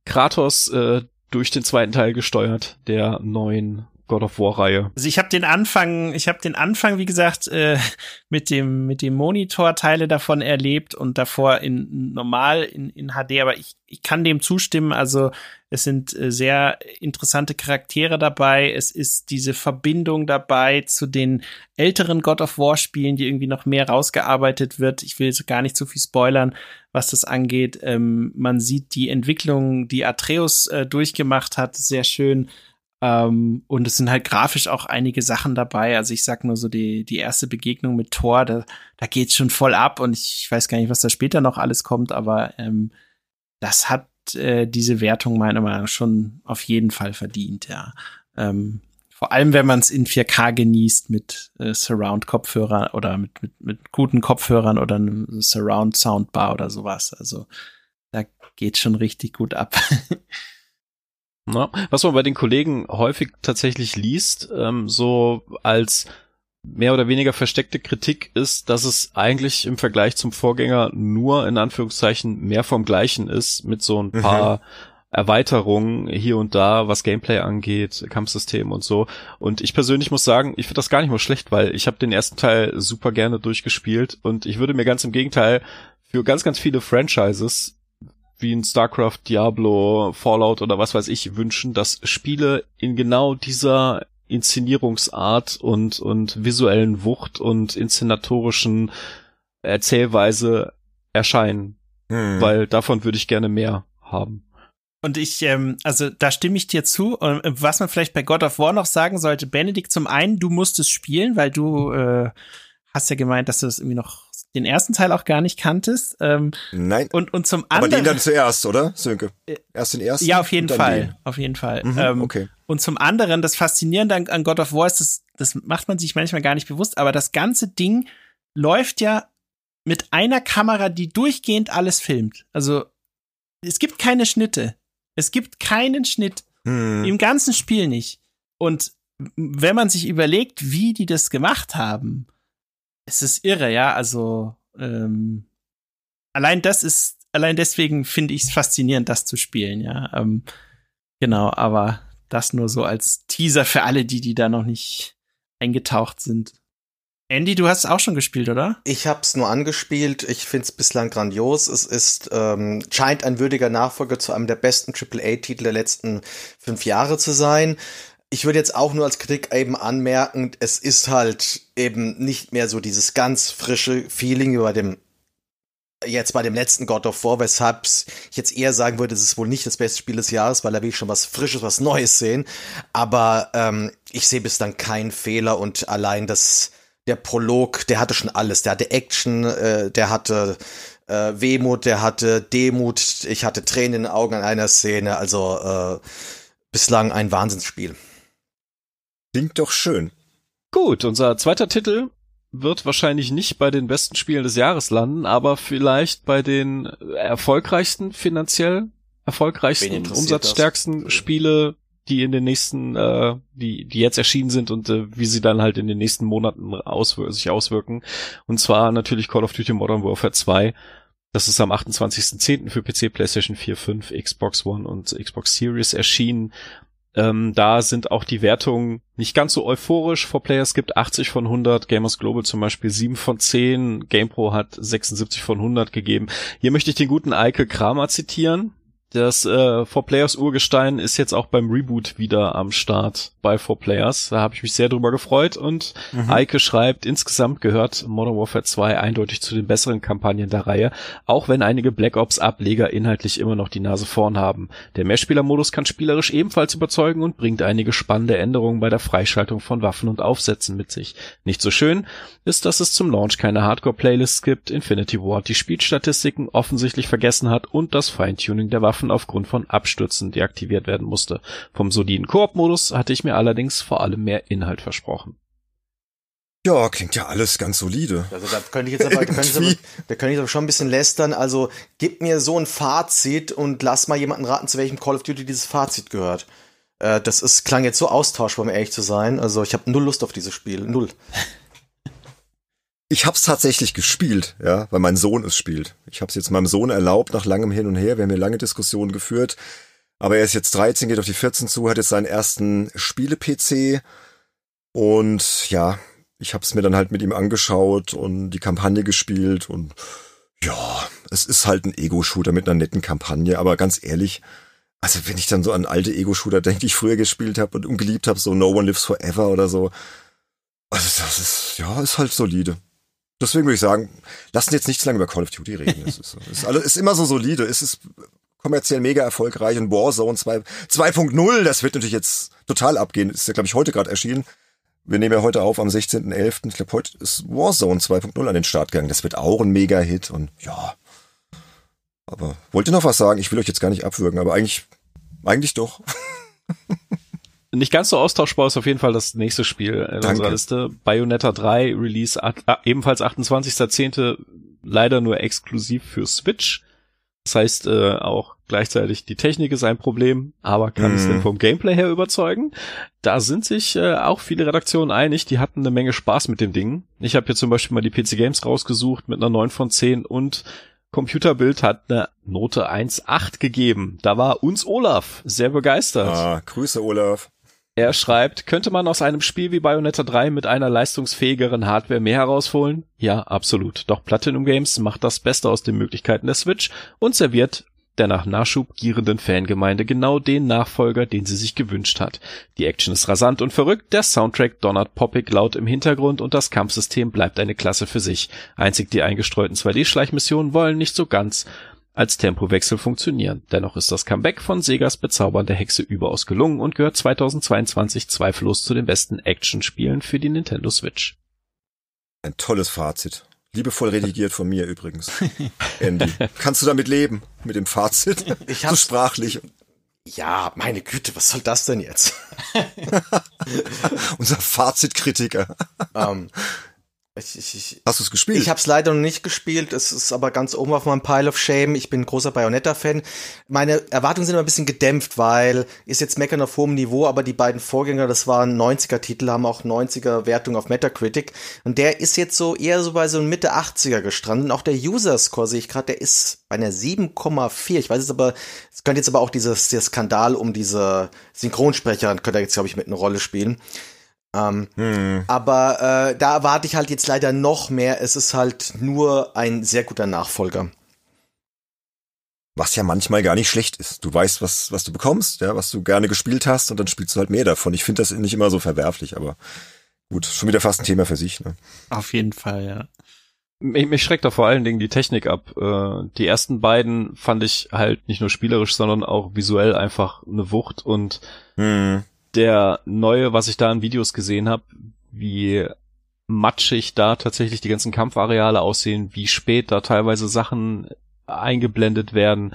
Kratos äh, durch den zweiten Teil gesteuert, der neuen God of War Reihe. Also ich habe den Anfang, ich habe den Anfang, wie gesagt, äh, mit dem mit dem Monitor Teile davon erlebt und davor in normal in, in HD, aber ich, ich kann dem zustimmen. Also es sind äh, sehr interessante Charaktere dabei. Es ist diese Verbindung dabei zu den älteren God of War Spielen, die irgendwie noch mehr rausgearbeitet wird. Ich will gar nicht zu viel spoilern, was das angeht. Ähm, man sieht die Entwicklung, die Atreus äh, durchgemacht hat, sehr schön ähm, und es sind halt grafisch auch einige Sachen dabei. Also ich sag nur so die, die erste Begegnung mit Thor, da, da geht's schon voll ab und ich weiß gar nicht, was da später noch alles kommt, aber ähm, das hat äh, diese Wertung meiner Meinung nach schon auf jeden Fall verdient, ja. Ähm, vor allem, wenn man es in 4K genießt mit äh, Surround-Kopfhörern oder mit, mit, mit guten Kopfhörern oder einem Surround-Soundbar oder sowas. Also da geht schon richtig gut ab. [laughs] Na, was man bei den Kollegen häufig tatsächlich liest, ähm, so als mehr oder weniger versteckte Kritik ist, dass es eigentlich im Vergleich zum Vorgänger nur in Anführungszeichen mehr vom Gleichen ist, mit so ein paar mhm. Erweiterungen hier und da, was Gameplay angeht, Kampfsystem und so. Und ich persönlich muss sagen, ich finde das gar nicht mal schlecht, weil ich habe den ersten Teil super gerne durchgespielt und ich würde mir ganz im Gegenteil für ganz, ganz viele Franchises wie in StarCraft, Diablo, Fallout oder was weiß ich wünschen, dass Spiele in genau dieser Inszenierungsart und, und visuellen Wucht und inszenatorischen Erzählweise erscheinen. Hm. Weil davon würde ich gerne mehr haben. Und ich, ähm, also da stimme ich dir zu. Und was man vielleicht bei God of War noch sagen sollte, Benedikt, zum einen, du musst es spielen, weil du äh, hast ja gemeint, dass du das irgendwie noch den ersten Teil auch gar nicht kanntest. Ähm, Nein. Und, und zum anderen. Aber den dann zuerst, oder, Sönke? Äh, Erst den ersten? Ja, auf jeden Fall. Den. Auf jeden Fall. Mhm, ähm, okay. Und zum anderen, das Faszinierende an, an God of War ist, das, das macht man sich manchmal gar nicht bewusst, aber das ganze Ding läuft ja mit einer Kamera, die durchgehend alles filmt. Also es gibt keine Schnitte. Es gibt keinen Schnitt. Hm. Im ganzen Spiel nicht. Und wenn man sich überlegt, wie die das gemacht haben, es ist irre, ja. Also ähm, allein das ist, allein deswegen finde ich es faszinierend, das zu spielen, ja. Ähm, genau, aber das nur so als Teaser für alle, die, die da noch nicht eingetaucht sind. Andy, du hast es auch schon gespielt, oder? Ich habe es nur angespielt. Ich finde es bislang grandios. Es ist ähm, scheint ein würdiger Nachfolger zu einem der besten AAA-Titel der letzten fünf Jahre zu sein. Ich würde jetzt auch nur als Kritik eben anmerken, es ist halt eben nicht mehr so dieses ganz frische Feeling bei dem jetzt bei dem letzten God of War, weshalb ich jetzt eher sagen würde, es ist wohl nicht das beste Spiel des Jahres, weil da will ich schon was Frisches, was Neues sehen. Aber ähm, ich sehe bislang keinen Fehler und allein das der Prolog, der hatte schon alles. Der hatte Action, äh, der hatte äh, Wehmut, der hatte Demut, ich hatte Tränen in den Augen an einer Szene. Also äh, bislang ein Wahnsinnsspiel. Klingt doch schön. Gut, unser zweiter Titel wird wahrscheinlich nicht bei den besten Spielen des Jahres landen, aber vielleicht bei den erfolgreichsten finanziell erfolgreichsten, umsatzstärksten das? Spiele die in den nächsten, äh, die, die jetzt erschienen sind und äh, wie sie dann halt in den nächsten Monaten auswir sich auswirken. Und zwar natürlich Call of Duty Modern Warfare 2. Das ist am 28.10. für PC, PlayStation 4, 5, Xbox One und Xbox Series erschienen. Ähm, da sind auch die Wertungen nicht ganz so euphorisch. For Players gibt 80 von 100, Gamers Global zum Beispiel 7 von 10, GamePro hat 76 von 100 gegeben. Hier möchte ich den guten Eike Kramer zitieren. Das äh, 4Players Urgestein ist jetzt auch beim Reboot wieder am Start bei 4Players. Da habe ich mich sehr drüber gefreut und mhm. Eike schreibt, insgesamt gehört Modern Warfare 2 eindeutig zu den besseren Kampagnen der Reihe, auch wenn einige Black Ops Ableger inhaltlich immer noch die Nase vorn haben. Der Mehrspielermodus kann spielerisch ebenfalls überzeugen und bringt einige spannende Änderungen bei der Freischaltung von Waffen und Aufsätzen mit sich. Nicht so schön ist, dass es zum Launch keine Hardcore-Playlists gibt, Infinity Ward die Spielstatistiken offensichtlich vergessen hat und das Feintuning der Waffen Waffen aufgrund von Abstürzen deaktiviert werden musste. Vom soliden Koop-Modus hatte ich mir allerdings vor allem mehr Inhalt versprochen. Ja, klingt ja alles ganz solide. Also da könnte ich jetzt aber, da könnte ich aber, da könnte ich aber schon ein bisschen lästern. Also gib mir so ein Fazit und lass mal jemanden raten, zu welchem Call of Duty dieses Fazit gehört. Äh, das ist, klang jetzt so austauschbar, um ehrlich zu sein. Also ich habe null Lust auf dieses Spiel. Null. Ich hab's tatsächlich gespielt, ja, weil mein Sohn es spielt. Ich hab's jetzt meinem Sohn erlaubt, nach langem Hin und Her. Wir haben hier lange Diskussionen geführt. Aber er ist jetzt 13, geht auf die 14 zu, hat jetzt seinen ersten Spiele-PC. Und ja, ich hab's mir dann halt mit ihm angeschaut und die Kampagne gespielt. Und ja, es ist halt ein Ego-Shooter mit einer netten Kampagne. Aber ganz ehrlich, also wenn ich dann so an alte Ego-Shooter denke, die ich früher gespielt habe und geliebt habe, so No One Lives Forever oder so. Also das ist, ja, ist halt solide. Deswegen würde ich sagen, lassen jetzt nicht zu lange über Call of Duty reden. Es ist, ist, ist immer so solide. Es ist kommerziell mega erfolgreich und Warzone 2.0, das wird natürlich jetzt total abgehen. Ist ja, glaube ich, heute gerade erschienen. Wir nehmen ja heute auf am 16.11. Ich glaube, heute ist Warzone 2.0 an den Start gegangen. Das wird auch ein Mega-Hit und ja. Aber wollt ihr noch was sagen? Ich will euch jetzt gar nicht abwürgen, aber eigentlich, eigentlich doch. [laughs] Nicht ganz so austauschbar ist auf jeden Fall das nächste Spiel in Danke. unserer Liste. Bayonetta 3 Release ebenfalls 28.10. leider nur exklusiv für Switch. Das heißt, äh, auch gleichzeitig die Technik ist ein Problem, aber kann mm. es denn mhm. vom Gameplay her überzeugen? Da sind sich äh, auch viele Redaktionen einig, die hatten eine Menge Spaß mit dem Ding. Ich habe hier zum Beispiel mal die PC Games rausgesucht mit einer 9 von 10 und Computerbild hat eine Note 1,8 gegeben. Da war uns Olaf sehr begeistert. Ah, Grüße Olaf. Er schreibt, könnte man aus einem Spiel wie Bayonetta 3 mit einer leistungsfähigeren Hardware mehr herausholen? Ja, absolut. Doch Platinum Games macht das Beste aus den Möglichkeiten der Switch und serviert der nach Nachschub gierenden Fangemeinde genau den Nachfolger, den sie sich gewünscht hat. Die Action ist rasant und verrückt, der Soundtrack donnert poppig laut im Hintergrund und das Kampfsystem bleibt eine Klasse für sich. Einzig die eingestreuten 2D-Schleichmissionen wollen nicht so ganz als Tempowechsel funktionieren. Dennoch ist das Comeback von Segas bezaubernde Hexe überaus gelungen und gehört 2022 zweifellos zu den besten Actionspielen für die Nintendo Switch. Ein tolles Fazit. Liebevoll redigiert von mir übrigens. [laughs] Andy, kannst du damit leben? Mit dem Fazit? [laughs] Ich hab's, so sprachlich. Ja, meine Güte, was soll das denn jetzt? [laughs] Unser Fazitkritiker. Ähm, Ich, ich, ich, Hast du es gespielt? Ich habe es leider noch nicht gespielt. Es ist aber ganz oben auf meinem Pile of Shame. Ich bin ein großer Bayonetta-Fan. Meine Erwartungen sind immer ein bisschen gedämpft, weil ist jetzt meckern auf hohem Niveau, aber die beiden Vorgänger, das waren 90er-Titel, haben auch 90er-Wertung auf Metacritic. Und der ist jetzt so eher so bei so Mitte 80er gestrandet. Und auch der User-Score sehe ich gerade, der ist bei einer 7,4. Ich weiß jetzt aber, es könnte jetzt aber auch dieses der Skandal um diese Synchronsprecher, könnte jetzt, glaube ich, mit eine Rolle spielen. Ähm, hm. aber äh, da erwarte ich halt jetzt leider noch mehr. Es ist halt nur ein sehr guter Nachfolger. Was ja manchmal gar nicht schlecht ist. Du weißt, was, was du bekommst, ja, was du gerne gespielt hast und dann spielst du halt mehr davon. Ich finde das nicht immer so verwerflich, aber gut, schon wieder fast ein Thema für sich. Ne? Auf jeden Fall, ja. Mich, mich schreckt da vor allen Dingen die Technik ab. Äh, die ersten beiden fand ich halt nicht nur spielerisch, sondern auch visuell einfach eine Wucht und Hm. Der neue, was ich da in Videos gesehen habe, wie matschig da tatsächlich die ganzen Kampfareale aussehen, wie spät da teilweise Sachen eingeblendet werden,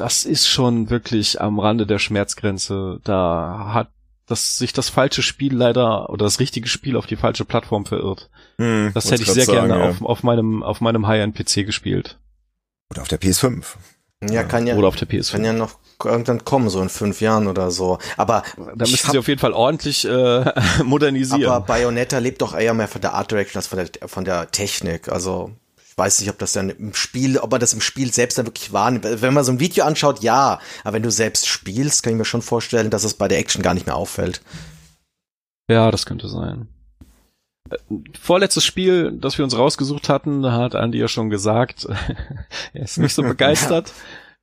das ist schon wirklich am Rande der Schmerzgrenze. Da hat das, sich das falsche Spiel leider oder das richtige Spiel auf die falsche Plattform verirrt. Hm, Das hätte ich sehr sagen, gerne ja. auf, auf meinem auf meinem High-End-PC gespielt Oder auf der PS5. Ja, kann ja, oder auf der PS5. kann ja noch irgendwann kommen, so in fünf Jahren oder so. Aber da müssen hab- sie auf jeden Fall ordentlich äh, [laughs] modernisieren. Aber Bayonetta lebt doch eher mehr von der Art Direction als von der, von der Technik. Also ich weiß nicht, ob das dann im Spiel, ob man das im Spiel selbst dann wirklich wahrnimmt. Wenn man so ein Video anschaut, ja. Aber wenn du selbst spielst, kann ich mir schon vorstellen, dass es bei der Action gar nicht mehr auffällt. Ja, das könnte sein. Äh, Vorletztes Spiel, das wir uns rausgesucht hatten, hat Andy ja schon gesagt, [laughs] er ist nicht so [laughs] begeistert,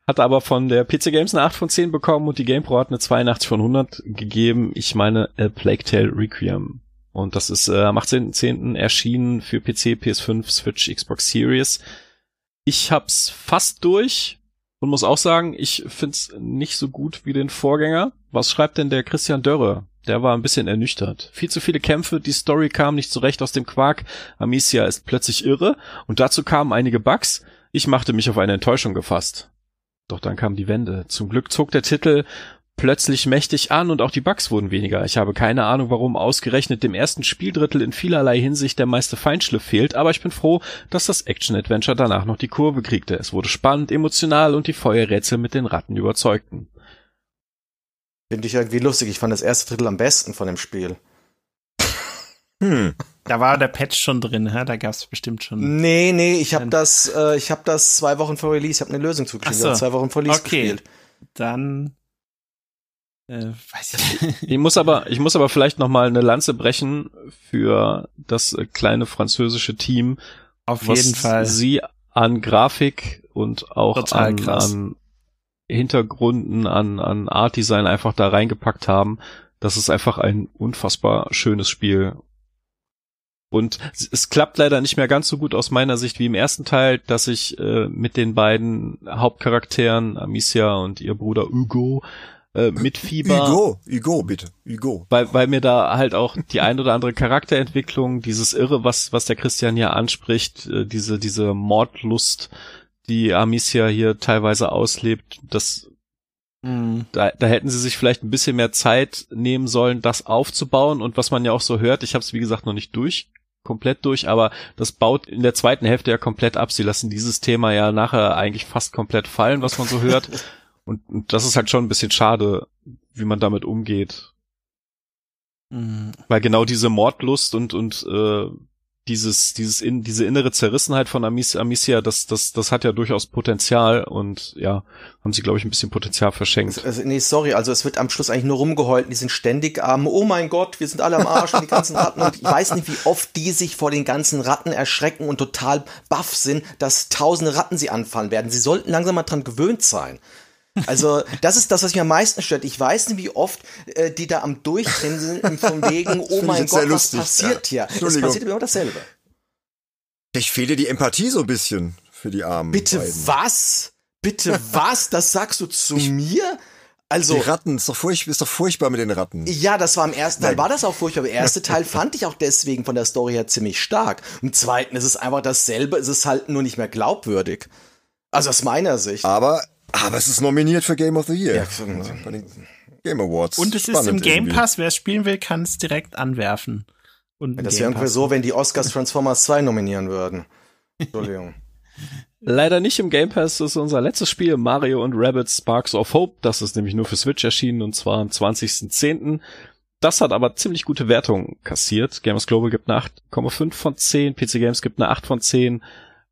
hat aber von der PC Games eine 8 von 10 bekommen und die GamePro hat eine 82 von 100 gegeben. Ich meine A Plague Tale Requiem. Und das ist äh, am 18.10. erschienen für PC, PS5, Switch, Xbox Series. Ich hab's fast durch und muss auch sagen, ich find's nicht so gut wie den Vorgänger. Was schreibt denn der Christian Dörre? Der war ein bisschen ernüchtert. Viel zu viele Kämpfe, die Story kam nicht zurecht aus dem Quark. Amicia ist plötzlich irre und dazu kamen einige Bugs. Ich machte mich auf eine Enttäuschung gefasst. Doch dann kam die Wende. Zum Glück zog der Titel plötzlich mächtig an und auch die Bugs wurden weniger. Ich habe keine Ahnung, warum ausgerechnet dem ersten Spieldrittel in vielerlei Hinsicht der meiste Feinschliff fehlt, aber ich bin froh, dass das Action-Adventure danach noch die Kurve kriegte. Es wurde spannend, emotional und die Feuerrätsel mit den Ratten überzeugten. Finde ich irgendwie lustig. Ich fand das erste Drittel am besten von dem Spiel. Hm. Da war der Patch schon drin, hä? da gab's bestimmt schon. Nee, nee, ich habe das, äh, ich habe das zwei Wochen vor Release, ich habe eine Lösung zugeschrieben, so. hab zwei Wochen vor Release Okay. gespielt. Dann äh, weiß ich nicht. [laughs] Ich muss aber, ich muss aber vielleicht noch mal eine Lanze brechen für das äh, kleine französische Team, Auf was jeden Fall. sie an Grafik und auch an, an Hintergründen, an, an Art Design einfach da reingepackt haben. Das ist einfach ein unfassbar schönes Spiel. Und es, klappt leider nicht mehr ganz so gut aus meiner Sicht wie im ersten Teil, dass ich äh, mit den beiden Hauptcharakteren, Amicia und ihr Bruder Hugo, äh, mitfieber Hugo, Hugo, bitte. Hugo. weil, weil mir da halt auch die ein oder andere Charakterentwicklung, dieses Irre, was, was der Christian hier anspricht, äh, diese, diese Mordlust, die Amicia hier teilweise auslebt, das, Mhm. da, da hätten sie sich vielleicht ein bisschen mehr Zeit nehmen sollen, das aufzubauen und was man ja auch so hört, ich habe es wie gesagt noch nicht durch, komplett durch, aber das baut in der zweiten Hälfte ja komplett ab. Sie lassen dieses Thema ja nachher eigentlich fast komplett fallen, was man so hört. [laughs] Und, und das ist halt schon ein bisschen schade, wie man damit umgeht. Mhm. Weil genau diese Mordlust und und äh, dieses dieses in, diese innere Zerrissenheit von Amicia, Amicia das das das hat ja durchaus Potenzial und ja haben sie glaube ich ein bisschen Potenzial verschenkt. Also, nee, sorry, also es wird am Schluss eigentlich nur rumgeheult, die sind ständig am, oh mein Gott, wir sind alle am Arsch und die ganzen Ratten und ich weiß nicht, wie oft die sich vor den ganzen Ratten erschrecken und total baff sind, dass tausende Ratten sie anfallen werden. Sie sollten langsam mal dran gewöhnt sein. Also, das ist das, was mich am meisten stört. Ich weiß nicht, wie oft äh, die da am Durchdrehen sind, von wegen, oh ich mein Gott, was passiert hier? Es passiert immer dasselbe. Ich fehle die Empathie so ein bisschen für die Armen. Bitte beiden. was? Bitte [laughs] was? Das sagst du zu mir? Also, Die Ratten, ist doch, furch ist doch furchtbar mit den Ratten. Ja, das war im ersten Teil, Nein. war das auch furchtbar. Der erste Teil [laughs] fand ich auch deswegen von der Story her ziemlich stark. Im zweiten ist es einfach dasselbe, es ist halt nur nicht mehr glaubwürdig. Also aus meiner Sicht. Aber, aber es ist nominiert für Game of the Year. Ja, bei den Game Awards. Und es ist Spannend im Game irgendwie. Pass, wer es spielen will, kann es direkt anwerfen. Und das wäre irgendwie so, wenn die Oscars Transformers 2 nominieren würden. Entschuldigung. [laughs] Leider nicht im Game Pass, das ist unser letztes Spiel, Mario und Rabbids Sparks of Hope. Das ist nämlich nur für Switch erschienen und zwar am 20.10. Das hat aber ziemlich gute Wertungen kassiert. Gamers Global gibt eine 8,5 von 10, PC Games gibt eine 8 von 10.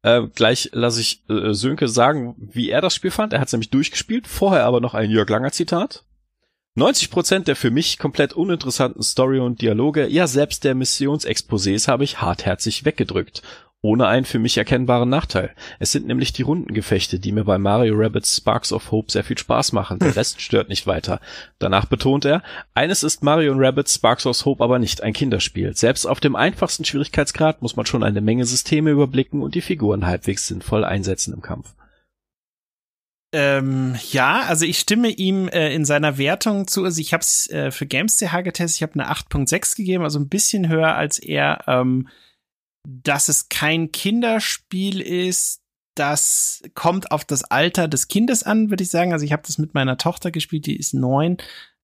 Äh, gleich lasse ich äh, Sönke sagen, wie er das Spiel fand. Er hat es nämlich durchgespielt, vorher aber noch ein Jörg Langer Zitat. 90% der für mich komplett uninteressanten Story und Dialoge, ja selbst der Missionsexposés habe ich hartherzig weggedrückt ohne einen für mich erkennbaren Nachteil. Es sind nämlich die Rundengefechte, die mir bei Mario Rabbits Sparks of Hope sehr viel Spaß machen. Der [laughs] Rest stört nicht weiter. Danach betont er, eines ist Mario Rabbits Sparks of Hope aber nicht ein Kinderspiel. Selbst auf dem einfachsten Schwierigkeitsgrad muss man schon eine Menge Systeme überblicken und die Figuren halbwegs sinnvoll einsetzen im Kampf. Ähm, ja, also ich stimme ihm äh, in seiner Wertung zu. Also ich habe es äh, für GamesCH getestet, ich habe eine 8.6 gegeben, also ein bisschen höher als er. Ähm, dass es kein Kinderspiel ist, das kommt auf das Alter des Kindes an, würde ich sagen. Also ich habe das mit meiner Tochter gespielt, die ist neun,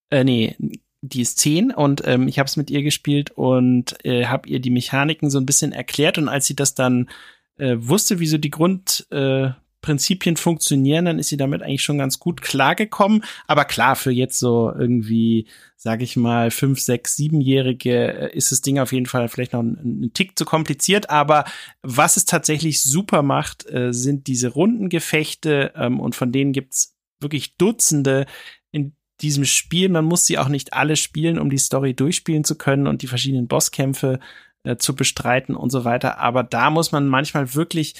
äh, nee, die ist zehn und ähm, ich habe es mit ihr gespielt und äh, habe ihr die Mechaniken so ein bisschen erklärt und als sie das dann äh, wusste, wie so die Grund äh, Prinzipien funktionieren, dann ist sie damit eigentlich schon ganz gut klargekommen. Aber klar, für jetzt so irgendwie, sag ich mal, fünf, sechs, siebenjährige äh, ist das Ding auf jeden Fall vielleicht noch ein, ein Tick zu kompliziert. Aber was es tatsächlich super macht, äh, sind diese Rundengefechte ähm, und von denen gibt's wirklich Dutzende in diesem Spiel. Man muss sie auch nicht alle spielen, um die Story durchspielen zu können und die verschiedenen Bosskämpfe äh, zu bestreiten und so weiter. Aber da muss man manchmal wirklich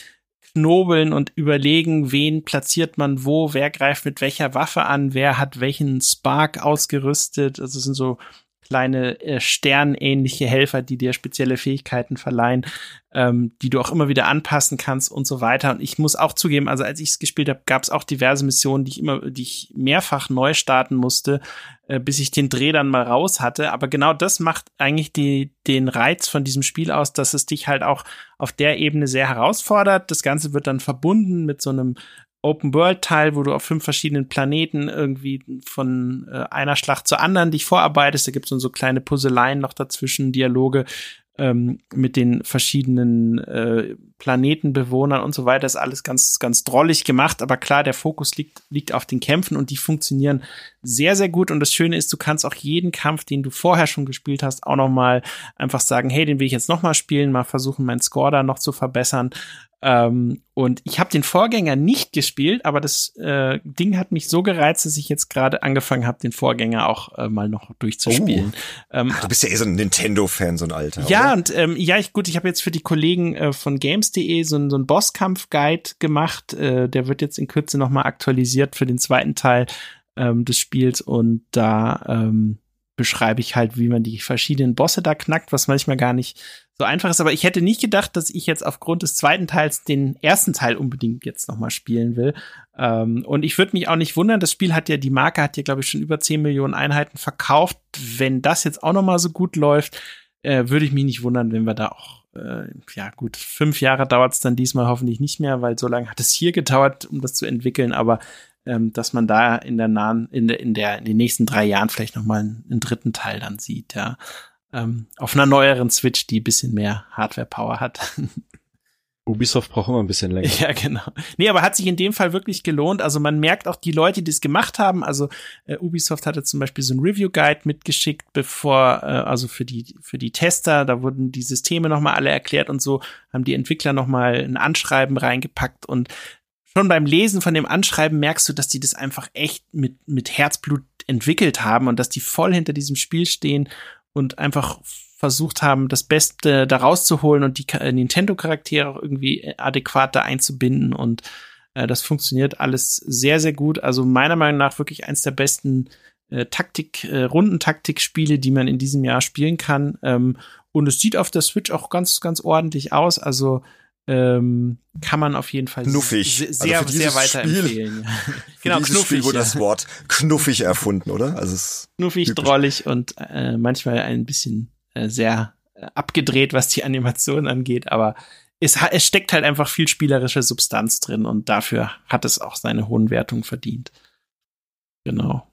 knobeln und überlegen, wen platziert man wo, wer greift mit welcher Waffe an, wer hat welchen Spark ausgerüstet. Also es sind so kleine äh, sternähnliche Helfer, die dir spezielle Fähigkeiten verleihen, ähm, die du auch immer wieder anpassen kannst und so weiter. Und ich muss auch zugeben, also als ich es gespielt habe, gab es auch diverse Missionen, die ich immer, die ich mehrfach neu starten musste, äh, bis ich den Dreh dann mal raus hatte. Aber genau das macht eigentlich die, den Reiz von diesem Spiel aus, dass es dich halt auch auf der Ebene sehr herausfordert. Das Ganze wird dann verbunden mit so einem Open-World-Teil, wo du auf fünf verschiedenen Planeten irgendwie von äh, einer Schlacht zur anderen dich vorarbeitest. Da gibt es so kleine Puzzleien noch dazwischen, Dialoge ähm, mit den verschiedenen äh, Planetenbewohnern und so weiter. ist alles ganz, ganz drollig gemacht. Aber klar, der Fokus liegt, liegt auf den Kämpfen und die funktionieren sehr, sehr gut. Und das Schöne ist, du kannst auch jeden Kampf, den du vorher schon gespielt hast, auch noch mal einfach sagen, hey, den will ich jetzt noch mal spielen, mal versuchen, meinen Score da noch zu verbessern. Ähm, und ich habe den Vorgänger nicht gespielt, aber das äh, Ding hat mich so gereizt, dass ich jetzt gerade angefangen habe, den Vorgänger auch äh, mal noch durchzuspielen. Oh. Ähm, Ach, du bist ja eh so ein Nintendo-Fan, so ein alter. Ja, oder? und ähm, ja, ich, gut, ich habe jetzt für die Kollegen äh, von Games.de so, so einen Bosskampf-Guide gemacht. Äh, der wird jetzt in Kürze noch mal aktualisiert für den zweiten Teil ähm, des Spiels und da ähm, beschreibe ich halt, wie man die verschiedenen Bosse da knackt, was manchmal gar nicht so einfach ist. Aber ich hätte nicht gedacht, dass ich jetzt aufgrund des zweiten Teils den ersten Teil unbedingt jetzt noch mal spielen will. Ähm, und ich würde mich auch nicht wundern, das Spiel hat ja, die Marke hat ja, glaube ich, schon über 10 Millionen Einheiten verkauft. Wenn das jetzt auch noch mal so gut läuft, äh, würde ich mich nicht wundern, wenn wir da auch äh, ja gut, fünf Jahre dauert es dann diesmal hoffentlich nicht mehr, weil so lange hat es hier gedauert, um das zu entwickeln, aber ähm, dass man da in der nahen, in der, in der, in den nächsten drei Jahren vielleicht noch mal einen, einen dritten Teil dann sieht, ja. Ähm, auf einer neueren Switch, die bisschen mehr Hardware-Power hat. [laughs] Ubisoft braucht immer ein bisschen länger. Ja, genau. Nee, aber hat sich in dem Fall wirklich gelohnt. Also man merkt auch die Leute, die es gemacht haben. Also äh, Ubisoft hatte zum Beispiel so ein Review-Guide mitgeschickt, bevor, äh, also für die, für die Tester, da wurden die Systeme nochmal alle erklärt und so haben die Entwickler nochmal ein Anschreiben reingepackt und schon beim Lesen von dem Anschreiben merkst du, dass die das einfach echt mit, mit Herzblut entwickelt haben und dass die voll hinter diesem Spiel stehen und einfach versucht haben, das Beste da rauszuholen und die Nintendo-Charaktere auch irgendwie adäquat da einzubinden und äh, das funktioniert alles sehr, sehr gut. Also meiner Meinung nach wirklich eins der besten äh, Taktik, äh, Rundentaktikspiele, die man in diesem Jahr spielen kann. Ähm, und es sieht auf der Switch auch ganz, ganz ordentlich aus. Also ähm, kann man auf jeden Fall knuffig. sehr, also sehr weiterempfehlen. [laughs] genau, knuffig. Spiel wurde ja. das Wort knuffig erfunden, oder? Also es knuffig, typisch. drollig und äh, manchmal ein bisschen äh, sehr äh, abgedreht, was die Animation angeht, aber es, es steckt halt einfach viel spielerische Substanz drin und dafür hat es auch seine hohen Wertungen verdient. Genau.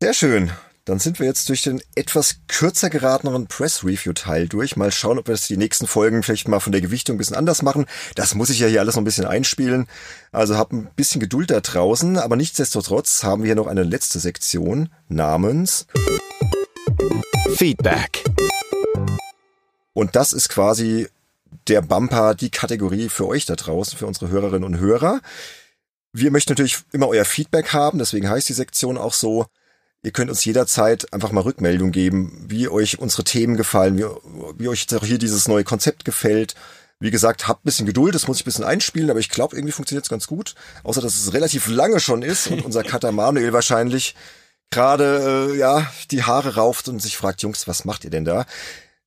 Sehr schön. Dann sind wir jetzt durch den etwas kürzer geratenen Press-Review-Teil durch. Mal schauen, ob wir das die nächsten Folgen vielleicht mal von der Gewichtung ein bisschen anders machen. Das muss ich ja hier alles noch ein bisschen einspielen. Also hab ein bisschen Geduld da draußen. Aber nichtsdestotrotz haben wir hier noch eine letzte Sektion namens Feedback. Und das ist quasi der Bumper, die Kategorie für euch da draußen, für unsere Hörerinnen und Hörer. Wir möchten natürlich immer euer Feedback haben, deswegen heißt die Sektion auch so. Ihr könnt uns jederzeit einfach mal Rückmeldung geben, wie euch unsere Themen gefallen, wie, wie euch jetzt auch hier dieses neue Konzept gefällt. Wie gesagt, habt ein bisschen Geduld, das muss ich ein bisschen einspielen, aber ich glaube, irgendwie funktioniert es ganz gut. Außer, dass es relativ lange schon ist und unser [laughs] Cutter Manuel wahrscheinlich gerade, äh, ja, die Haare rauft und sich fragt, Jungs, was macht ihr denn da?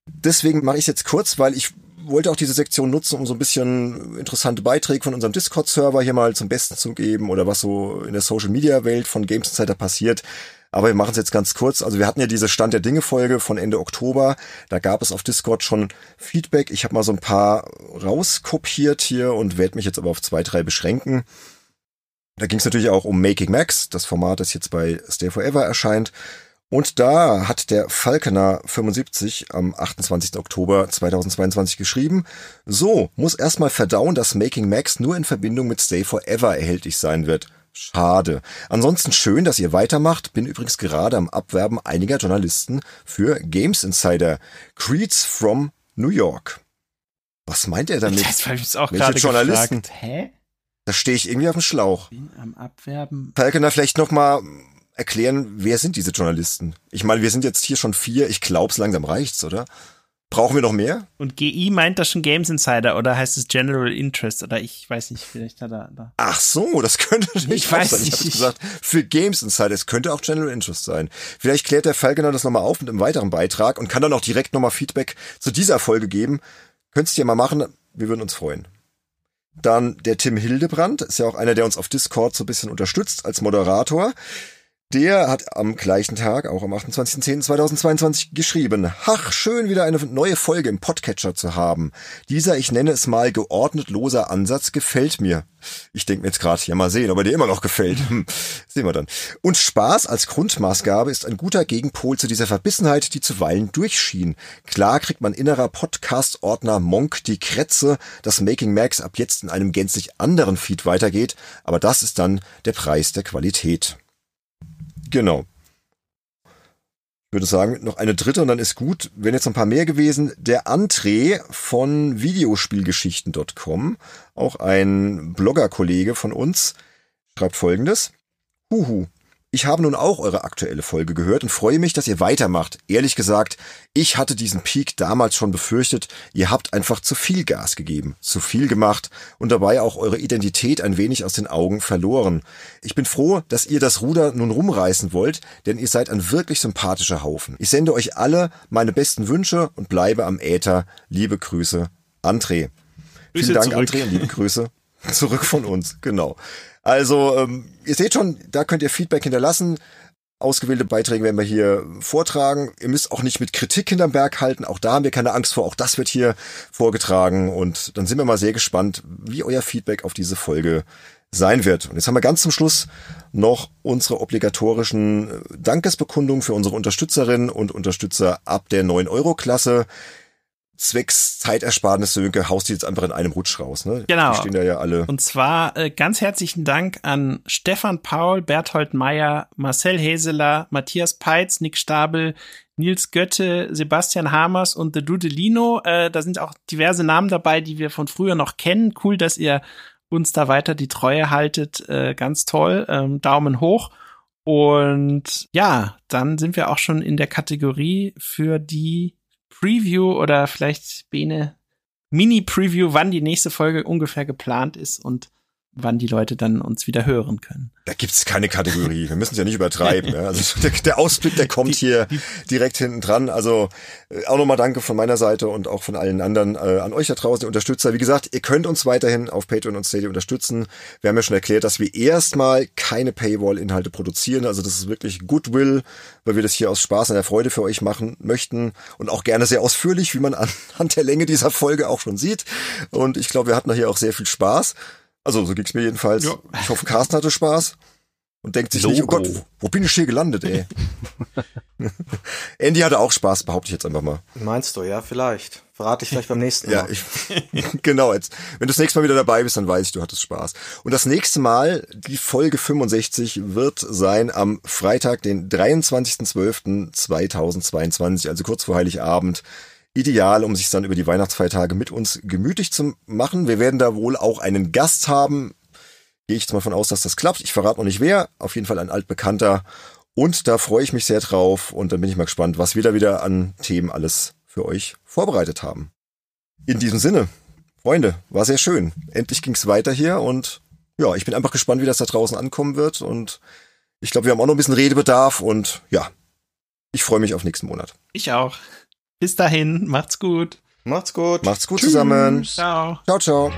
Deswegen mache ich es jetzt kurz, weil ich wollte auch diese Sektion nutzen, um so ein bisschen interessante Beiträge von unserem Discord-Server hier mal zum Besten zu geben oder was so in der Social-Media-Welt von Games Insider passiert. Aber wir machen es jetzt ganz kurz. Also wir hatten ja diese Stand der Dinge Folge von Ende Oktober. Da gab es auf Discord schon Feedback. Ich habe mal so ein paar rauskopiert hier und werde mich jetzt aber auf zwei, drei beschränken. Da ging es natürlich auch um Making Max, das Format, das jetzt bei Stay Forever erscheint. Und da hat der Falkener 75 am 28. Oktober 2022 geschrieben, so muss erstmal verdauen, dass Making Max nur in Verbindung mit Stay Forever erhältlich sein wird. Schade. Ansonsten schön, dass ihr weitermacht. Bin übrigens gerade am Abwerben einiger Journalisten für Games Insider. Creeds from New York. Was meint er damit? Das habe ich jetzt auch Welche gerade Journalisten? gefragt. Hä? Da stehe ich irgendwie auf dem Schlauch. Bin am Abwerben. Falkener, vielleicht noch mal erklären, wer sind diese Journalisten? Ich meine, wir sind jetzt hier schon vier. Ich glaub's, langsam reicht's, oder? Brauchen wir noch mehr? Und GI meint das schon Games Insider oder heißt es General Interest oder ich weiß nicht, vielleicht hat er da. Ach so, das könnte natürlich Ich weiß sein. Ich nicht. habe gesagt, für Games Insider, es könnte auch General Interest sein. Vielleicht klärt der Falkener das nochmal auf mit einem weiteren Beitrag und kann dann auch direkt nochmal Feedback zu dieser Folge geben. Könntest du ja mal machen, wir würden uns freuen. Dann der Tim Hildebrand, ist ja auch einer, der uns auf Discord so ein bisschen unterstützt als Moderator. Der hat am gleichen Tag, auch am 28.10.2022, geschrieben, Ach, schön wieder eine neue Folge im Podcatcher zu haben. Dieser, ich nenne es mal geordnet loser Ansatz, gefällt mir. Ich denke mir jetzt gerade, ja mal sehen, ob er dir immer noch gefällt. Hm, sehen wir dann. Und Spaß als Grundmaßgabe ist ein guter Gegenpol zu dieser Verbissenheit, die zuweilen durchschien. Klar kriegt man innerer Podcast-Ordner Monk die Krätze, dass Making Max ab jetzt in einem gänzlich anderen Feed weitergeht, aber das ist dann der Preis der Qualität. Genau. Ich würde sagen, noch eine dritte und dann ist gut. Wenn jetzt noch ein paar mehr gewesen. Der André von Videospielgeschichten.com, auch ein Blogger-Kollege von uns, schreibt folgendes. Huhu. Ich habe nun auch eure aktuelle Folge gehört und freue mich, dass ihr weitermacht. Ehrlich gesagt, ich hatte diesen Peak damals schon befürchtet. Ihr habt einfach zu viel Gas gegeben, zu viel gemacht und dabei auch eure Identität ein wenig aus den Augen verloren. Ich bin froh, dass ihr das Ruder nun rumreißen wollt, denn ihr seid ein wirklich sympathischer Haufen. Ich sende euch alle meine besten Wünsche und bleibe am Äther. Liebe Grüße, André. Grüße Vielen Dank, zurück. André, und liebe Grüße [laughs] zurück von uns. Genau. Also, ähm, ihr seht schon, da könnt ihr Feedback hinterlassen. Ausgewählte Beiträge werden wir hier vortragen. Ihr müsst auch nicht mit Kritik hinterm Berg halten. Auch da haben wir keine Angst vor. Auch das wird hier vorgetragen. Und dann sind wir mal sehr gespannt, wie euer Feedback auf diese Folge sein wird. Und jetzt haben wir ganz zum Schluss noch unsere obligatorischen äh, Dankesbekundungen für unsere Unterstützerinnen und Unterstützer ab der 9-Euro-Klasse. Zwecks Zeitersparnis, Sönke, haust die jetzt einfach in einem Rutsch raus. Ne? Genau. Die stehen da ja alle. Und zwar äh, ganz herzlichen Dank an Stefan Paul, Berthold Meyer, Marcel Heseler, Matthias Peitz, Nick Stabel, Nils Götte, Sebastian Hamers und The Dudelino. Äh, da sind auch diverse Namen dabei, die wir von früher noch kennen. Cool, dass ihr uns da weiter die Treue haltet. Äh, ganz toll. Ähm, Daumen hoch. Und ja, dann sind wir auch schon in der Kategorie für die Preview oder vielleicht Bene Mini-Preview, wann die nächste Folge ungefähr geplant ist und wann die Leute dann uns wieder hören können. Da gibt's keine Kategorie. Wir müssen es ja nicht übertreiben. Ja. Also der, der Ausblick, der kommt hier direkt hinten dran. Also äh, auch nochmal Danke von meiner Seite und auch von allen anderen äh, an euch da draußen, die Unterstützer. Wie gesagt, ihr könnt uns weiterhin auf Patreon und Steady unterstützen. Wir haben ja schon erklärt, dass wir erstmal keine Paywall-Inhalte produzieren. Also das ist wirklich Goodwill, weil wir das hier aus Spaß und der Freude für euch machen möchten und auch gerne sehr ausführlich, wie man anhand [laughs] der Länge dieser Folge auch schon sieht. Und ich glaube, wir hatten da hier auch sehr viel Spaß. Also so ging's mir jedenfalls. Ja. Ich hoffe, Carsten hatte Spaß. und denkt sich nicht, oh Gott, wo, wo bin ich hier gelandet, ey? [laughs] Andy hatte auch Spaß, behaupte ich jetzt einfach mal. Meinst du, ja, vielleicht. Verrate ich vielleicht beim nächsten Mal. Ja, ich, [laughs] genau. Jetzt, wenn du das nächste Mal wieder dabei bist, dann weiß ich, du hattest Spaß. Und das nächste Mal, die Folge 65, wird sein am Freitag, den 23.12.2022, also kurz vor Heiligabend. Ideal, um sich dann über die Weihnachtsfeiertage mit uns gemütlich zu machen. Wir werden da wohl auch einen Gast haben. Gehe ich jetzt mal von aus, dass das klappt. Ich verrate noch nicht wer. Auf jeden Fall ein altbekannter. Und da freue ich mich sehr drauf. Und dann bin ich mal gespannt, was wir da wieder an Themen alles für euch vorbereitet haben. In diesem Sinne, Freunde, war sehr schön. Endlich ging's weiter hier und ja, ich bin einfach gespannt, wie das da draußen ankommen wird und ich glaube, wir haben auch noch ein bisschen Redebedarf und ja, ich freue mich auf nächsten Monat. Ich auch. Bis dahin, macht's gut. Macht's gut. Macht's gut Tschüss. zusammen. Ciao. Ciao, ciao.